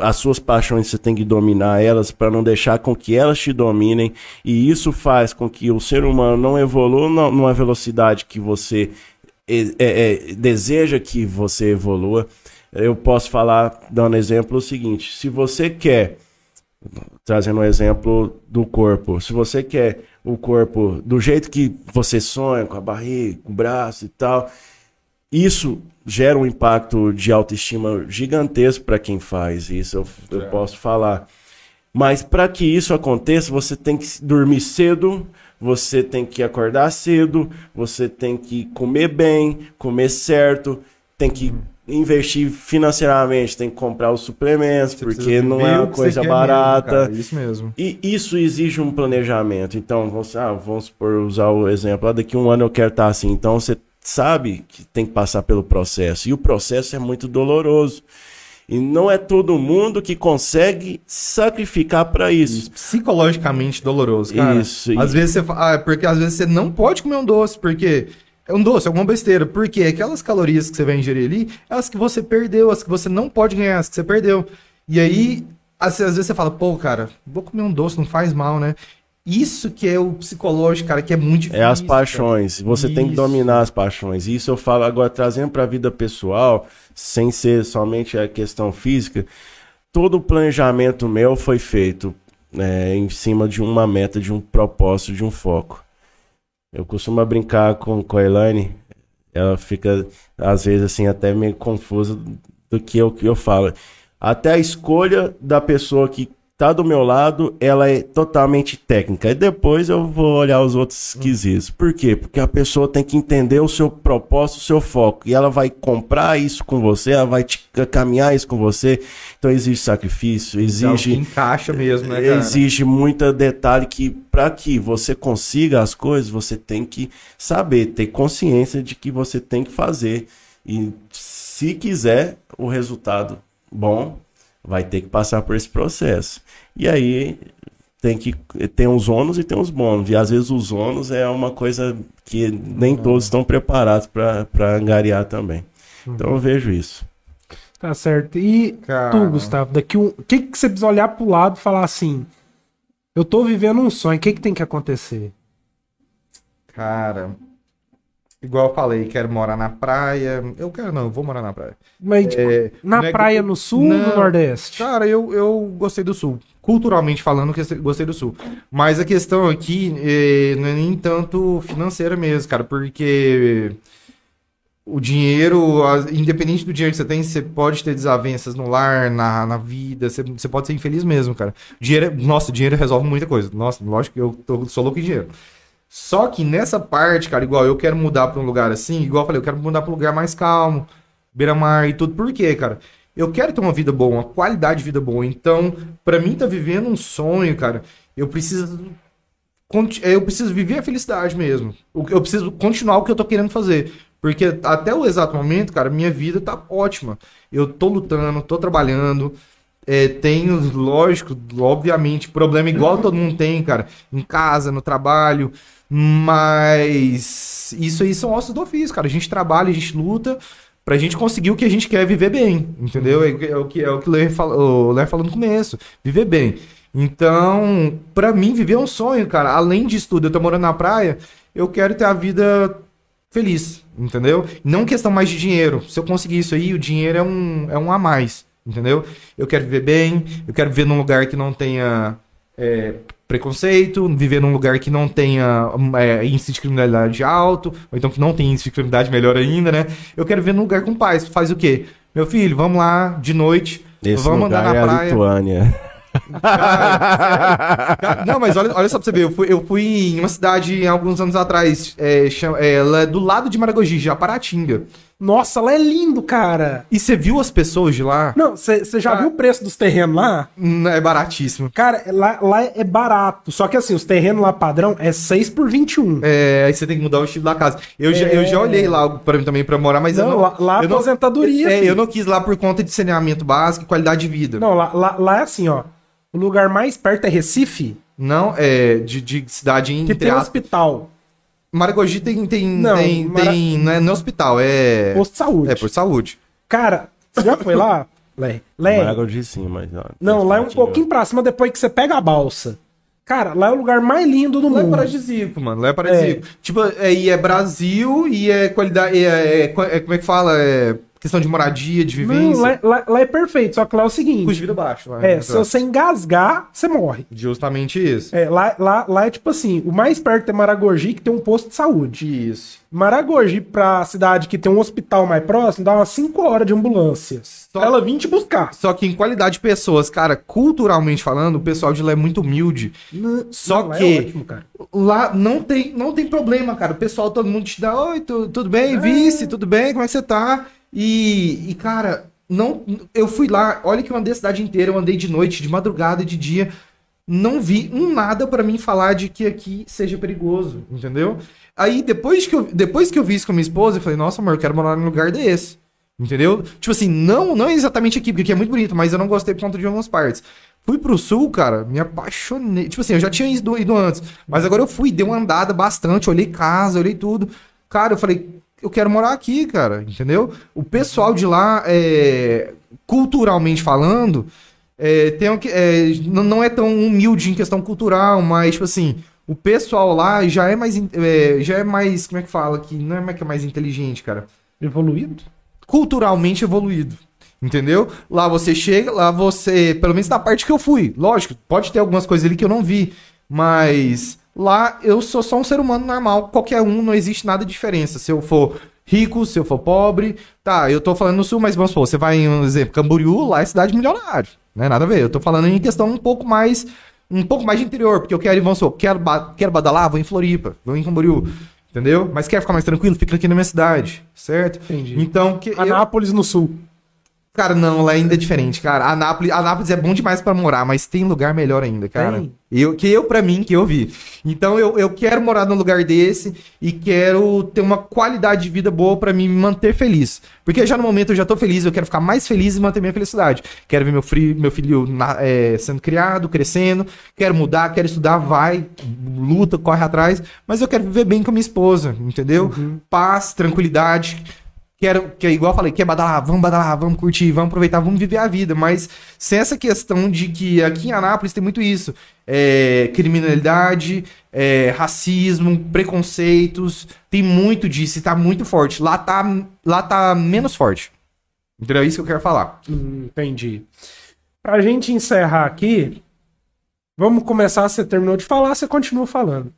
as suas paixões, você tem que dominar elas para não deixar com que elas te dominem, e isso faz com que o ser humano não evolua numa velocidade que você é, é, é, deseja que você evolua. Eu posso falar, dando exemplo, o seguinte: se você quer trazendo um exemplo do corpo. Se você quer o corpo do jeito que você sonha, com a barriga, com o braço e tal, isso gera um impacto de autoestima gigantesco para quem faz isso, eu, eu posso falar. Mas para que isso aconteça, você tem que dormir cedo, você tem que acordar cedo, você tem que comer bem, comer certo, tem que investir financeiramente, tem que comprar os suplementos, Você porque não é uma coisa barata. mesmo, cara, isso mesmo. E isso exige um planejamento. Então, vamos, ah, vamos supor, usar o exemplo, ah, daqui um ano eu quero estar assim. Então, você sabe que tem que passar pelo processo. E o processo é muito doloroso. E não é todo mundo que consegue sacrificar para isso. Psicologicamente doloroso, cara. Isso, e- Às vezes você ah, porque às vezes você não pode comer um doce, porque é um doce, é alguma besteira. Porque aquelas calorias que você vai ingerir ali, é as que você perdeu, as que você não pode ganhar, as que você perdeu. E aí, às, às vezes você fala, pô, cara, vou comer um doce, não faz mal, né? Isso que é o psicológico, cara, que é muito difícil. É as cara. paixões. Você tem que Isso. dominar as paixões. Isso eu falo agora, trazendo para a vida pessoal, sem ser somente a questão física. Todo o planejamento meu foi feito né, em cima de uma meta, de um propósito, de um foco. Eu costumo brincar com, com a Elaine, ela fica, às vezes, assim, até meio confusa do que eu, que eu falo. Até a escolha da pessoa que tá do meu lado, ela é totalmente técnica. E depois eu vou olhar os outros quesitos. Por quê? Porque a pessoa tem que entender o seu propósito, o seu foco. E ela vai comprar isso com você, ela vai te, caminhar isso com você. Então exige sacrifício, que exige encaixa mesmo, né, cara? exige muito detalhe que para que você consiga as coisas, você tem que saber, ter consciência de que você tem que fazer. E se quiser o resultado bom, vai ter que passar por esse processo. E aí tem que tem os ônus e tem os bônus. E às vezes os ônus é uma coisa que nem todos estão preparados para angariar também. Então eu vejo isso. Tá certo. E Cara. tu, Gustavo, daqui um. O que, que você precisa olhar pro lado e falar assim? Eu tô vivendo um sonho, o que, que tem que acontecer? Cara, igual eu falei, quero morar na praia. Eu quero não, eu vou morar na praia. Mas, tipo, É, na é que- praia no sul ou no. Nordeste? Cara, eu, eu gostei do Sul. Culturalmente falando, gostei do Sul. Mas a questão aqui eh, não é nem tanto financeira mesmo, cara, porque o dinheiro, independente do dinheiro que você tem, você pode ter desavenças no lar, na, na vida, você, você pode ser infeliz mesmo, cara. Dinheiro, é- nossa, dinheiro resolve muita coisa. Nossa, lógico que eu tô- sou louco em dinheiro. Só que nessa parte, cara, igual eu quero mudar pra um lugar assim, igual eu falei, eu quero mudar pra um lugar mais calmo, beira-mar e tudo. Por quê, cara? Eu quero ter uma vida boa, uma qualidade de vida boa. Então, pra mim tá vivendo um sonho, cara, eu preciso eu preciso viver a felicidade mesmo. Eu preciso continuar o que eu tô querendo fazer. Porque até o exato momento, cara, minha vida tá ótima. Eu tô lutando, tô trabalhando. é, tenho, lógico, obviamente, problema igual todo mundo tem, cara. Em casa, no trabalho. Mas isso aí são ossos do ofício, cara. A gente trabalha, a gente luta pra gente conseguir o que a gente quer viver bem. Entendeu? É, é o que, é o que fala- o falou no começo. Viver bem. Então, pra mim, viver é um sonho, cara. Além disso tudo, eu tô morando na praia, eu quero ter a vida feliz, entendeu? Não questão mais de dinheiro. Se eu conseguir isso aí, o dinheiro é um, é um a mais, entendeu? Eu quero viver bem, eu quero viver num lugar que não tenha é, preconceito, viver num lugar que não tenha é, índice de criminalidade alto, ou então que não tem índice de criminalidade melhor ainda, né? Eu quero viver num lugar com paz. Faz o quê? Meu filho, vamos lá de noite, Esse vamos andar na é a praia. Lituânia. Cara, cara, não, mas olha, olha só pra você ver, eu fui, eu fui em uma cidade alguns anos atrás, é, chama- é, ela do lado de Maragogi, Japaratinga. Nossa, lá é lindo, cara. E você viu as pessoas de lá? Não, você já Ah. viu o preço dos terrenos lá? Hum, É baratíssimo. Cara, lá, lá é barato. Só que assim, os terrenos lá padrão é 6 por 21. É, aí você tem que mudar o estilo da casa. Eu, já, eu já olhei lá pra mim também pra morar, mas eu Não, não. lá, lá eu não, aposentadoria. é, filho. eu não quis lá por conta de saneamento básico e qualidade de vida. Não, lá, lá, lá é assim, ó. O lugar mais perto é Recife, Não, é de, de cidade que entre tem um hospital, Maragogi tem. tem, Não, tem, Mara- tem não, é, não é hospital, é. posto de saúde. É, por saúde. Cara, você já foi lá? <laughs> Lé. Lé. Maragogi sim, mas não. Não, lá é um pouquinho pra cima depois que você pega a balsa. Cara, lá é o lugar mais lindo do Lá é mundo. paradisíaco, mano. Lá é paradisíaco. Tipo, é, e é Brasil e é qualidade. É, é- é- como é que fala? É questão de moradia, de Não, vivência. lá, lá- lá é perfeito, só que lá é o Custo seguinte. de vida baixo. Lá, É, né? se você engasgar, você morre. Justamente isso. É, lá, lá, lá é tipo assim, o mais perto é Maragogi, que tem um posto de saúde. Isso. Maragogi pra cidade que tem um hospital mais próximo, dá umas 5 horas de ambulância. Só- Pra ela vir te buscar. Só que em qualidade de pessoas, cara, culturalmente falando, o pessoal de lá é muito humilde. Só Não, lá é que ótimo, cara. lá não tem, não tem problema, cara. O pessoal, todo mundo te dá, oi, tu- tudo bem, vice, tudo bem, como é que você tá? E, e, cara, não, eu fui lá, olha que eu andei a cidade inteira, eu andei de noite, de madrugada, de dia. Não vi um nada pra mim falar de que aqui seja perigoso, entendeu? Aí, depois que, eu, depois que eu vi isso com a minha esposa, eu falei, nossa, amor, eu quero morar num lugar desse. Entendeu? Tipo assim, não, não exatamente aqui, porque aqui é muito bonito, mas eu não gostei por conta de algumas partes. Fui pro sul, cara, me apaixonei. Tipo assim, eu já tinha ido, ido antes, mas agora eu fui, dei uma andada bastante, olhei casa, olhei tudo. Cara, eu falei, eu quero morar aqui, cara, entendeu? O pessoal de lá, é, culturalmente falando, é, tem que, é, não é tão humilde em questão cultural, mas, tipo assim, o pessoal lá já é mais, é, já é mais, como é que fala aqui? Não é mais que é mais inteligente, cara Evoluído? culturalmente evoluído. Entendeu? Lá você chega, lá você. Pelo menos na parte que eu fui. Lógico, pode ter algumas coisas ali que eu não vi. Mas lá eu sou só um ser humano normal. Qualquer um, não existe nada de diferença. Se eu for rico, se eu for pobre. Tá, eu tô falando no sul, mas vamos supor, você vai em, um exemplo, Camboriú, lá é cidade milionária. Não é nada a ver. Eu tô falando em questão um pouco mais. Um pouco mais de interior, porque eu quero, ir, vamos supor, quero, ba- quero badalar, vou em Floripa, vou em Camboriú. Entendeu? Mas quer ficar mais tranquilo? Fica aqui na minha cidade, certo? Entendi. Então, que eu- Anápolis no sul. Cara, não, lá ainda é diferente, cara. Anápolis, Anápolis é bom demais pra morar, mas tem lugar melhor ainda, cara. Tem? Eu, que eu, pra mim, que eu vi. Então, eu, eu quero morar num lugar desse e quero ter uma qualidade de vida boa pra mim me manter feliz. Porque já no momento eu já tô feliz, eu quero ficar mais feliz e manter minha felicidade. Quero ver meu, fri- meu filho na- é, sendo criado, crescendo. Quero mudar, quero estudar, vai, luta, corre atrás. Mas eu quero viver bem com a minha esposa, entendeu? Paz, tranquilidade. Quero, que é igual eu falei, quer badalar, vamos badalar, vamos curtir, vamos aproveitar, vamos viver a vida. Mas sem essa questão de que aqui em Anápolis tem muito isso. É, criminalidade, é, racismo, preconceitos, tem muito disso e tá muito forte. Lá tá, lá tá menos forte. Entendeu? É isso que eu quero falar. Hum, entendi. Pra gente encerrar aqui, vamos começar. Você terminou de falar, você continua falando.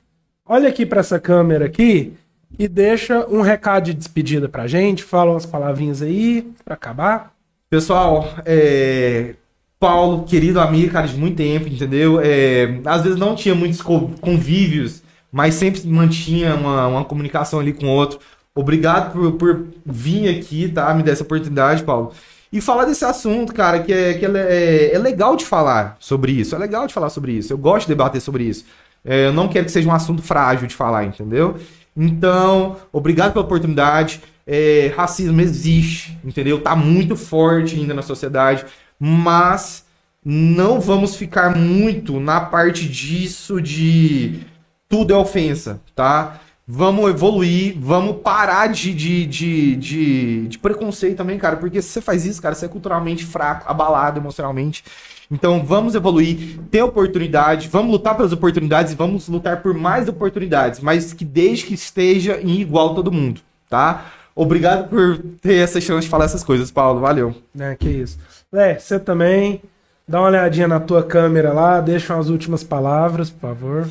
Olha aqui pra essa câmera aqui e deixa um recado de despedida pra gente. Fala umas palavrinhas aí pra acabar. Pessoal, é, Paulo, querido amigo, cara, de muito tempo, entendeu? É, às vezes não tinha muitos co- convívios, mas sempre mantinha uma, uma comunicação ali com o outro. Obrigado por, por vir aqui, tá? Me dar essa oportunidade, Paulo. E falar desse assunto, cara, que, é, que é, é, é legal de falar sobre isso. É legal de falar sobre isso. Eu gosto de debater sobre isso. É, eu não quero que seja um assunto frágil de falar, entendeu? Então, obrigado pela oportunidade. É, racismo existe, entendeu? Tá muito forte ainda na sociedade, mas não vamos ficar muito na parte disso de tudo é ofensa, tá? Vamos evoluir, vamos parar de, de, de, de, de preconceito também, cara. Porque se você faz isso, cara, você é culturalmente fraco, abalado emocionalmente. Então vamos evoluir, ter oportunidade, vamos lutar pelas oportunidades e vamos lutar por mais oportunidades, mas que desde que esteja em igual todo mundo, tá? Obrigado por ter essa chance de falar essas coisas, Paulo. Valeu. É, que isso. É, você também. Dá uma olhadinha na tua câmera lá, deixa as últimas palavras, por favor.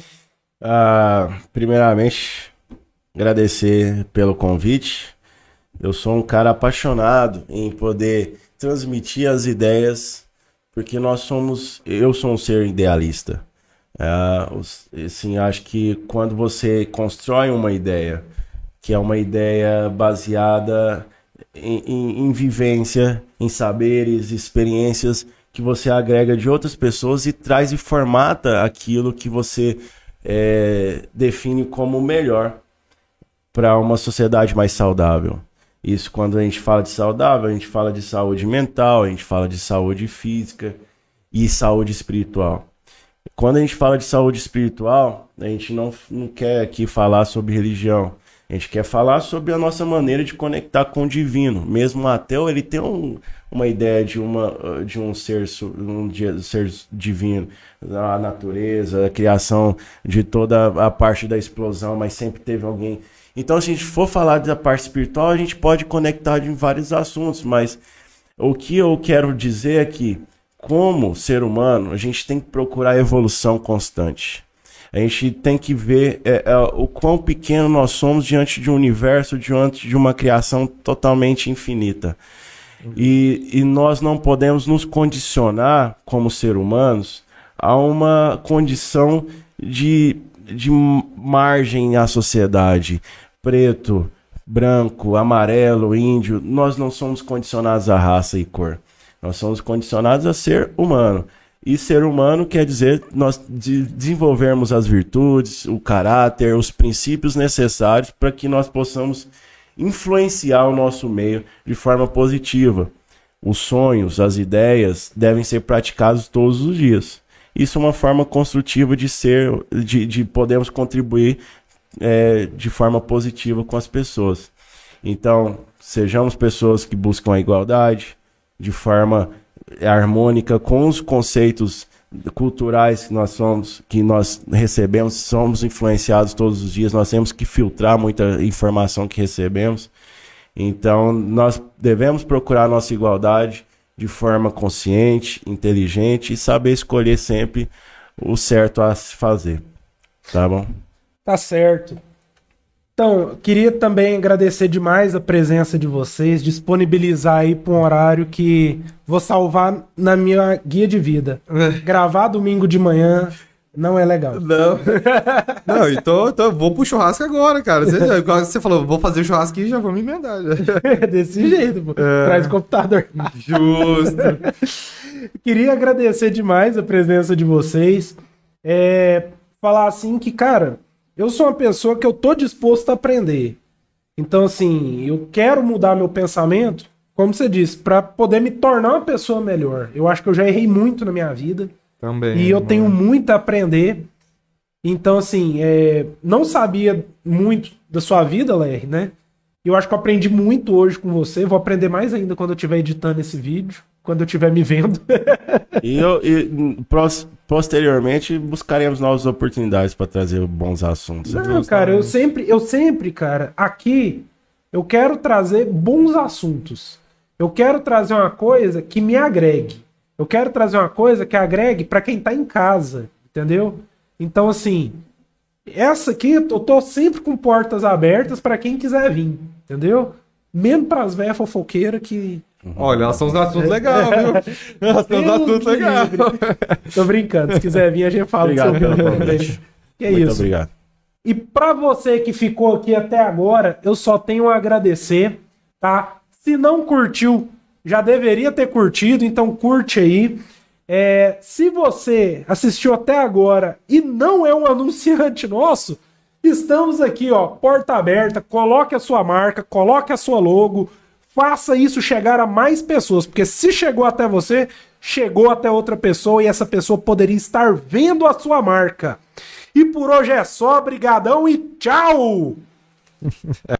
Ah, primeiramente, agradecer pelo convite. Eu sou um cara apaixonado em poder transmitir as ideias, porque nós somos. Eu sou um ser idealista. Os- assim, acho que quando você constrói uma ideia, que é uma ideia baseada em, em- em vivência, em saberes, experiências que você agrega de outras pessoas e traz e formata aquilo que você é, define como melhor para uma sociedade mais saudável. Isso quando a gente fala de saudável, a gente fala de saúde mental, a gente fala de saúde física e saúde espiritual. Quando a gente fala de saúde espiritual, a gente não, não quer aqui falar sobre religião. A gente quer falar sobre a nossa maneira de conectar com o divino. Mesmo o ateu, ele tem um- uma ideia de, uma, de um ser, um ser divino, a natureza, a criação de toda a parte da explosão, mas sempre teve alguém. Então, se a gente for falar da parte espiritual, a gente pode conectar em vários assuntos, mas o que eu quero dizer é que, como ser humano, a gente tem que procurar evolução constante. A gente tem que ver é, é, o quão pequeno nós somos diante de um universo, diante de uma criação totalmente infinita. E, e nós não podemos nos condicionar, como ser humanos, a uma condição de, de margem à sociedade. Preto, branco, amarelo, índio, nós não somos condicionados à raça e cor. Nós somos condicionados a ser humano. E ser humano quer dizer nós de- desenvolvermos as virtudes, o caráter, os princípios necessários para que nós possamos influenciar o nosso meio de forma positiva. Os sonhos, as ideias devem ser praticados todos os dias. Isso é uma forma construtiva de ser, de, de podermos contribuir é, de forma positiva com as pessoas. Então, sejamos pessoas que buscam a igualdade de forma harmônica com os conceitos culturais que nós somos, que nós recebemos, somos influenciados todos os dias, nós temos que filtrar muita informação que recebemos. Então, nós devemos procurar nossa igualdade de forma consciente, inteligente e saber escolher sempre o certo a se fazer. Tá bom? Tá certo. Então, queria também agradecer demais a presença de vocês, disponibilizar aí para um horário que vou salvar na minha guia de vida. <laughs> Gravar domingo de manhã não é legal. Não. <laughs> Não, então, então eu vou pro churrasco agora, cara. Você, <laughs> você falou, vou fazer churrasco e já vou me emendar. Desse jeito, pô. Traz o computador. Justo. Queria agradecer demais a presença de vocês. É, falar assim que, cara, eu sou uma pessoa que eu tô disposto a aprender. Então, assim, eu quero mudar meu pensamento, como você disse, para poder me tornar uma pessoa melhor. Eu acho que eu já errei muito na minha vida Também. e eu mano. tenho muito a aprender. Então, assim, é, não sabia muito da sua vida, Ler, né? Eu acho que eu aprendi muito hoje com você. Vou aprender mais ainda quando eu estiver editando esse vídeo, quando eu estiver me vendo. <laughs> E, eu, e posteriormente buscaremos novas oportunidades para trazer bons assuntos. Não, cara, eu sempre, eu sempre, cara, aqui eu quero trazer bons assuntos. Eu quero trazer uma coisa que me agregue. Eu quero trazer uma coisa que agregue para quem tá em casa, entendeu? Então, assim, essa aqui eu tô sempre com portas abertas para quem quiser vir, entendeu? Mesmo para as velhas fofoqueiras que. Olha, nós somos um assunto legal, viu? <laughs> Nós somos um Deus assunto me legal. livre. <laughs> Tô brincando, se quiser vir, a gente fala Obrigado pelo convite. Que é Muito isso. obrigado. E pra você que ficou aqui até agora, eu só tenho a agradecer, tá? Se não curtiu, já deveria ter curtido, então curte aí. É, se você assistiu até agora e não é um anunciante nosso, estamos aqui, ó, porta aberta. Coloque a sua marca, coloque a sua logo, faça isso chegar a mais pessoas, porque se chegou até você, chegou até outra pessoa e essa pessoa poderia estar vendo a sua marca. E por hoje é só, brigadão e tchau! <laughs>